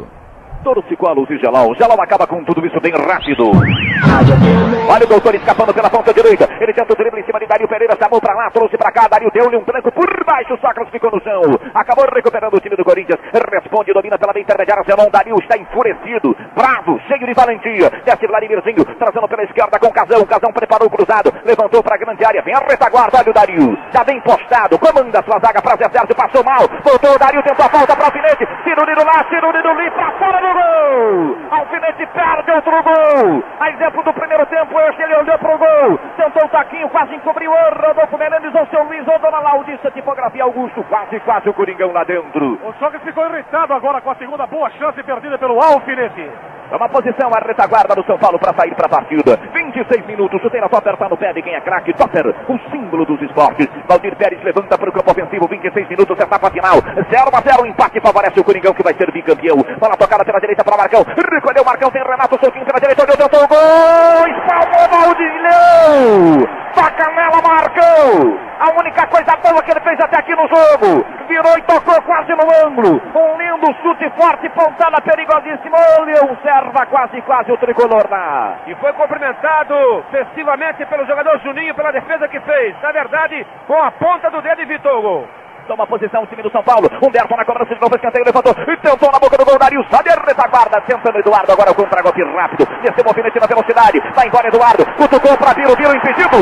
S1: Torce com a luz e Gelal. Gelal acaba com tudo isso bem rápido. Olha o doutor escapando pela ponta direita. Ele tenta o drible em cima de Dario Pereira. Chamou pra lá, trouxe pra cá. Dario deu-lhe um tranco por baixo. Sócrates ficou no chão. Acabou recuperando o time do Corinthians. Responde, domina pela meia intermediária. Zenon Dario está enfurecido. Bravo, cheio de valentia. Desce Vladimirzinho, trazendo pela esquerda com Casão. Casão preparou o cruzado. Levantou pra grande área. Vem a retaguarda. Olha o Dario. Já bem postado. Comanda sua zaga pra Zé Sérgio. Passou mal. Voltou o Dario. Tentou a falta pra Alfinete. Tira o Nino lá. Tira o Nino ali. Pra fora do gol. Alfinete perde outro gol. A exemplo do primeiro tempo, esse ele olhou pro gol. Tentou o taquinho, quase encobriu. Rodolfo Menezes ou seu Luiz ou Dona Laudista, tipografia Augusto. Quase, quase o Coringão lá dentro.
S5: O Sócrates ficou irritado agora com a segunda boa chance perdida pelo Alfinete.
S1: Toma posição a retaguarda do São Paulo para sair para a partida. 26 minutos, chuteira Topper tá no pé de quem é craque. Topper, o símbolo dos esportes. Valdir Pérez levanta para o campo ofensivo. 26 minutos, etapa final. 0 a 0, empate favorece o Coringão que vai ser bicampeão. Bola tocada pela direita para o Marcão. Recolheu o Marcão, tem Renato Souquinho pela direita. Olhou, tentou o gol. Espalmou Valdilhão. Toca nela, Marcão. A única coisa boa que ele fez até aqui no jogo. Virou e tocou quase no ângulo. Um lindo chute forte, pontada perigosíssima. Olha, observa quase, quase o tricolor lá.
S3: E foi cumprimentado festivamente pelo jogador Juninho pela defesa que fez. Na verdade, com a ponta do dedo evitou o gol.
S1: Toma posição o time do São Paulo. Humberto na cobrança de novo, escanteio, levantou e tentou na boca do gol. Dario sabe a retaguarda. Tentando Eduardo agora com o contra-golpe rápido. Desceu movimento na velocidade. Vai embora Eduardo. Cutucou para Biro, Biro impedido.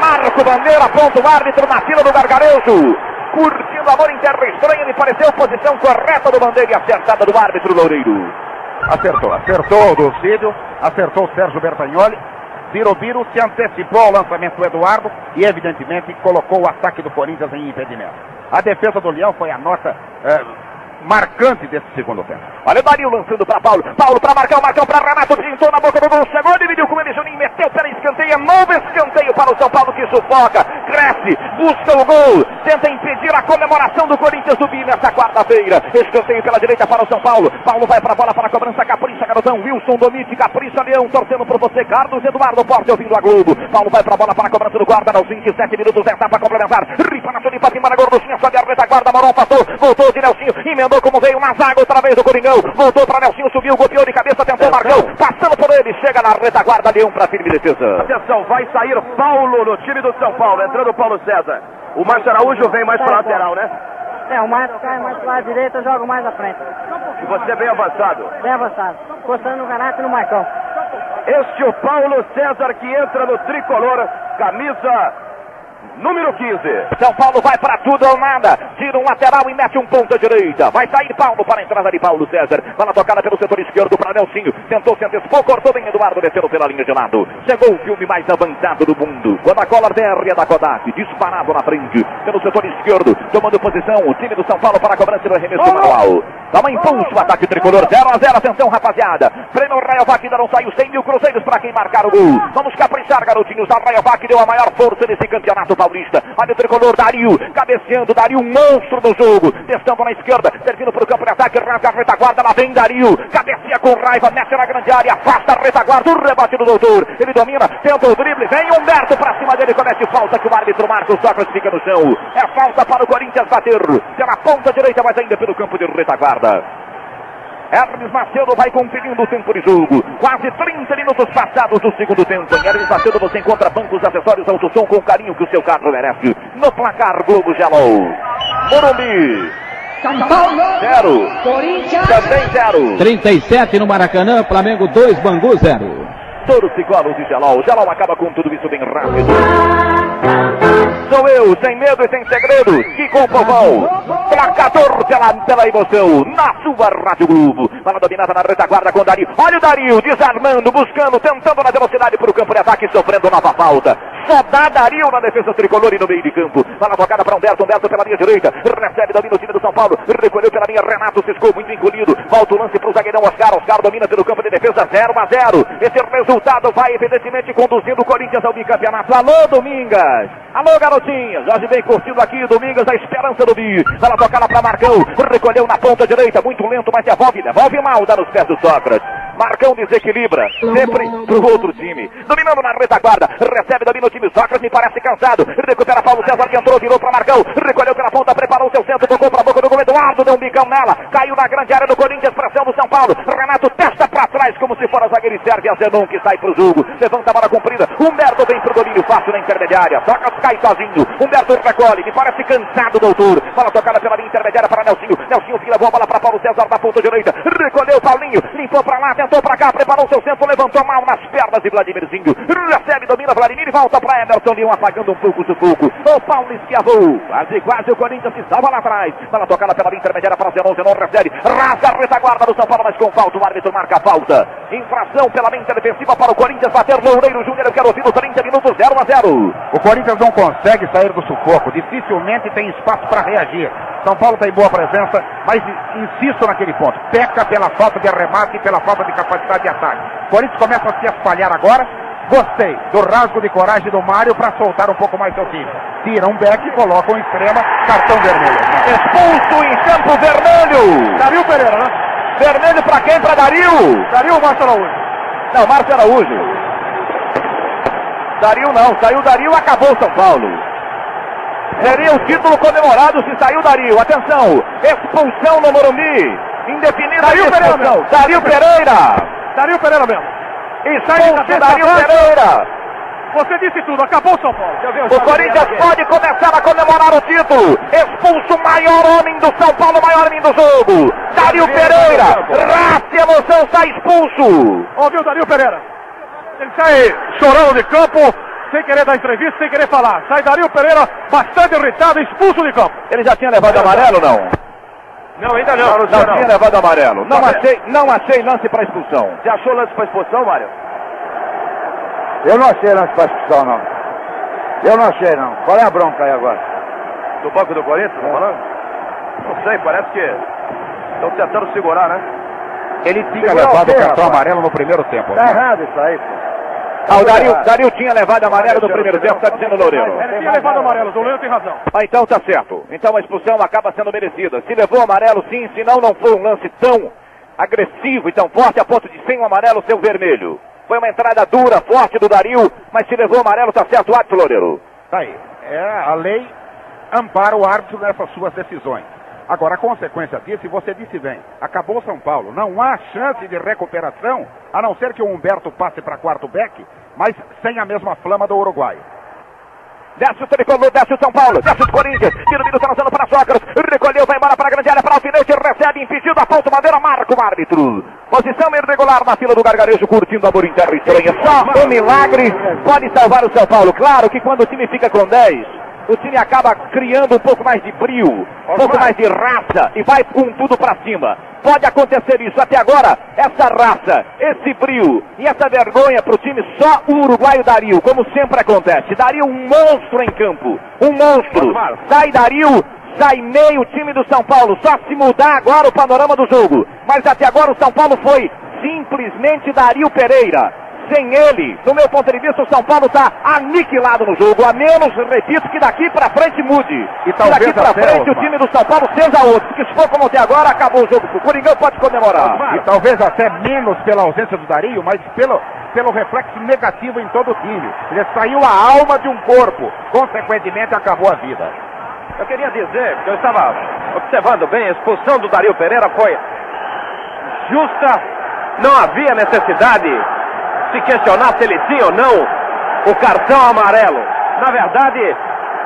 S1: Marco Bandeira, aponta o árbitro na fila do gargarejo. Curtindo a bola em terra estranha, me pareceu posição correta do Bandeira e acertada do árbitro Loureiro.
S6: Acertou, acertou o Dulcídio, acertou o Sérgio Bertagnoli. Birubiru se antecipou ao lançamento do Eduardo e, evidentemente, colocou o ataque do Corinthians em impedimento. A defesa do Leão foi a nota eh, marcante desse segundo tempo.
S1: Olha o Dario lançando para Paulo. Paulo para Marcão, Marcão para Renato. Pintou na boca do gol. Chegou, dividiu com ele. Juninho meteu pela escanteio. Novo escanteio para o São Paulo que sufoca. Cresce, busca o gol. Tenta impedir a comemoração do Corinthians subir nessa quarta-feira. Escanteio pela direita para o São Paulo. Paulo vai para a bola para a cobrança. Capricha, garotão. Wilson Domite, capricha, Leão. Torcendo por você. Carlos Eduardo Porte ouvindo a Globo. Paulo vai para a bola para a cobrança do guarda. Aos 27 minutos da etapa complementar. Ripa na Tulipa, cima na gorduchinha. Sobe a retaguarda. Moron passou. Voltou de Nelsinho. Emendou como veio na zaga outra vez o Coringão. Voltou para Nelsinho, subiu, golpeou de cabeça, tentou Marcão. Passando por ele, chega na retaguarda, Leão para firme defesa.
S4: Atenção, vai sair Paulo no time do São Paulo, entrando Paulo César. O Márcio Araújo vem mais para lateral, né?
S13: É, o Márcio cai mais para a direita, eu jogo mais à frente.
S4: E você bem avançado.
S13: Bem avançado. Encostando no Renato e no Marcão.
S4: Este é o Paulo César que entra no tricolor, camisa número 15.
S1: São Paulo vai para tudo ou nada. Tira um lateral e mete um ponta direita. Vai sair Paulo para a entrada de Paulo César. Bola tocada pelo setor esquerdo para Nelsinho. Tentou se antecipou, cortou bem Eduardo, descendo pela linha de lado. Chegou o filme mais avançado do mundo. Quando a BR é da Kodak, disparado na frente, pelo setor esquerdo, tomando posição, o time do São Paulo para a cobrança do arremesso manual. Dá uma impulso, o ataque tricolor, 0 a 0 atenção rapaziada. Prêmio Rayovac ainda não saiu 100 mil cruzeiros para quem marcar o gol. Vamos caprichar, garotinhos. A Rayovac deu a maior força nesse campeonato paulista. Olha o tricolor, Dario, cabeceando, Dario, um monstro no jogo. Testando na esquerda, servindo para o campo de ataque, rasga a retaguarda, lá vem Dario. Cabeceia com raiva, mete na grande área, afasta a retaguarda, o rebate do doutor. Ele domina, tenta o drible, vem Humberto para cima dele, comete falta que o árbitro marca, o Sócrates fica no chão. É falta para o Corinthians bater pela ponta direita, mas ainda pelo campo de retaguarda. Hermes Macedo vai conferindo o tempo de jogo. Quase 30 minutos passados do segundo tempo. Em Hermes Macedo você encontra bancos, acessórios, autosom com o carinho que o seu carro merece. No placar Globo Gelo. Morumbi.
S12: São Paulo.
S1: Zero.
S12: Corinthians.
S1: Também zero.
S11: 37 no Maracanã, Flamengo 2, Bangu 0.
S1: Torcicolo de Gelol. Gelol acaba com tudo isso bem rápido. Sou eu, sem medo e sem segredos, que com o povão. Placador pela, pela emoção, na sua Rádio Globo. Bola dominada na retaguarda com o Dario. Olha o Dario, desarmando, buscando, tentando na velocidade para o campo de ataque, sofrendo nova falta. Só dá Dario na defesa tricolor e no meio de campo. Bola tocada para Humberto, Humberto pela linha direita. Recebe, domina o time do São Paulo. Recolheu pela linha, Renato ciscou muito encolhido. Volta o lance para o zagueirão Oscar. Oscar domina pelo campo de defesa 0 a 0. Esse resultado vai evidentemente conduzindo o Corinthians ao bicampeonato. Alô, Domingas. Alô, garotinhas. Jorge vem curtindo aqui, Domingas, a esperança do Bi. Ela tocada para Marcão. Recolheu na ponta direita, muito lento, mas devolve, devolve mal, dá nos pés do Sócrates. Marcão desequilibra, sempre pro outro time. Dominando na retaguarda, recebe, domina o time Sócrates, me parece cansado. Recupera Paulo César que entrou, virou para Marcão. Recolheu pela ponta, preparou seu centro, tocou para a boca do gol. Eduardo deu um nela. Caiu na grande área do Corinthians, pressão do São Paulo. Renato testa para trás, como se for a zagueira e serve a Zenon que sai pro jogo. Levanta a bola comprida. Humberto vem pro domínio fácil na intermediária. Sócrates cai sozinho. Humberto recolhe, me parece cansado, doutor. Bola tocada pela linha intermediária para Nelsinho. Nelsinho que levou a bola para Paulo César da ponta direita. Recolheu Paulinho, limpou para lá, para cá, preparou seu centro, levantou mal nas pernas de Vladimirzinho. Recebe, domina Vladimir e volta para Emerson Leão, apagando um pouco o sufoco. O Paulo esquiavou. Quase, quase o Corinthians se salva lá atrás. Bola tocada pela linha intermediária para Zenon, Zenon recebe. Rasga a retaguarda do São Paulo, mas com falta. O árbitro marca a falta. Infração pela mente defensiva para o Corinthians bater Loureiro Júnior. Eu quero ouvir os 30 minutos, 0 a 0.
S6: O Corinthians não consegue sair do sufoco. Dificilmente tem espaço para reagir. São Paulo tem boa presença, mas insisto naquele ponto. Peca pela falta de arremate e pela falta de capacidade de ataque. Corinthians começa a se espalhar agora. Gostei do rasgo de coragem do Mário para soltar um pouco mais seu time. Tira um back e coloca um extrema, cartão vermelho.
S1: Expulso em campo vermelho.
S5: Dario Pereira, né?
S1: Vermelho para quem? Para Dario.
S5: Dario ou Márcio Araújo?
S1: Não, Márcio Araújo. Dario não, saiu Dario, acabou São Paulo. Seria o título comemorado se saiu Dario. Atenção, expulsão no Morumbi. Indefinida
S5: Dario. Pereira.
S1: Dario Pereira.
S5: Dario Pereira mesmo.
S1: Expulso Dario Pereira.
S5: Você disse tudo, acabou São Paulo.
S1: O Corinthians pode começar a comemorar o título. Expulso o maior homem do São Paulo, o maior homem do jogo. Dario Pereira. Raça e emoção, sai expulso.
S5: Ouviu Dario Pereira? Ele sai chorando de campo, sem querer dar entrevista, sem querer falar. Sai Dario Pereira, bastante irritado, expulso de campo.
S1: Ele já tinha levado amarelo, não?
S5: Não, ainda não.
S1: Já tinha levado amarelo. Não achei, não achei lance para expulsão.
S4: Você achou lance para expulsão, Mário?
S15: Eu não achei lance para expulsão, não. Eu não achei, não. Qual é a bronca aí agora?
S4: Do banco do Corinthians, tá falando? Não sei, parece que estão tentando segurar, né?
S6: Ele tinha levado
S15: o
S6: o cartão amarelo no primeiro tempo.
S15: Tá errado isso aí, pô.
S1: Ah, o Dario, Dario tinha levado amarelo no primeiro tempo, está dizendo o Loureiro.
S5: Ele tinha levado amarelo, o Loureiro tem razão.
S1: Ah, então tá certo. Então a expulsão acaba sendo merecida. Se levou amarelo, sim, se não, não foi um lance tão agressivo e tão forte a ponto de sem o amarelo ser o vermelho. Foi uma entrada dura, forte do Dario, mas se levou amarelo, tá certo o árbitro, Loureiro.
S6: Tá aí. É, a lei ampara o árbitro nessas suas decisões. Agora, a consequência disso, você disse bem, acabou São Paulo. Não há chance de recuperação, a não ser que o Humberto passe para quarto back, mas sem a mesma flama do Uruguai.
S1: Desce o tricolor, desce o São Paulo, desce o Corinthians, tira o minuto lançando para Sócrates, recolheu, vai embora para a grande área, para o alfinete, recebe, impedido, aponta madeira, marca o árbitro. Posição irregular na fila do gargarejo, curtindo a em terra estranha. Só um milagre pode salvar o São Paulo. Claro que quando o time fica com 10, o time acaba criando um pouco mais de brio, um pouco mais de raça e vai com tudo para cima. Pode acontecer isso. Até agora, essa raça, esse brio e essa vergonha para o time, só o uruguaio Dario, como sempre acontece. Dario um monstro em campo, um monstro. Sai Dario, sai meio time do São Paulo. Só se mudar agora o panorama do jogo. Mas até agora o São Paulo foi simplesmente Dario Pereira. Sem ele, do meu ponto de vista, o São Paulo está aniquilado no jogo. A menos, repito, que daqui para frente mude.
S6: E
S1: que
S6: talvez
S1: daqui para frente o
S6: Osmar.
S1: time do São Paulo seja outro. Porque se for como até agora, acabou o jogo. O Coringão pode comemorar.
S6: E talvez até menos pela ausência do Dario, mas pelo, pelo reflexo negativo em todo o time. Ele saiu a alma de um corpo, consequentemente acabou a vida.
S4: Eu queria dizer, que eu estava observando bem, a expulsão do Dario Pereira foi justa, não havia necessidade de se questionar se ele tinha ou não o cartão amarelo. Na verdade,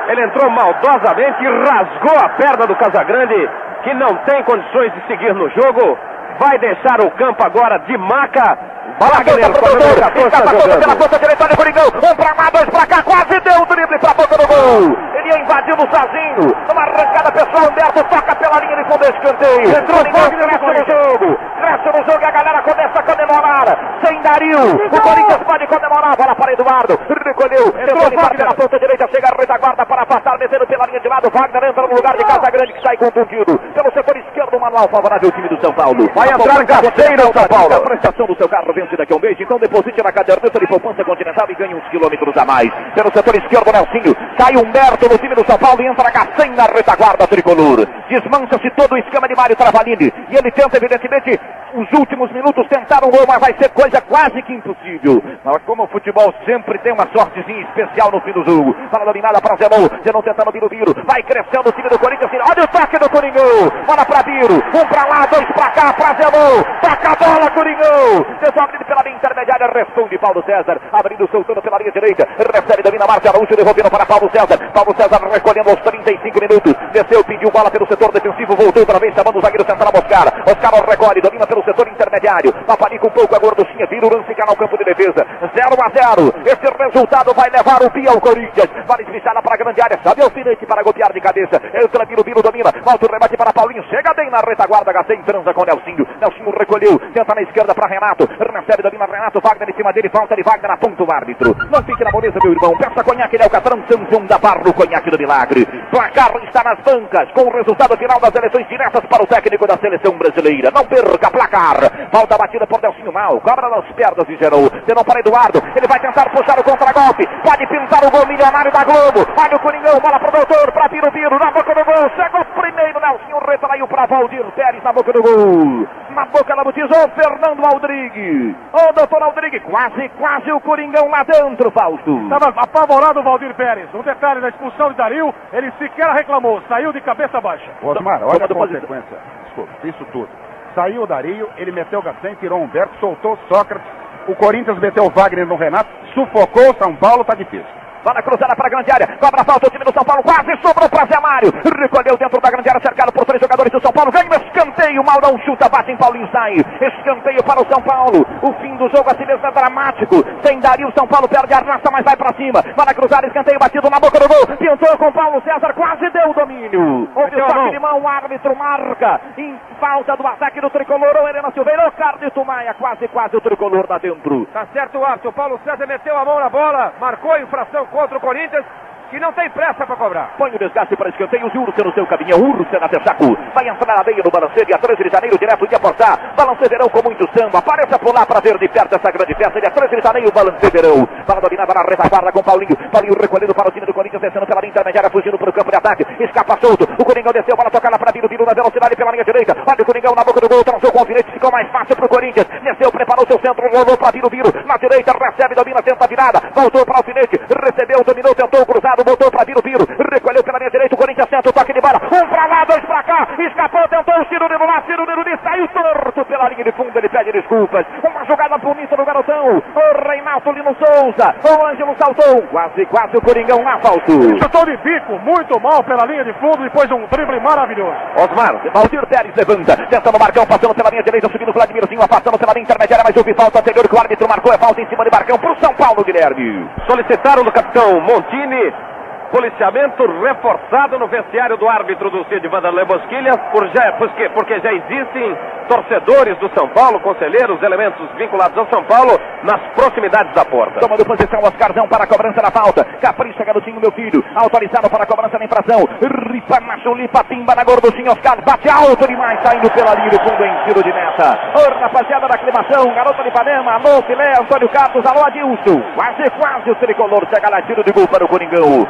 S4: ele entrou maldosamente e rasgou a perna do Casagrande, que não tem condições de seguir no jogo. Vai deixar o campo agora de maca,
S1: Wagner, escapa toda pela ponta direita, olha o Coringão. Um pra lá, dois pra cá, quase deu o drible pra boca do gol. Ele ia invadindo sozinho. Numa arrancada pessoal, Humberto toca pela linha de fundo escanteio. Entrou Coringão, cresce no jogo. Cresce no jogo e a galera começa a comemorar. Sem Dario. O Corinthians pode comemorar. Bola para Eduardo. Recolheu. Tentou limpar pela ponta direita. Chega a retaguarda para afastar, metendo pela linha de lado. Wagner entra no lugar de Casa Grande que sai contundido. Pelo setor esquerdo, manual favorável ao time do São Paulo.
S4: Vai entrar Gaceira, São Paulo.
S1: A prestação do seu carro vence daqui a um mês. Então deposite na caderneta de poupança continental e ganhe uns quilômetros a mais. Pelo setor esquerdo, Nelsinho. Sai Humberto no time do São Paulo e entra Gacém na retaguarda tricolor. Desmancha-se todo o esquema de Mário Travalini. E ele tenta, evidentemente, os últimos minutos tentar um gol, mas vai ser coisa quase que impossível. Mas como o futebol sempre tem uma sortezinha especial no fim do jogo. Fala dominada para Zenon. Zenon tentando vir o Biro. Vai crescendo o time do Corinthians. Olha o toque do Coringão. Bola para Biro. Um para lá, dois para cá, para Zenon. Toca a bola, Coringão. Desobre pela linha intermediária. Responde Paulo César. Abrindo, soltando pela linha direita. Recebe, domina Márcio Araújo. Devolvendo para Paulo César. Paulo César recolhendo aos 35 minutos. Desceu, pediu bola pelo setor defensivo. Voltou outra vez, chamando o zagueiro central Oscar. Oscar recolhe, domina pelo setor intermediário. Paparica um pouco a gorduchinha. Vira o lance no campo de defesa. 0 a 0. Esse resultado vai levar o Pia ao Corinthians. Vale esbichada para a grande área. Sabe o alfinete para golpear de cabeça. Entra Biro, Biro domina. Volta o rebate para Paulinho. Chega bem na retaguarda. Gacém transa com Nelsinho. Nelsinho recolheu. Tenta na esquerda para Renato. Recebe, domina Renato. Wagner em cima dele. Falta de Wagner. Aponta o árbitro. Não fique na moleza, meu irmão. Peça conhaque. Ele é o Catran Samsung da Barro. Conhaque do Milagre. Placar está nas bancas. Com o resultado final das eleições diretas para o técnico da seleção brasileira. Não perca placar. Falta batida por Nelsinho Mal. Cobra nas pernas e gerou. Zenon para Eduardo. Ele vai tentar puxar o contragolpe. Pode pintar o gol milionário da Globo. Olha o Coringão. Bola para o doutor. Para Piro Piro. Na boca do gol. Chegou primeiro. Nelsinho retraiu para Valdir Pérez na boca do gol. Na boca ela botizou Fernando Aldrigue. Ô doutor Aldrigue. Quase, quase o Coringão lá dentro, Fausto.
S5: Estava apavorado o Valdir Pérez. Um detalhe da expulsão de Dario. Ele sequer reclamou. Saiu de cabeça baixa.
S6: Osmar, olha a consequência. Desculpa, isso tudo. Saiu o Dario, ele meteu o Gacém, tirou o Humberto, soltou o Sócrates. O Corinthians meteu o Wagner no Renato, sufocou o São Paulo, tá difícil.
S1: Bola cruzada para a grande área. Cobra falta o time do São Paulo. Quase sobrou para Zé Mário. Recolheu dentro da grande área, cercado por três jogadores do São Paulo. Ganha escanteio. Maurão chuta, bate em Paulinho, sai. Escanteio para o São Paulo. O fim do jogo assim mesmo é dramático. Sem Dario, São Paulo perde a raça, mas vai para cima. Bola cruzada, escanteio batido na boca do gol. Pintou com Paulo César, quase deu o domínio. Houve toque de mão, o árbitro marca. Em falta do ataque do tricolor, o Helena Silveira, o Carlito Maia. Quase, quase o tricolor lá dentro.
S14: Tá certo o árbitro. Paulo César meteu a mão na bola, marcou a infração contra o Corinthians. Que não tem pressa para cobrar.
S1: Põe o desgaste para escanteio, Ursa no seu caminhão, Ursa na Texaco. Vai entrar na meia no balanceio, dia 13 de janeiro, direto de apostar. Balanceirão com muito samba. Apareça por lá para ver de perto essa grande festa. Dia 13 de janeiro, balanceirão. Para dominar na retaguarda com Paulinho. Paulinho recolhendo para o time do Corinthians, descendo pela linha intermediária, fugindo para o campo de ataque. Escapa solto. O Coringão desceu, bola tocada para Biro, Biro na velocidade pela linha direita. Olha o Coringão na boca do gol, transou com o alfinete, ficou mais fácil para o Corinthians. Desceu, preparou seu centro, rolou para Biro, Biro. Na direita, recebe, domina, tenta virada. Voltou para o alfinete, recebeu, dominou, tentou o cruzado, voltou para Biro, Biro. Recolheu pela linha direita, o Corinthians senta o toque de bola. Um pra lá, dois pra cá. Escapou, tentou o tiro de lá, tiro de saiu torto pela linha de fundo. Ele pede desculpas. Uma jogada bonita do garotão. O Reinaldo Lino Souza. O Ângelo saltou. Quase, quase o Coringão lá, falso.
S5: Chutou de bico, muito mal pela linha de fundo. Depois um drible maravilhoso.
S1: Osmar, Valdir Pérez levanta. Tentando o Marcão, passando pela linha direita, subindo o Vladimirzinho, afastando pela linha intermediária. Mas houve falta anterior que o árbitro marcou. É falta em cima de Marcão pro São Paulo, Guilherme.
S4: Solicitaram do capitão Montini policiamento reforçado no vestiário do árbitro do Cid Vanderlei Bosquilha, por já, porque, porque já existem torcedores do São Paulo, conselheiros, elementos vinculados ao São Paulo, nas proximidades da porta.
S1: Tomando posição, Oscarzão para a cobrança da falta. Capricha, garotinho, meu filho. Autorizado para a cobrança da infração. Ripa na chulipa, timba na gorduchinha. Oscar bate alto demais, saindo pela linha do fundo em tiro de meta. Ô, rapaziada da aclimação, garota de Ipanema. Alô, Filé, Antônio Carlos, alô, Adilson. Quase, quase o tricolor chega lá, tiro de gol para o Coringão.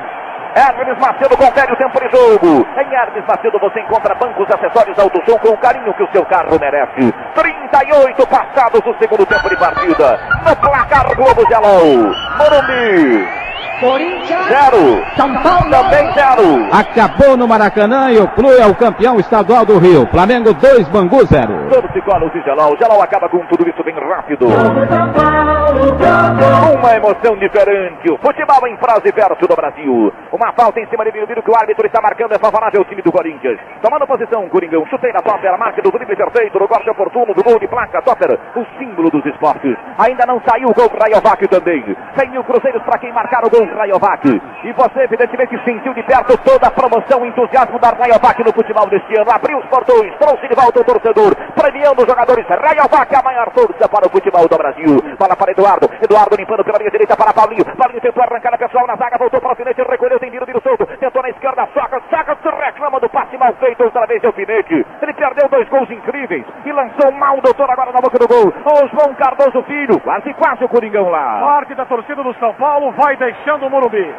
S1: Hermes Macedo confere o tempo de jogo. Em Hermes Macedo você encontra bancos, acessórios, autoshow com o carinho que o seu carro merece. 38 passados do segundo tempo de partida. No placar Globo Gelol. Morumbi.
S12: Corinthians.
S1: Zero.
S12: São Paulo.
S1: Também zero.
S11: Acabou no Maracanã e o Flu é o campeão estadual do Rio. Flamengo 2, Bangu 0.
S1: Todos igual o Gelol. Gelol acaba com tudo isso bem rápido.
S12: São Paulo.
S1: Uma emoção diferente. O futebol em frase verso do Brasil. Uma falta em cima de Birubiru que o árbitro está marcando é favorável ao time do Corinthians. Tomando posição, Coringão. Chuteira Topper, a marca do drible perfeito, do corte oportuno, do gol de placa. Topper, o símbolo dos esportes. Ainda não saiu o gol Rayovac também. 100 mil cruzeiros para quem marcar o gol Rayovac. E você, evidentemente, sentiu de perto toda a promoção, o entusiasmo da Rayovac no futebol deste ano. Abriu os portões, trouxe de volta o torcedor, premiando os jogadores. Rayovac, a maior força para o futebol do Brasil. Bola para Eduardo. Eduardo limpando pela linha direita para Paulinho. Paulinho tentou arrancar a pessoal na zaga, voltou para o alfinete, recolheu, tem Biro, Biro solto. Tentou na esquerda, soca, soca, se reclama do passe mal feito outra vez de alfinete. Ele perdeu dois gols incríveis e lançou mal o doutor agora na boca do gol. O João Cardoso Filho, quase, quase o Coringão lá.
S5: Parte da torcida do São Paulo vai deixando o Morumbi.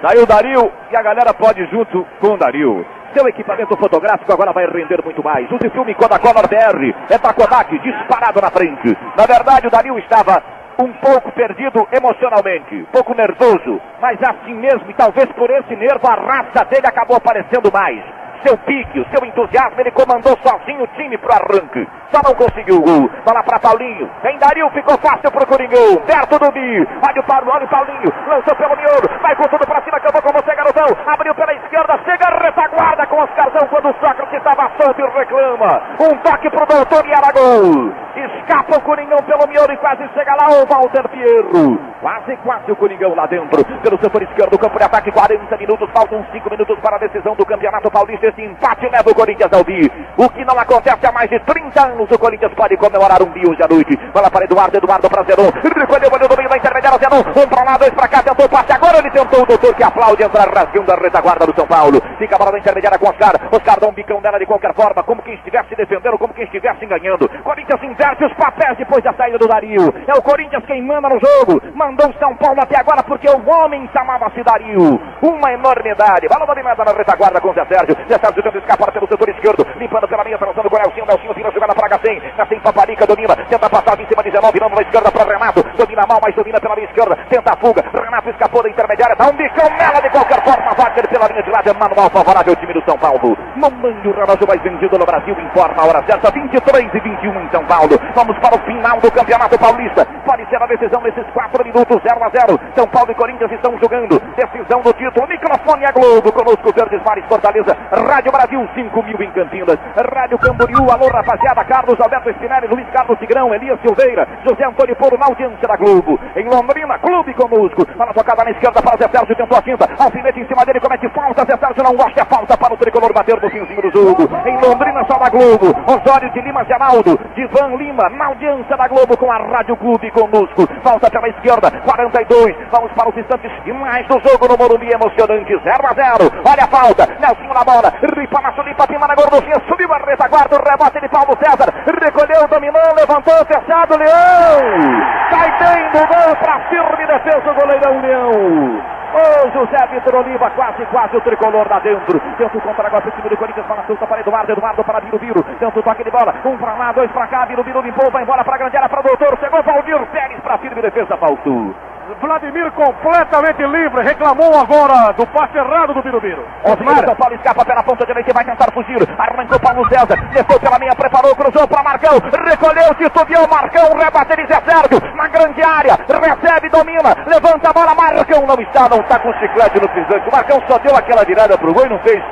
S1: Saiu o Dario e a galera pode junto com o Dario. Seu equipamento fotográfico agora vai render muito mais. Use filme Kodacolor BR. É da Kodak, disparado na frente. Na verdade, o Dario estava um pouco perdido emocionalmente, um pouco nervoso, mas assim mesmo, e talvez por esse nervo, a raça dele acabou aparecendo mais. Seu pique, o seu entusiasmo, ele comandou sozinho o time pro arranque. Só não conseguiu o gol. Bola para Paulinho. Vem Dario, ficou fácil pro Coringão. Perto do Bi. Olha o Paulo, olha o Paulinho. Lançou pelo miolo. Vai com tudo pra cima, acabou com você, garotão. Abriu pela esquerda, chega retaguarda com Oscarzão quando o Sócrates estava solto e reclama. Um toque pro doutor e era gol. Escapa o Coringão pelo miolo e quase chega lá o Walter Fierro. Quase, quase o Coringão lá dentro. Pelo setor esquerdo, campo de ataque, 40 minutos. Faltam 5 minutos para a decisão do Campeonato Paulista. Esse empate leva o Corinthians ao bi. O que não acontece há mais de 30 anos. O Corinthians pode comemorar um bi hoje à noite. Bola para Eduardo, Eduardo para Zenon. Recolheu, olhou do meio da intermediária, Zenon. Um para lá, dois para cá, tentou o passe. Agora ele tentou o doutor que aplaude entrar rasgando a retaguarda do São Paulo. Fica a bola na intermediária com Oscar. Oscar dá um bicão nela de qualquer forma, como quem estivesse defendendo, como quem estivesse ganhando. Corinthians inverte os papéis depois da saída do Dario. É o Corinthians quem manda no jogo. Mandou o São Paulo até agora porque o homem chamava-se Dario. Uma enormidade. Bola dominada na retaguarda com o Zé Sérgio. Zé Sérgio tenta escapar pelo setor esquerdo. Limpando pela linha, traçando com o Nelsinho. Nelsinho vira a jogada para Gacém. Gacém Paparica domina. Tenta passar em cima de 19, virando na esquerda para Renato. Domina mal, mas domina pela linha esquerda. Tenta a fuga. Renato escapou da intermediária. Dá um bicão nela de qualquer forma. Wagner pela linha de lado. É manual favorável time do São Paulo. Mamãe o relógio mais vendido no Brasil. Informa a hora certa. 23 e 21 em São Paulo. Vamos para o final do Campeonato Paulista. Pode ser a decisão nesses 4 minutos. 0 a 0. São Paulo e Corinthians estão jogando. Decisão do título. Microfone é Globo. Conosco Verdes Mares Fortaleza. Rádio Brasil 5 mil em Campinas. Rádio Camboriú. Alô, rapaziada. Carlos Alberto Spinelli. Luiz Carlos Tigrão. Elias Silveira. José Antônio Poro na audiência da Globo. Em Londrina, clube conosco. Para tocada na esquerda para Zé Sérgio. Tentou a cinta. Alfinete em cima dele. Comete falta. Zé Sérgio não gosta. É falta para o tricolor bater no finzinho do jogo. Em Londrina, só da Globo. Osório de Lima Geraldo. Divan Lima. Na audiência da Globo com a Rádio Clube conosco. Falta pela esquerda. 42. Vamos para os instantes finais do jogo no Morumbi. Emocionante. 0 a 0. Olha a falta. Nelson na bola. Ripa na Sulipa. Pima na gorduchinha. Subiu a retaguarda. O rebote de Paulo César. Recolheu, dominou, levantou, fechado. Leão. Bem do gol para firme defesa o goleirão Leão. Ô José Vitor Oliva, quase, quase o tricolor lá dentro. Tenta o contra-golpe, time do Corinthians, bola solta para Eduardo, Eduardo para Biro Biro. Tenta o toque de bola, um para lá, dois para cá, Biro Biro limpou, vai embora para a grande área, para o doutor. Chegou Valdir Pérez para firme defesa, faltou.
S5: Vladimir completamente livre, reclamou agora do passe errado do Birubiru.
S1: Osmar. São Paulo escapa pela ponta direita e vai tentar fugir. Arrancou Paulo César, desceu pela meia, preparou, cruzou para Marcão, recolheu, titubeou Marcão, rebate de Zé Sérgio, na grande área, recebe, domina, levanta a bola, Marcão não está, não está com chiclete no pisante. O Marcão só deu aquela virada pro gol e não fez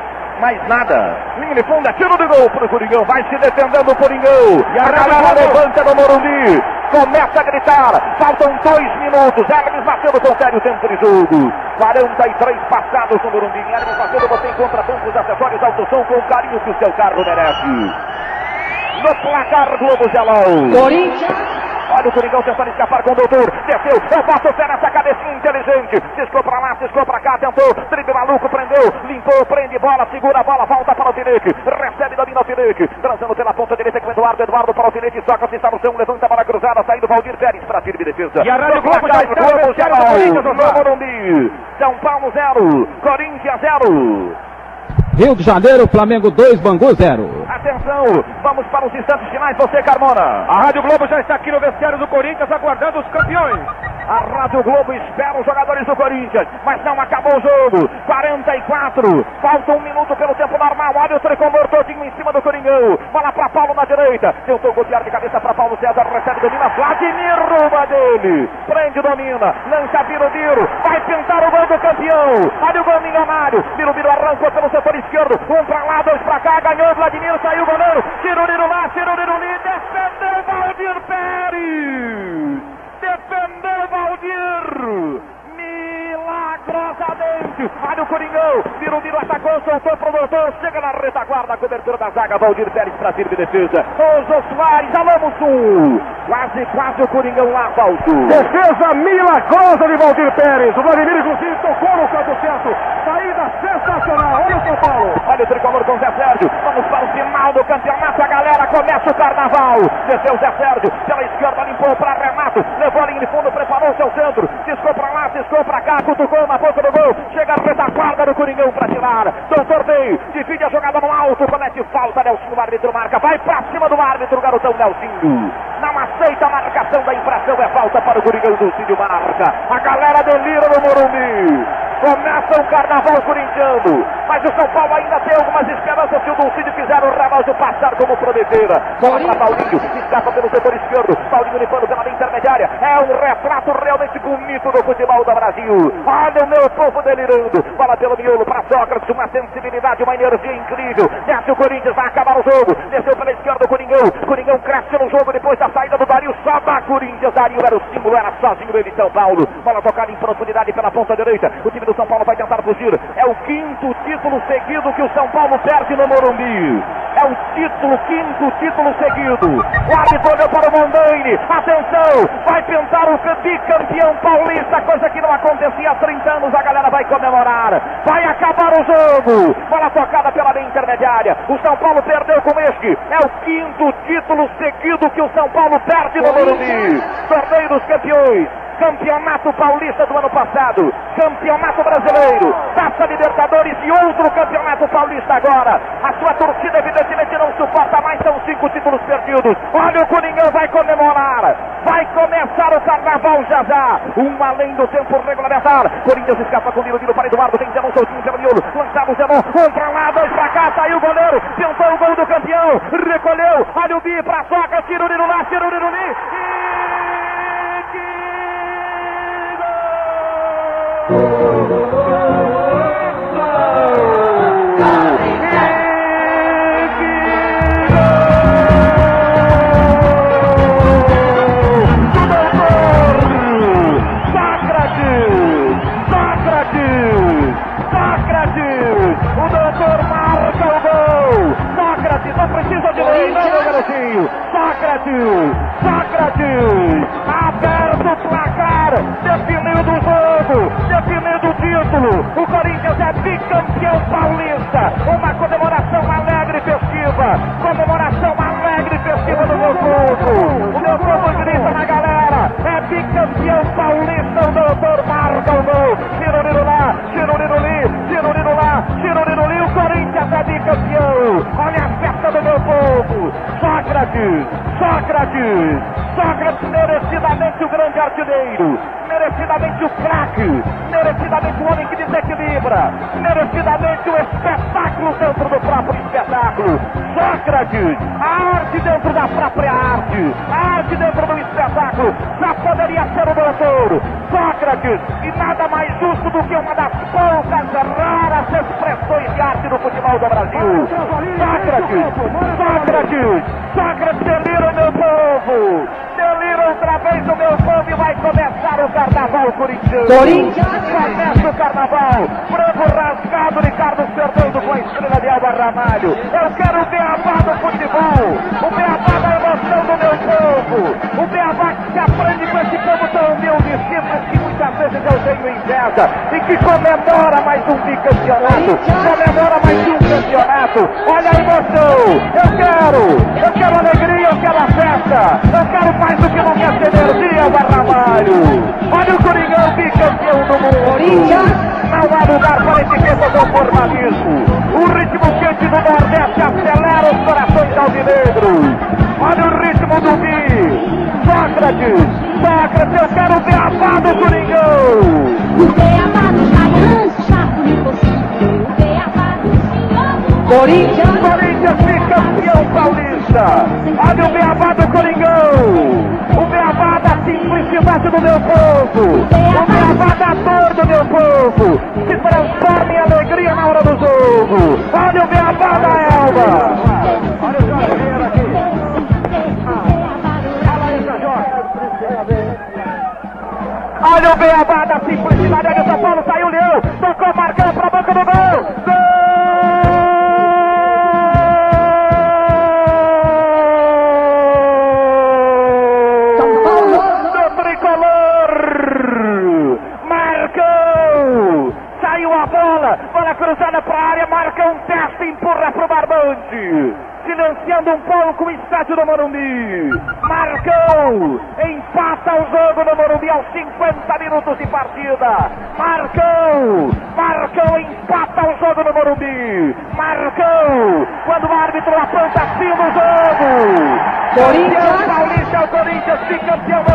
S1: mais nada. Linha de fundo, tiro de gol pro Coringão. Vai se defendendo o Coringão. E a galera levanta no Morumbi. Começa a gritar. Faltam dois minutos. Hermes Macedo confere o tempo de jogo. 43 passados no Morumbi. Hermes Macedo, você encontra bancos, acessórios, alto som com o carinho que o seu carro merece. No placar Globo Gelão.
S12: Corinthians.
S1: Olha o Coringão tentando escapar com o doutor. Desceu, eu boto o pé nessa cabecinha inteligente. Ciscou pra lá, ciscou pra cá, tentou. Drible maluco, prendeu, limpou, prende bola, segura a bola, volta para o Alfinete. Recebe, domina o Alfinete. Transando pela ponta direita com o Eduardo. Eduardo para o Alfinete. Soca, se está no chão, levanta a bola cruzada. Saindo Valdir Pérez para firme defesa.
S5: E a Rádio Globo já está
S1: no. Morumbi. São Paulo 0, Corinthians 0.
S11: Rio de Janeiro, Flamengo 2, Bangu 0.
S1: A Atenção, vamos para os instantes finais. Você, Carmona.
S3: A Rádio Globo já está aqui no vestiário do Corinthians aguardando os campeões.
S1: A Rádio Globo espera os jogadores do Corinthians, mas não acabou o jogo. 44, falta um minuto pelo tempo normal. Olha o tricolor todinho em cima do Coringão. Bola para Paulo na direita. Tentou golpear de cabeça para Paulo César. Recebe, domina. Vladimir rouba dele. Prende, domina. Lança Biro Biro. Vai pintar o gol do campeão. Olha o gol milionário. Biro Biro arrancou pelo setor esquerdo. Um para lá, dois para cá. Ganhou Vladimir. Saiu o goleiro. Tiruriro lá, Tiruriro ali. Defendeu Valdir Pérez. Defendeu Valdir. Milagrosamente. Olha o Coringão. Viro, atacou, soltou pro doutor. Chega na retaguarda. A cobertura da zaga. Valdir Pérez para firme defesa. O Jô Soares. Alamo Sul. Quase, quase o Coringão lá, Valdo.
S3: Defesa milagrosa de Valdir Pérez. O Vladimir, inclusive, tocou no canto certo. Saída sensacional. Olha o São Paulo.
S1: Olha o tricolor com o Zé Sérgio. Vamos para o final do campeonato. A galera começa o carnaval. Desceu o Zé Sérgio. Pela esquerda, limpou para Renato. Levou a linha de fundo, preparou seu centro. Ciscou para lá, ciscou para cá. Cutucou na ponta do gol. Chega a retaguarda do Coringão para tirar. Doutor Bey divide a jogada no alto. Comete falta. Nelson, o árbitro marca. Vai para cima do árbitro, garotão Nelsinho. Não aceita a marcação da infração. É falta para o Coringão do Cídio marca. A galera delira no Morumbi. Começa o carnaval corintiano. Mas o São Paulo ainda tem algumas esperanças se o Dulcídio fizer o relógio passar como prometeira. Bola para Paulinho. Escapa pelo setor esquerdo. Paulinho limpando pela intermediária. É um retrato realmente bonito do futebol do Brasil. Olha o meu povo delirando. Bola pelo miolo para Sócrates. Uma sensibilidade, uma energia incrível. Desce o Corinthians, vai acabar o jogo. Desceu pela esquerda o Coringão. Coringão cresce no jogo depois da saída do Dario. Só da Corinthians. Dario era o símbolo, era sozinho ele São Paulo. Bola tocada em profundidade pela ponta direita. O time do São Paulo vai tentar fugir. É o quinto título seguido que o São Paulo perde no Morumbi. É o título, quinto título seguido. O árbitro olhou para o Mondaine. Atenção, vai pintar o bicampeão paulista, coisa que não acontecia há 30 anos. A galera vai comemorar. Vai acabar o jogo. Bola tocada pela linha intermediária. O São Paulo perdeu com este. É o quinto título seguido que o São Paulo perde no Morumbi. Torneio dos campeões. Campeonato Paulista do ano passado, Campeonato Brasileiro, Taça Libertadores e outro Campeonato Paulista agora. A sua torcida evidentemente não suporta mais, são cinco títulos perdidos. Olha o Coringão vai comemorar, vai começar o Carnaval já já. Um além do tempo regulamentar. Corinthians escapa com o Miro, Miro para Eduardo, tem Zenon soltinho pelo miolo, lançado o Zenon, um para lá, dois para cá, saiu o goleiro, tentou o gol do campeão, recolheu, olha o Bi para Soca, tira o Niro lá, tira o Niro ali. Não precisa de lei, não, meu garotinho. Sócrates, Sócrates, Bicampeão. Olha a festa do meu povo. Sócrates, Sócrates, Sócrates merecidamente o grande artilheiro, merecidamente o craque, merecidamente o homem que desequilibra, merecidamente o espetáculo dentro do próprio espetáculo. Sócrates, a arte dentro da própria arte, a arte dentro do espetáculo, já poderia ser o doutor. Sócrates, e nada mais justo do que uma das poucas raras expressões de arte do futebol do Brasil. Sócrates, Sócrates, Sócrates delira o meu povo, delira outra vez o meu povo e vai começar o carnaval corintiano.
S12: Corinthians.
S1: Começa o carnaval, branco rasgado, Ricardo Fernando com a estrela de Alba Ramalho. Eu quero o beabá do futebol, o beabá da emoção do meu povo, o beabá que se aprende com esse povo tão humilde e simples que muitas vezes eu tenho inveja que comemora mais um bicampeonato, comemora mais um campeonato. Olha a emoção! Eu quero! Eu quero alegria, eu quero a festa! Eu quero mais do que não quer ser energia, Barramalho! Olha o Coringão bicampeão do mundo! Não há lugar para etiqueta do formalismo. O ritmo quente do Nordeste acelera os corações alvinegros. Olha o ritmo do Bi. Sócrates, Sócrates, eu quero ver a do Coringão.
S12: Corinthians.
S1: Corinthians foi campeão paulista. Olha o beabá do Coringão. O beabá da simplicidade do meu povo. O beabá da dor do meu povo. Se transforma em alegria na hora do jogo. Olha o beabá da Elba. Olha o Jorge Vieira aqui. Ah, Olha o beabá Morumbi. Marcou. Empata o jogo no Morumbi aos 50 minutos de partida. Marcou. Marcou. Empata o jogo no Morumbi. Marcou. Quando o árbitro aponta fim do jogo. Corinthians. Paulista, o Corinthians bicampeão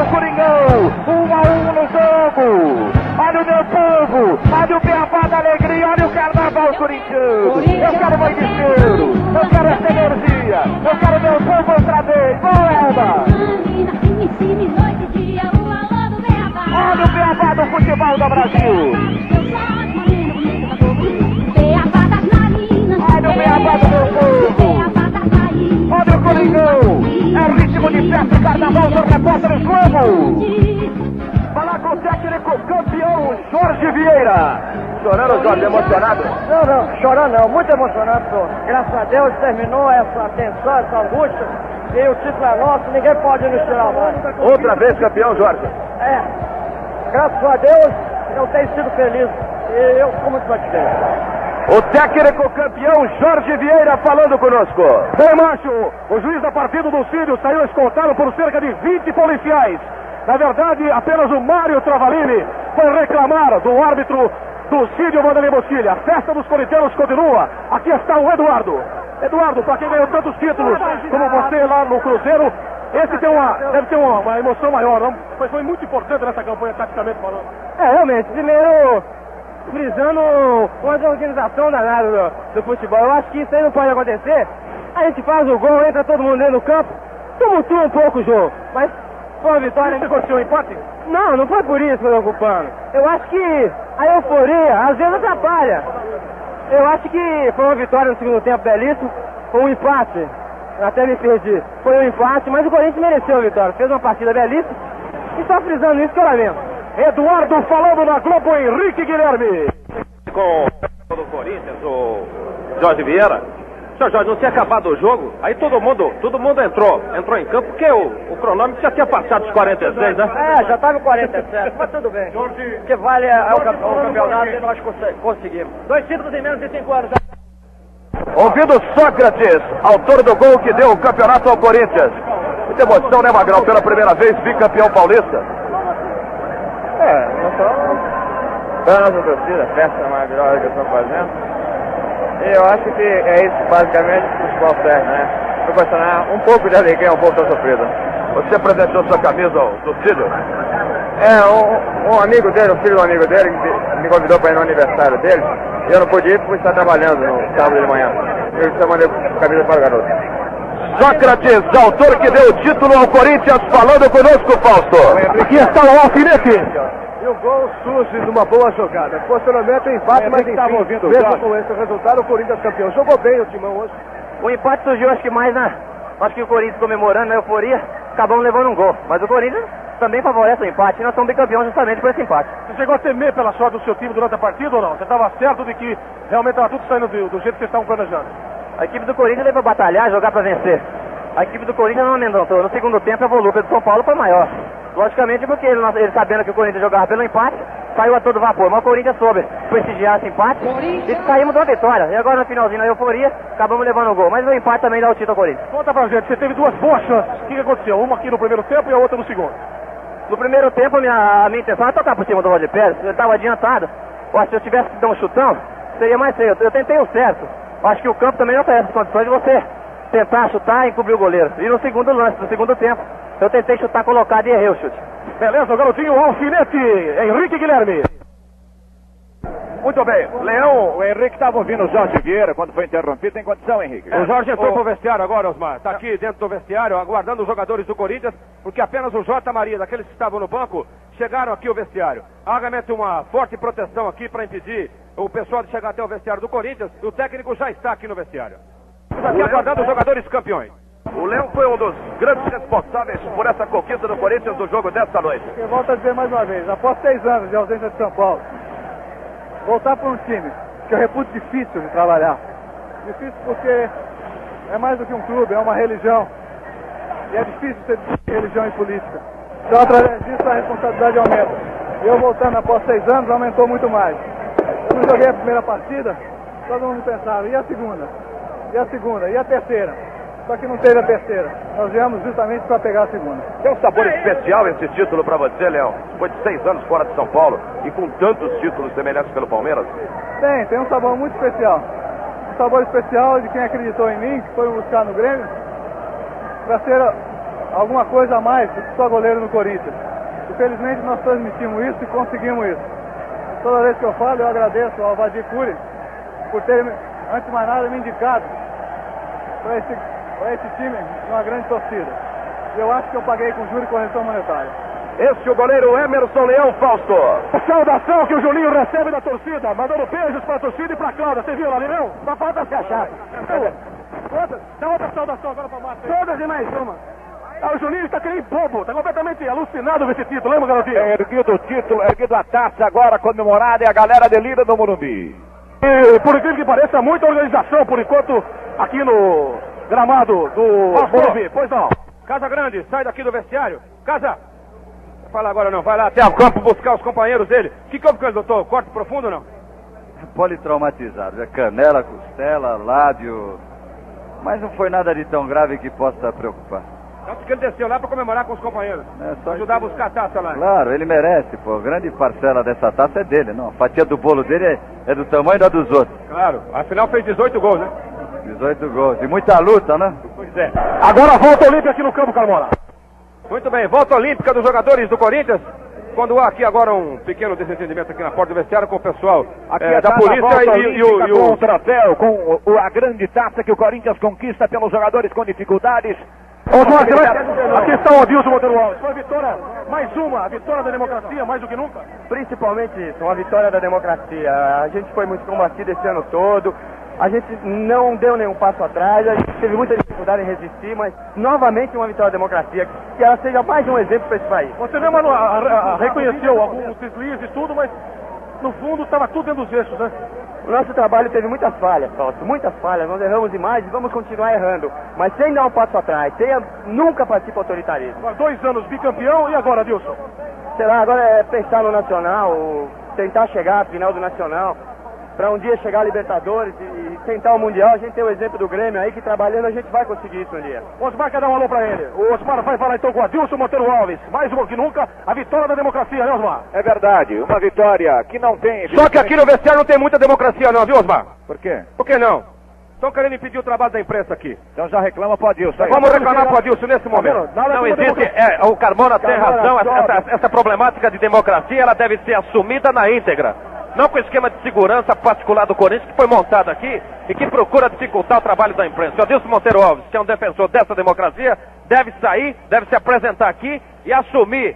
S1: Chorando, emocionado?
S9: Não, não, chorando não, muito emocionado, senhor. Graças a Deus terminou essa tensão, essa angústia. E o título é nosso, ninguém pode nos tirar mais.
S4: Outra vez campeão, Jorge.
S9: É, graças a Deus eu tenho sido feliz. E eu fico muito satisfeito.
S4: O técnico campeão Jorge Vieira falando conosco.
S5: Bem, macho, o juiz da partida do Sírio saiu escoltado por cerca de 20 policiais. Na verdade, apenas o Mário Travalini foi reclamar do árbitro do Cídio Vanderlei Bosquilha. A festa dos corintianos continua. Aqui está o Eduardo. Eduardo, para quem ganhou tantos títulos como você lá no Cruzeiro, esse tem uma, deve ter uma, uma emoção maior, não? Foi, foi muito importante nessa campanha, taticamente falando.
S9: É, realmente, primeiro frisando uma desorganização danada do, do futebol. Eu acho que isso aí não pode acontecer. A gente faz o gol, entra todo mundo dentro do campo, tumultua um pouco o jogo. Mas foi uma vitória.
S5: Você gostou do empate?
S9: Não, não foi por isso que eu tô ocupando. Eu acho que a euforia às vezes atrapalha. Eu acho que foi uma vitória no segundo tempo belíssimo, foi um empate. Até me perdi. Foi um empate, mas o Corinthians mereceu a vitória. Fez uma partida belíssima. E só frisando isso que eu lamento.
S5: Eduardo falando na Globo, Henrique Guilherme.
S3: Com o do Corinthians, o Jorge Vieira. Seu Jorge, não tinha acabado o jogo? Aí todo mundo, todo mundo entrou, entrou em campo, porque o, o cronômetro já tinha passado os 46, né?
S9: É, já estava em 47, mas tudo bem. O que vale é o, campe- o campeonato e nós conse- conseguimos. Dois títulos em menos de cinco anos.
S4: Ouvindo Sócrates, autor do gol que deu o campeonato ao Corinthians. Muita emoção, né, Magrão? Pela primeira vez, bicampeão paulista.
S8: É, não só nossa torcida, festa maravilhosa que estão fazendo. Eu acho que é isso basicamente que o futebol serve, né? Proporcionar um pouco de alegria, um pouco da sofrida.
S4: Você apresentou sua camisa ao Tucílio?
S8: É, um, um amigo dele, o filho do amigo dele, me- convidou para ir no aniversário dele. E eu não pude ir porque estar trabalhando no sábado de manhã. Eu só mandei a camisa para o garoto.
S4: Sócrates, autor que deu o título ao Corinthians, falando conosco, Fausto.
S5: Aqui está o alfinete.
S9: E o gol surge numa boa jogada. Posicionamento empate, mas enfim,
S5: estava ouvindo,
S9: mesmo
S5: Jorge.
S9: com esse resultado, o Corinthians campeão. Jogou bem o timão hoje.
S13: O empate surgiu, acho que mais na. Acho que o Corinthians comemorando na euforia, acabamos levando um gol. Mas o Corinthians também favorece o empate e nós somos bicampeões justamente por esse empate.
S5: Você chegou a temer pela sorte do seu time durante a partida ou não? Você estava certo de que realmente estava tudo saindo do, do jeito que vocês estavam planejando?
S13: A equipe do Corinthians veio para batalhar, jogar para vencer. A equipe do Corinthians não amedrontou. No segundo tempo, a volúpia do São Paulo foi maior. Logicamente, porque ele, ele sabendo que o Corinthians jogava pelo empate, saiu a todo vapor. Mas o Corinthians soube prestigiar esse empate e saímos de uma vitória. E agora, no finalzinho, na euforia, acabamos levando o gol. Mas o empate também dá o título ao Corinthians.
S5: Conta pra gente, você teve duas boas chances. O que, que aconteceu? Uma aqui no primeiro tempo e a outra no segundo.
S13: No primeiro tempo, a minha, a minha intenção era tocar por cima do Roger Pérez. Ele estava adiantado. Que se eu tivesse que dar um chutão, seria mais feio. Eu tentei o certo. Acho que o campo também não oferece condições de você tentar chutar e encobrir o goleiro. E no segundo lance, no segundo tempo, eu tentei chutar colocado e errei o chute.
S5: Beleza, o garotinho alfinete, Henrique Guilherme.
S4: Muito bem, Leão.
S1: O Henrique estava ouvindo o Jorge Vieira quando foi interrompido. Tem condição, Henrique?
S5: O Jorge entrou
S1: O-
S5: pro vestiário agora, Osmar. Está aqui dentro do vestiário, aguardando os jogadores do Corinthians, porque apenas o Jota Maria, daqueles que estavam no banco, chegaram aqui ao vestiário. Há realmente uma forte proteção aqui para impedir o pessoal de chegar até o vestiário do Corinthians. E o técnico já está aqui no vestiário. Aqui aguardando os jogadores campeões.
S4: O Leão foi um dos grandes responsáveis por essa conquista do Corinthians no jogo desta noite.
S16: Eu volto a dizer mais uma vez, após seis anos de ausência de São Paulo, voltar para um time que eu reputo difícil de trabalhar. Difícil porque é mais do que um clube, é uma religião. E é difícil ser religião e política. Então, através disso, a responsabilidade aumenta. Eu voltando após seis anos, aumentou muito mais. Eu não joguei a primeira partida, todo mundo pensava, e a segunda? E a segunda? E a terceira? Só que não teve a terceira. Nós viemos justamente para pegar a segunda.
S4: Tem um sabor especial esse título para você, Leão. Foi de seis anos fora de São Paulo e com tantos títulos semelhantes pelo Palmeiras.
S16: Tem, tem um sabor muito especial. Um sabor especial de quem acreditou em mim, que foi buscar no Grêmio, para ser alguma coisa a mais do que só goleiro no Corinthians. Infelizmente nós transmitimos isso e conseguimos isso. Toda vez que eu falo, eu agradeço ao Vadir Cury por ter, antes de mais nada, me indicado para esse, pra esse time uma grande torcida. E eu acho que eu paguei com juro e correção monetária.
S4: Esse é o goleiro Emerson Leão Fausto.
S5: Saudação que o Julinho recebe da torcida, mandando beijos para a torcida e para a Cláudia. Você viu lá, Leão? Só falta se achar. Dá outra saudação agora para Márcio. Todas e mais uma. Ah, o Juninho está que nem bobo, está completamente alucinado com esse título, lembra, garotinho?
S1: É erguido o título, erguido a taça agora comemorada e a galera delira no Morumbi.
S5: E, por incrível que pareça, muita organização, por enquanto, aqui no gramado do. Morumbi. Pois não. Casa Grande, sai daqui do vestiário. Casa, fala agora não, vai lá até o campo buscar os companheiros dele. O que que houve com ele, doutor? Corte profundo ou não?
S15: Politraumatizado. É canela, costela, lábio. Mas não foi nada de tão grave que possa preocupar.
S5: Tanto que ele desceu lá para comemorar com os companheiros.
S15: É, só
S5: Ajudar a buscar a taça lá.
S15: Claro, ele merece, pô. Grande parcela dessa taça é dele, não. A fatia do bolo dele é, é do tamanho da dos outros.
S5: Claro, afinal fez 18 gols, né?
S15: 18 gols. E muita luta, né?
S5: Pois é. Agora volta olímpica aqui no campo, Carmona. Muito bem, volta olímpica dos jogadores do Corinthians. Quando há aqui agora um pequeno desentendimento aqui na porta do vestiário com o pessoal
S1: é
S5: da polícia e, e o, e
S1: com
S5: o
S1: o troféu, com o- o- a grande taça que o Corinthians conquista pelos jogadores com dificuldades.
S5: Ô, Jorge, vai- aqui está o Adilson Monteiro Alves. Foi a vitória, mais uma, a vitória da democracia, mais do que nunca.
S17: Principalmente isso, uma vitória da democracia. A gente foi muito combatido esse ano todo. A gente não deu nenhum passo atrás, a gente teve muita dificuldade em resistir, mas novamente uma vitória da democracia, que ela seja mais um exemplo para esse país.
S5: Você mesmo a- a- a- reconheceu alguns deslizes e tudo, mas no fundo estava tudo dentro dos eixos, né?
S17: O nosso trabalho teve muitas falhas, Fausto, muitas falhas. Nós erramos demais e vamos continuar errando, mas sem dar um passo atrás, sem a- nunca partir para o autoritarismo.
S5: Dois anos bicampeão e agora, Adilson?
S17: Sei lá, agora é pensar no Nacional, tentar chegar à final do Nacional, para um dia chegar a Libertadores e, e tentar o Mundial. A gente tem o exemplo do Grêmio aí que trabalhando a gente vai conseguir isso um dia.
S5: Osmar quer dar um alô pra ele. O Osmar vai falar então com o Adilson Monteiro Alves. Mais uma que nunca, a vitória da democracia, né, Osmar?
S1: É verdade, uma vitória que não tem.
S5: Só que aqui no vestiário não tem muita democracia não, viu, Osmar?
S1: Por quê?
S5: Por que não? Estão querendo impedir o trabalho da imprensa aqui.
S1: Então já reclama pro Adilson. aí.
S5: Vamos reclamar pro Adilson nesse momento.
S10: Não existe, é, o Carmona tem razão, essa, essa- essa problemática de democracia ela deve ser assumida na íntegra. Não com o esquema de segurança particular do Corinthians que foi montado aqui e que procura dificultar o trabalho da imprensa. O Adilson Monteiro Alves, que é um defensor dessa democracia, deve sair, deve se apresentar aqui e assumir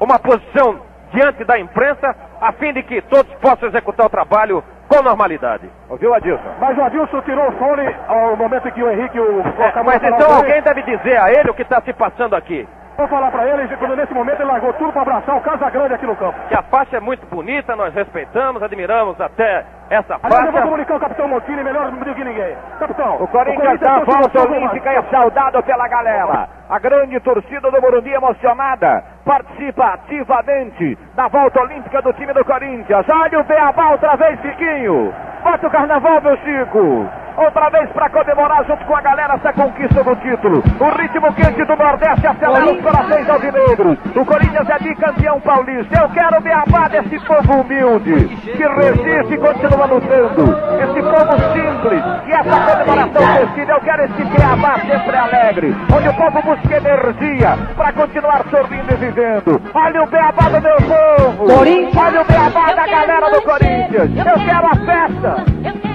S10: uma posição diante da imprensa a fim de que todos possam executar o trabalho com normalidade.
S1: Ouviu, Adilson?
S5: Mas o Adilson tirou o fone ao momento em que o Henrique o,
S10: É, mas então alguém deve dizer a ele o que está se passando aqui.
S5: Vou falar pra ele, quando nesse momento ele largou tudo pra abraçar o Casa Grande aqui no campo.
S10: Que a faixa é muito bonita, nós respeitamos, admiramos até essa
S5: Aliás, eu vou
S10: faixa.
S5: comunicar o capitão Montini melhor do que ninguém. Capitão,
S1: O Corinthians dá a
S5: tem
S1: volta olímpica e é saudado pela galera. A grande torcida do Morumbi emocionada participa ativamente da volta olímpica do time do Corinthians. Olha o Beabá outra vez, Chiquinho. Bota o carnaval, meu Chico. Outra vez para comemorar junto com a galera essa conquista do título. O ritmo quente do Nordeste acelera os corações alvinegros. O Corinthians é bicampeão paulista. Eu quero me amar desse povo humilde, que resiste e continua lutando. Esse povo simples. E essa comemoração festiva, eu quero esse Beabá sempre alegre. Onde o povo busca energia para continuar sorrindo e vivendo. Olha o Beabá do meu povo. Olha o Beabá da galera do Corinthians. Eu quero a festa.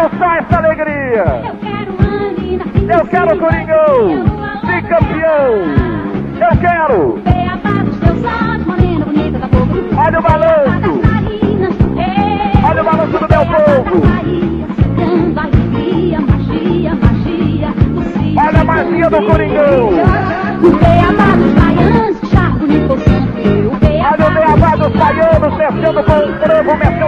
S1: Eu quero só essa alegria. Eu quero o Coringão. Bicampeão. Eu quero. Olha o balanço. Olha o balanço do meu povo. Olha a magia do Coringão. Olha o beabá dos baianos mexendo com o frevo, mexendo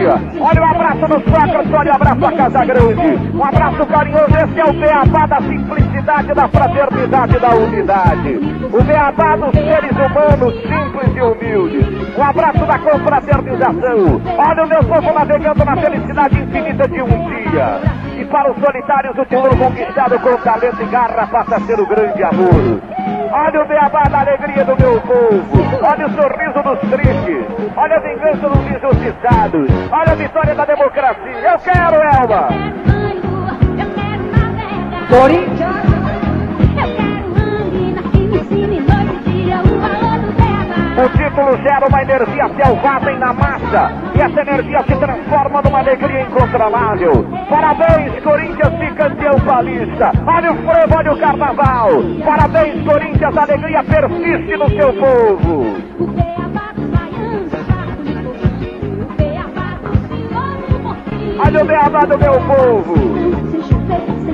S1: alegria. Olha o abraço dos Sócrates, olha o abraço da Casa Grande. Um abraço carinhoso, esse é o beabá da simplicidade, da fraternidade, da unidade. O beabá dos seres humanos simples e humildes. Um abraço da confraternização. Olha o meu povo navegando na felicidade infinita de um dia. E para os solitários, o título conquistado com talento e garra passa a ser o grande amor. Olha o beabá da alegria do meu povo. Olha o sorriso dos tristes. Olha a vingança dos injustiçados. Olha a vitória da democracia. Eu quero, Elba.
S12: Corinthians.
S1: O título gera uma energia selvagem na massa e essa energia se transforma numa alegria incontrolável. Parabéns, Corinthians, bicampeão paulista. Olha o frevo, olha o carnaval. Parabéns, Corinthians, a alegria persiste no seu povo. Olha o beabá do meu povo.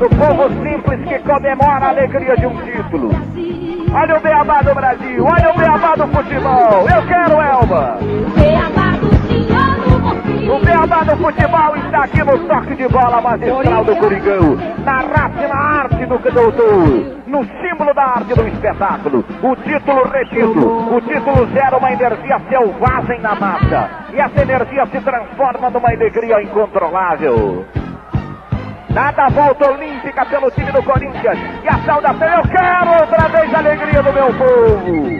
S1: Do povo simples que comemora a alegria de um título. Olha o beabá do Brasil, olha o beabá do futebol. Eu quero, Elba. O beabá do futebol está aqui no toque de bola magistral do Coringão. Na raça na arte do doutor. No símbolo da arte do espetáculo. O título, repito, o título gera uma energia selvagem na massa. E essa energia se transforma numa alegria incontrolável. Nada volta olímpica pelo time do Corinthians. E a saudação, eu quero outra vez a alegria do meu povo.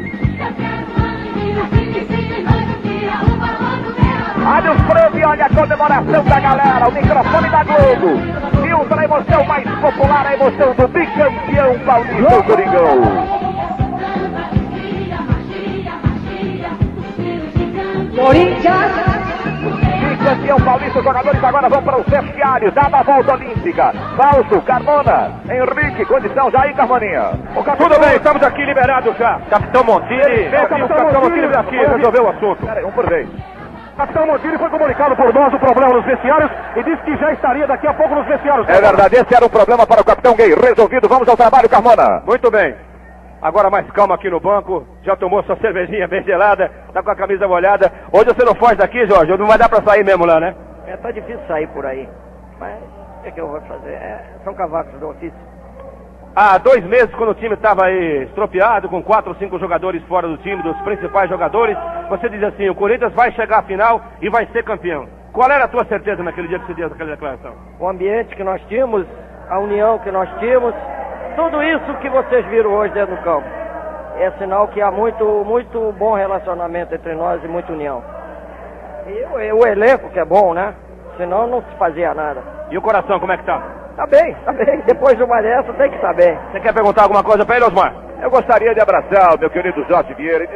S1: Olha os prêmios, olha a comemoração da galera, o microfone da Globo. Filtra a emoção mais popular, a emoção do bicampeão paulista, o Coringão.
S12: Corinthians.
S1: Bicampeão paulista, os jogadores agora vão para os vestiários, dada a volta olímpica. Falso, Carmona, Henrique, condição já aí, Carmoninha.
S3: Tudo bem, estamos aqui liberados já. Capitão Montini. Aqui, o Capitão Montini vem aqui resolver o assunto.
S1: Peraí, um por vez.
S3: Capitão Montini foi comunicado por nós o problema nos vestiários e disse que já estaria daqui a pouco nos vestiários.
S1: É verdade, esse era o problema para o Capitão Gay. Resolvido, vamos ao trabalho, Carmona.
S3: Muito bem. Agora mais calma aqui no banco. Já tomou sua cervejinha bem gelada, tá com a camisa molhada. Hoje você não foge daqui, Jorge. Não vai dar pra sair mesmo lá, né?
S18: É, tá difícil sair por aí. Mas o que, é que eu vou fazer? É, são cavacos do ofício.
S3: Há dois meses, quando o time estava aí estropiado, com quatro ou cinco jogadores fora do time, dos principais jogadores, você diz assim, o Corinthians vai chegar à final e vai ser campeão. Qual era a tua certeza naquele dia que você deu aquela declaração?
S18: O ambiente que nós tínhamos, a união que nós tínhamos, tudo isso que vocês viram hoje dentro do campo. É sinal que há muito, muito bom relacionamento entre nós e muita união. E o, o elenco que é bom, né? Senão não se fazia nada.
S3: E o coração, como é que tá?
S18: Tá bem, tá bem. Depois de uma dessa tem que estar bem.
S3: Você quer perguntar alguma coisa pra ele, Osmar?
S1: Eu gostaria de abraçar o meu querido Jorge Vieira.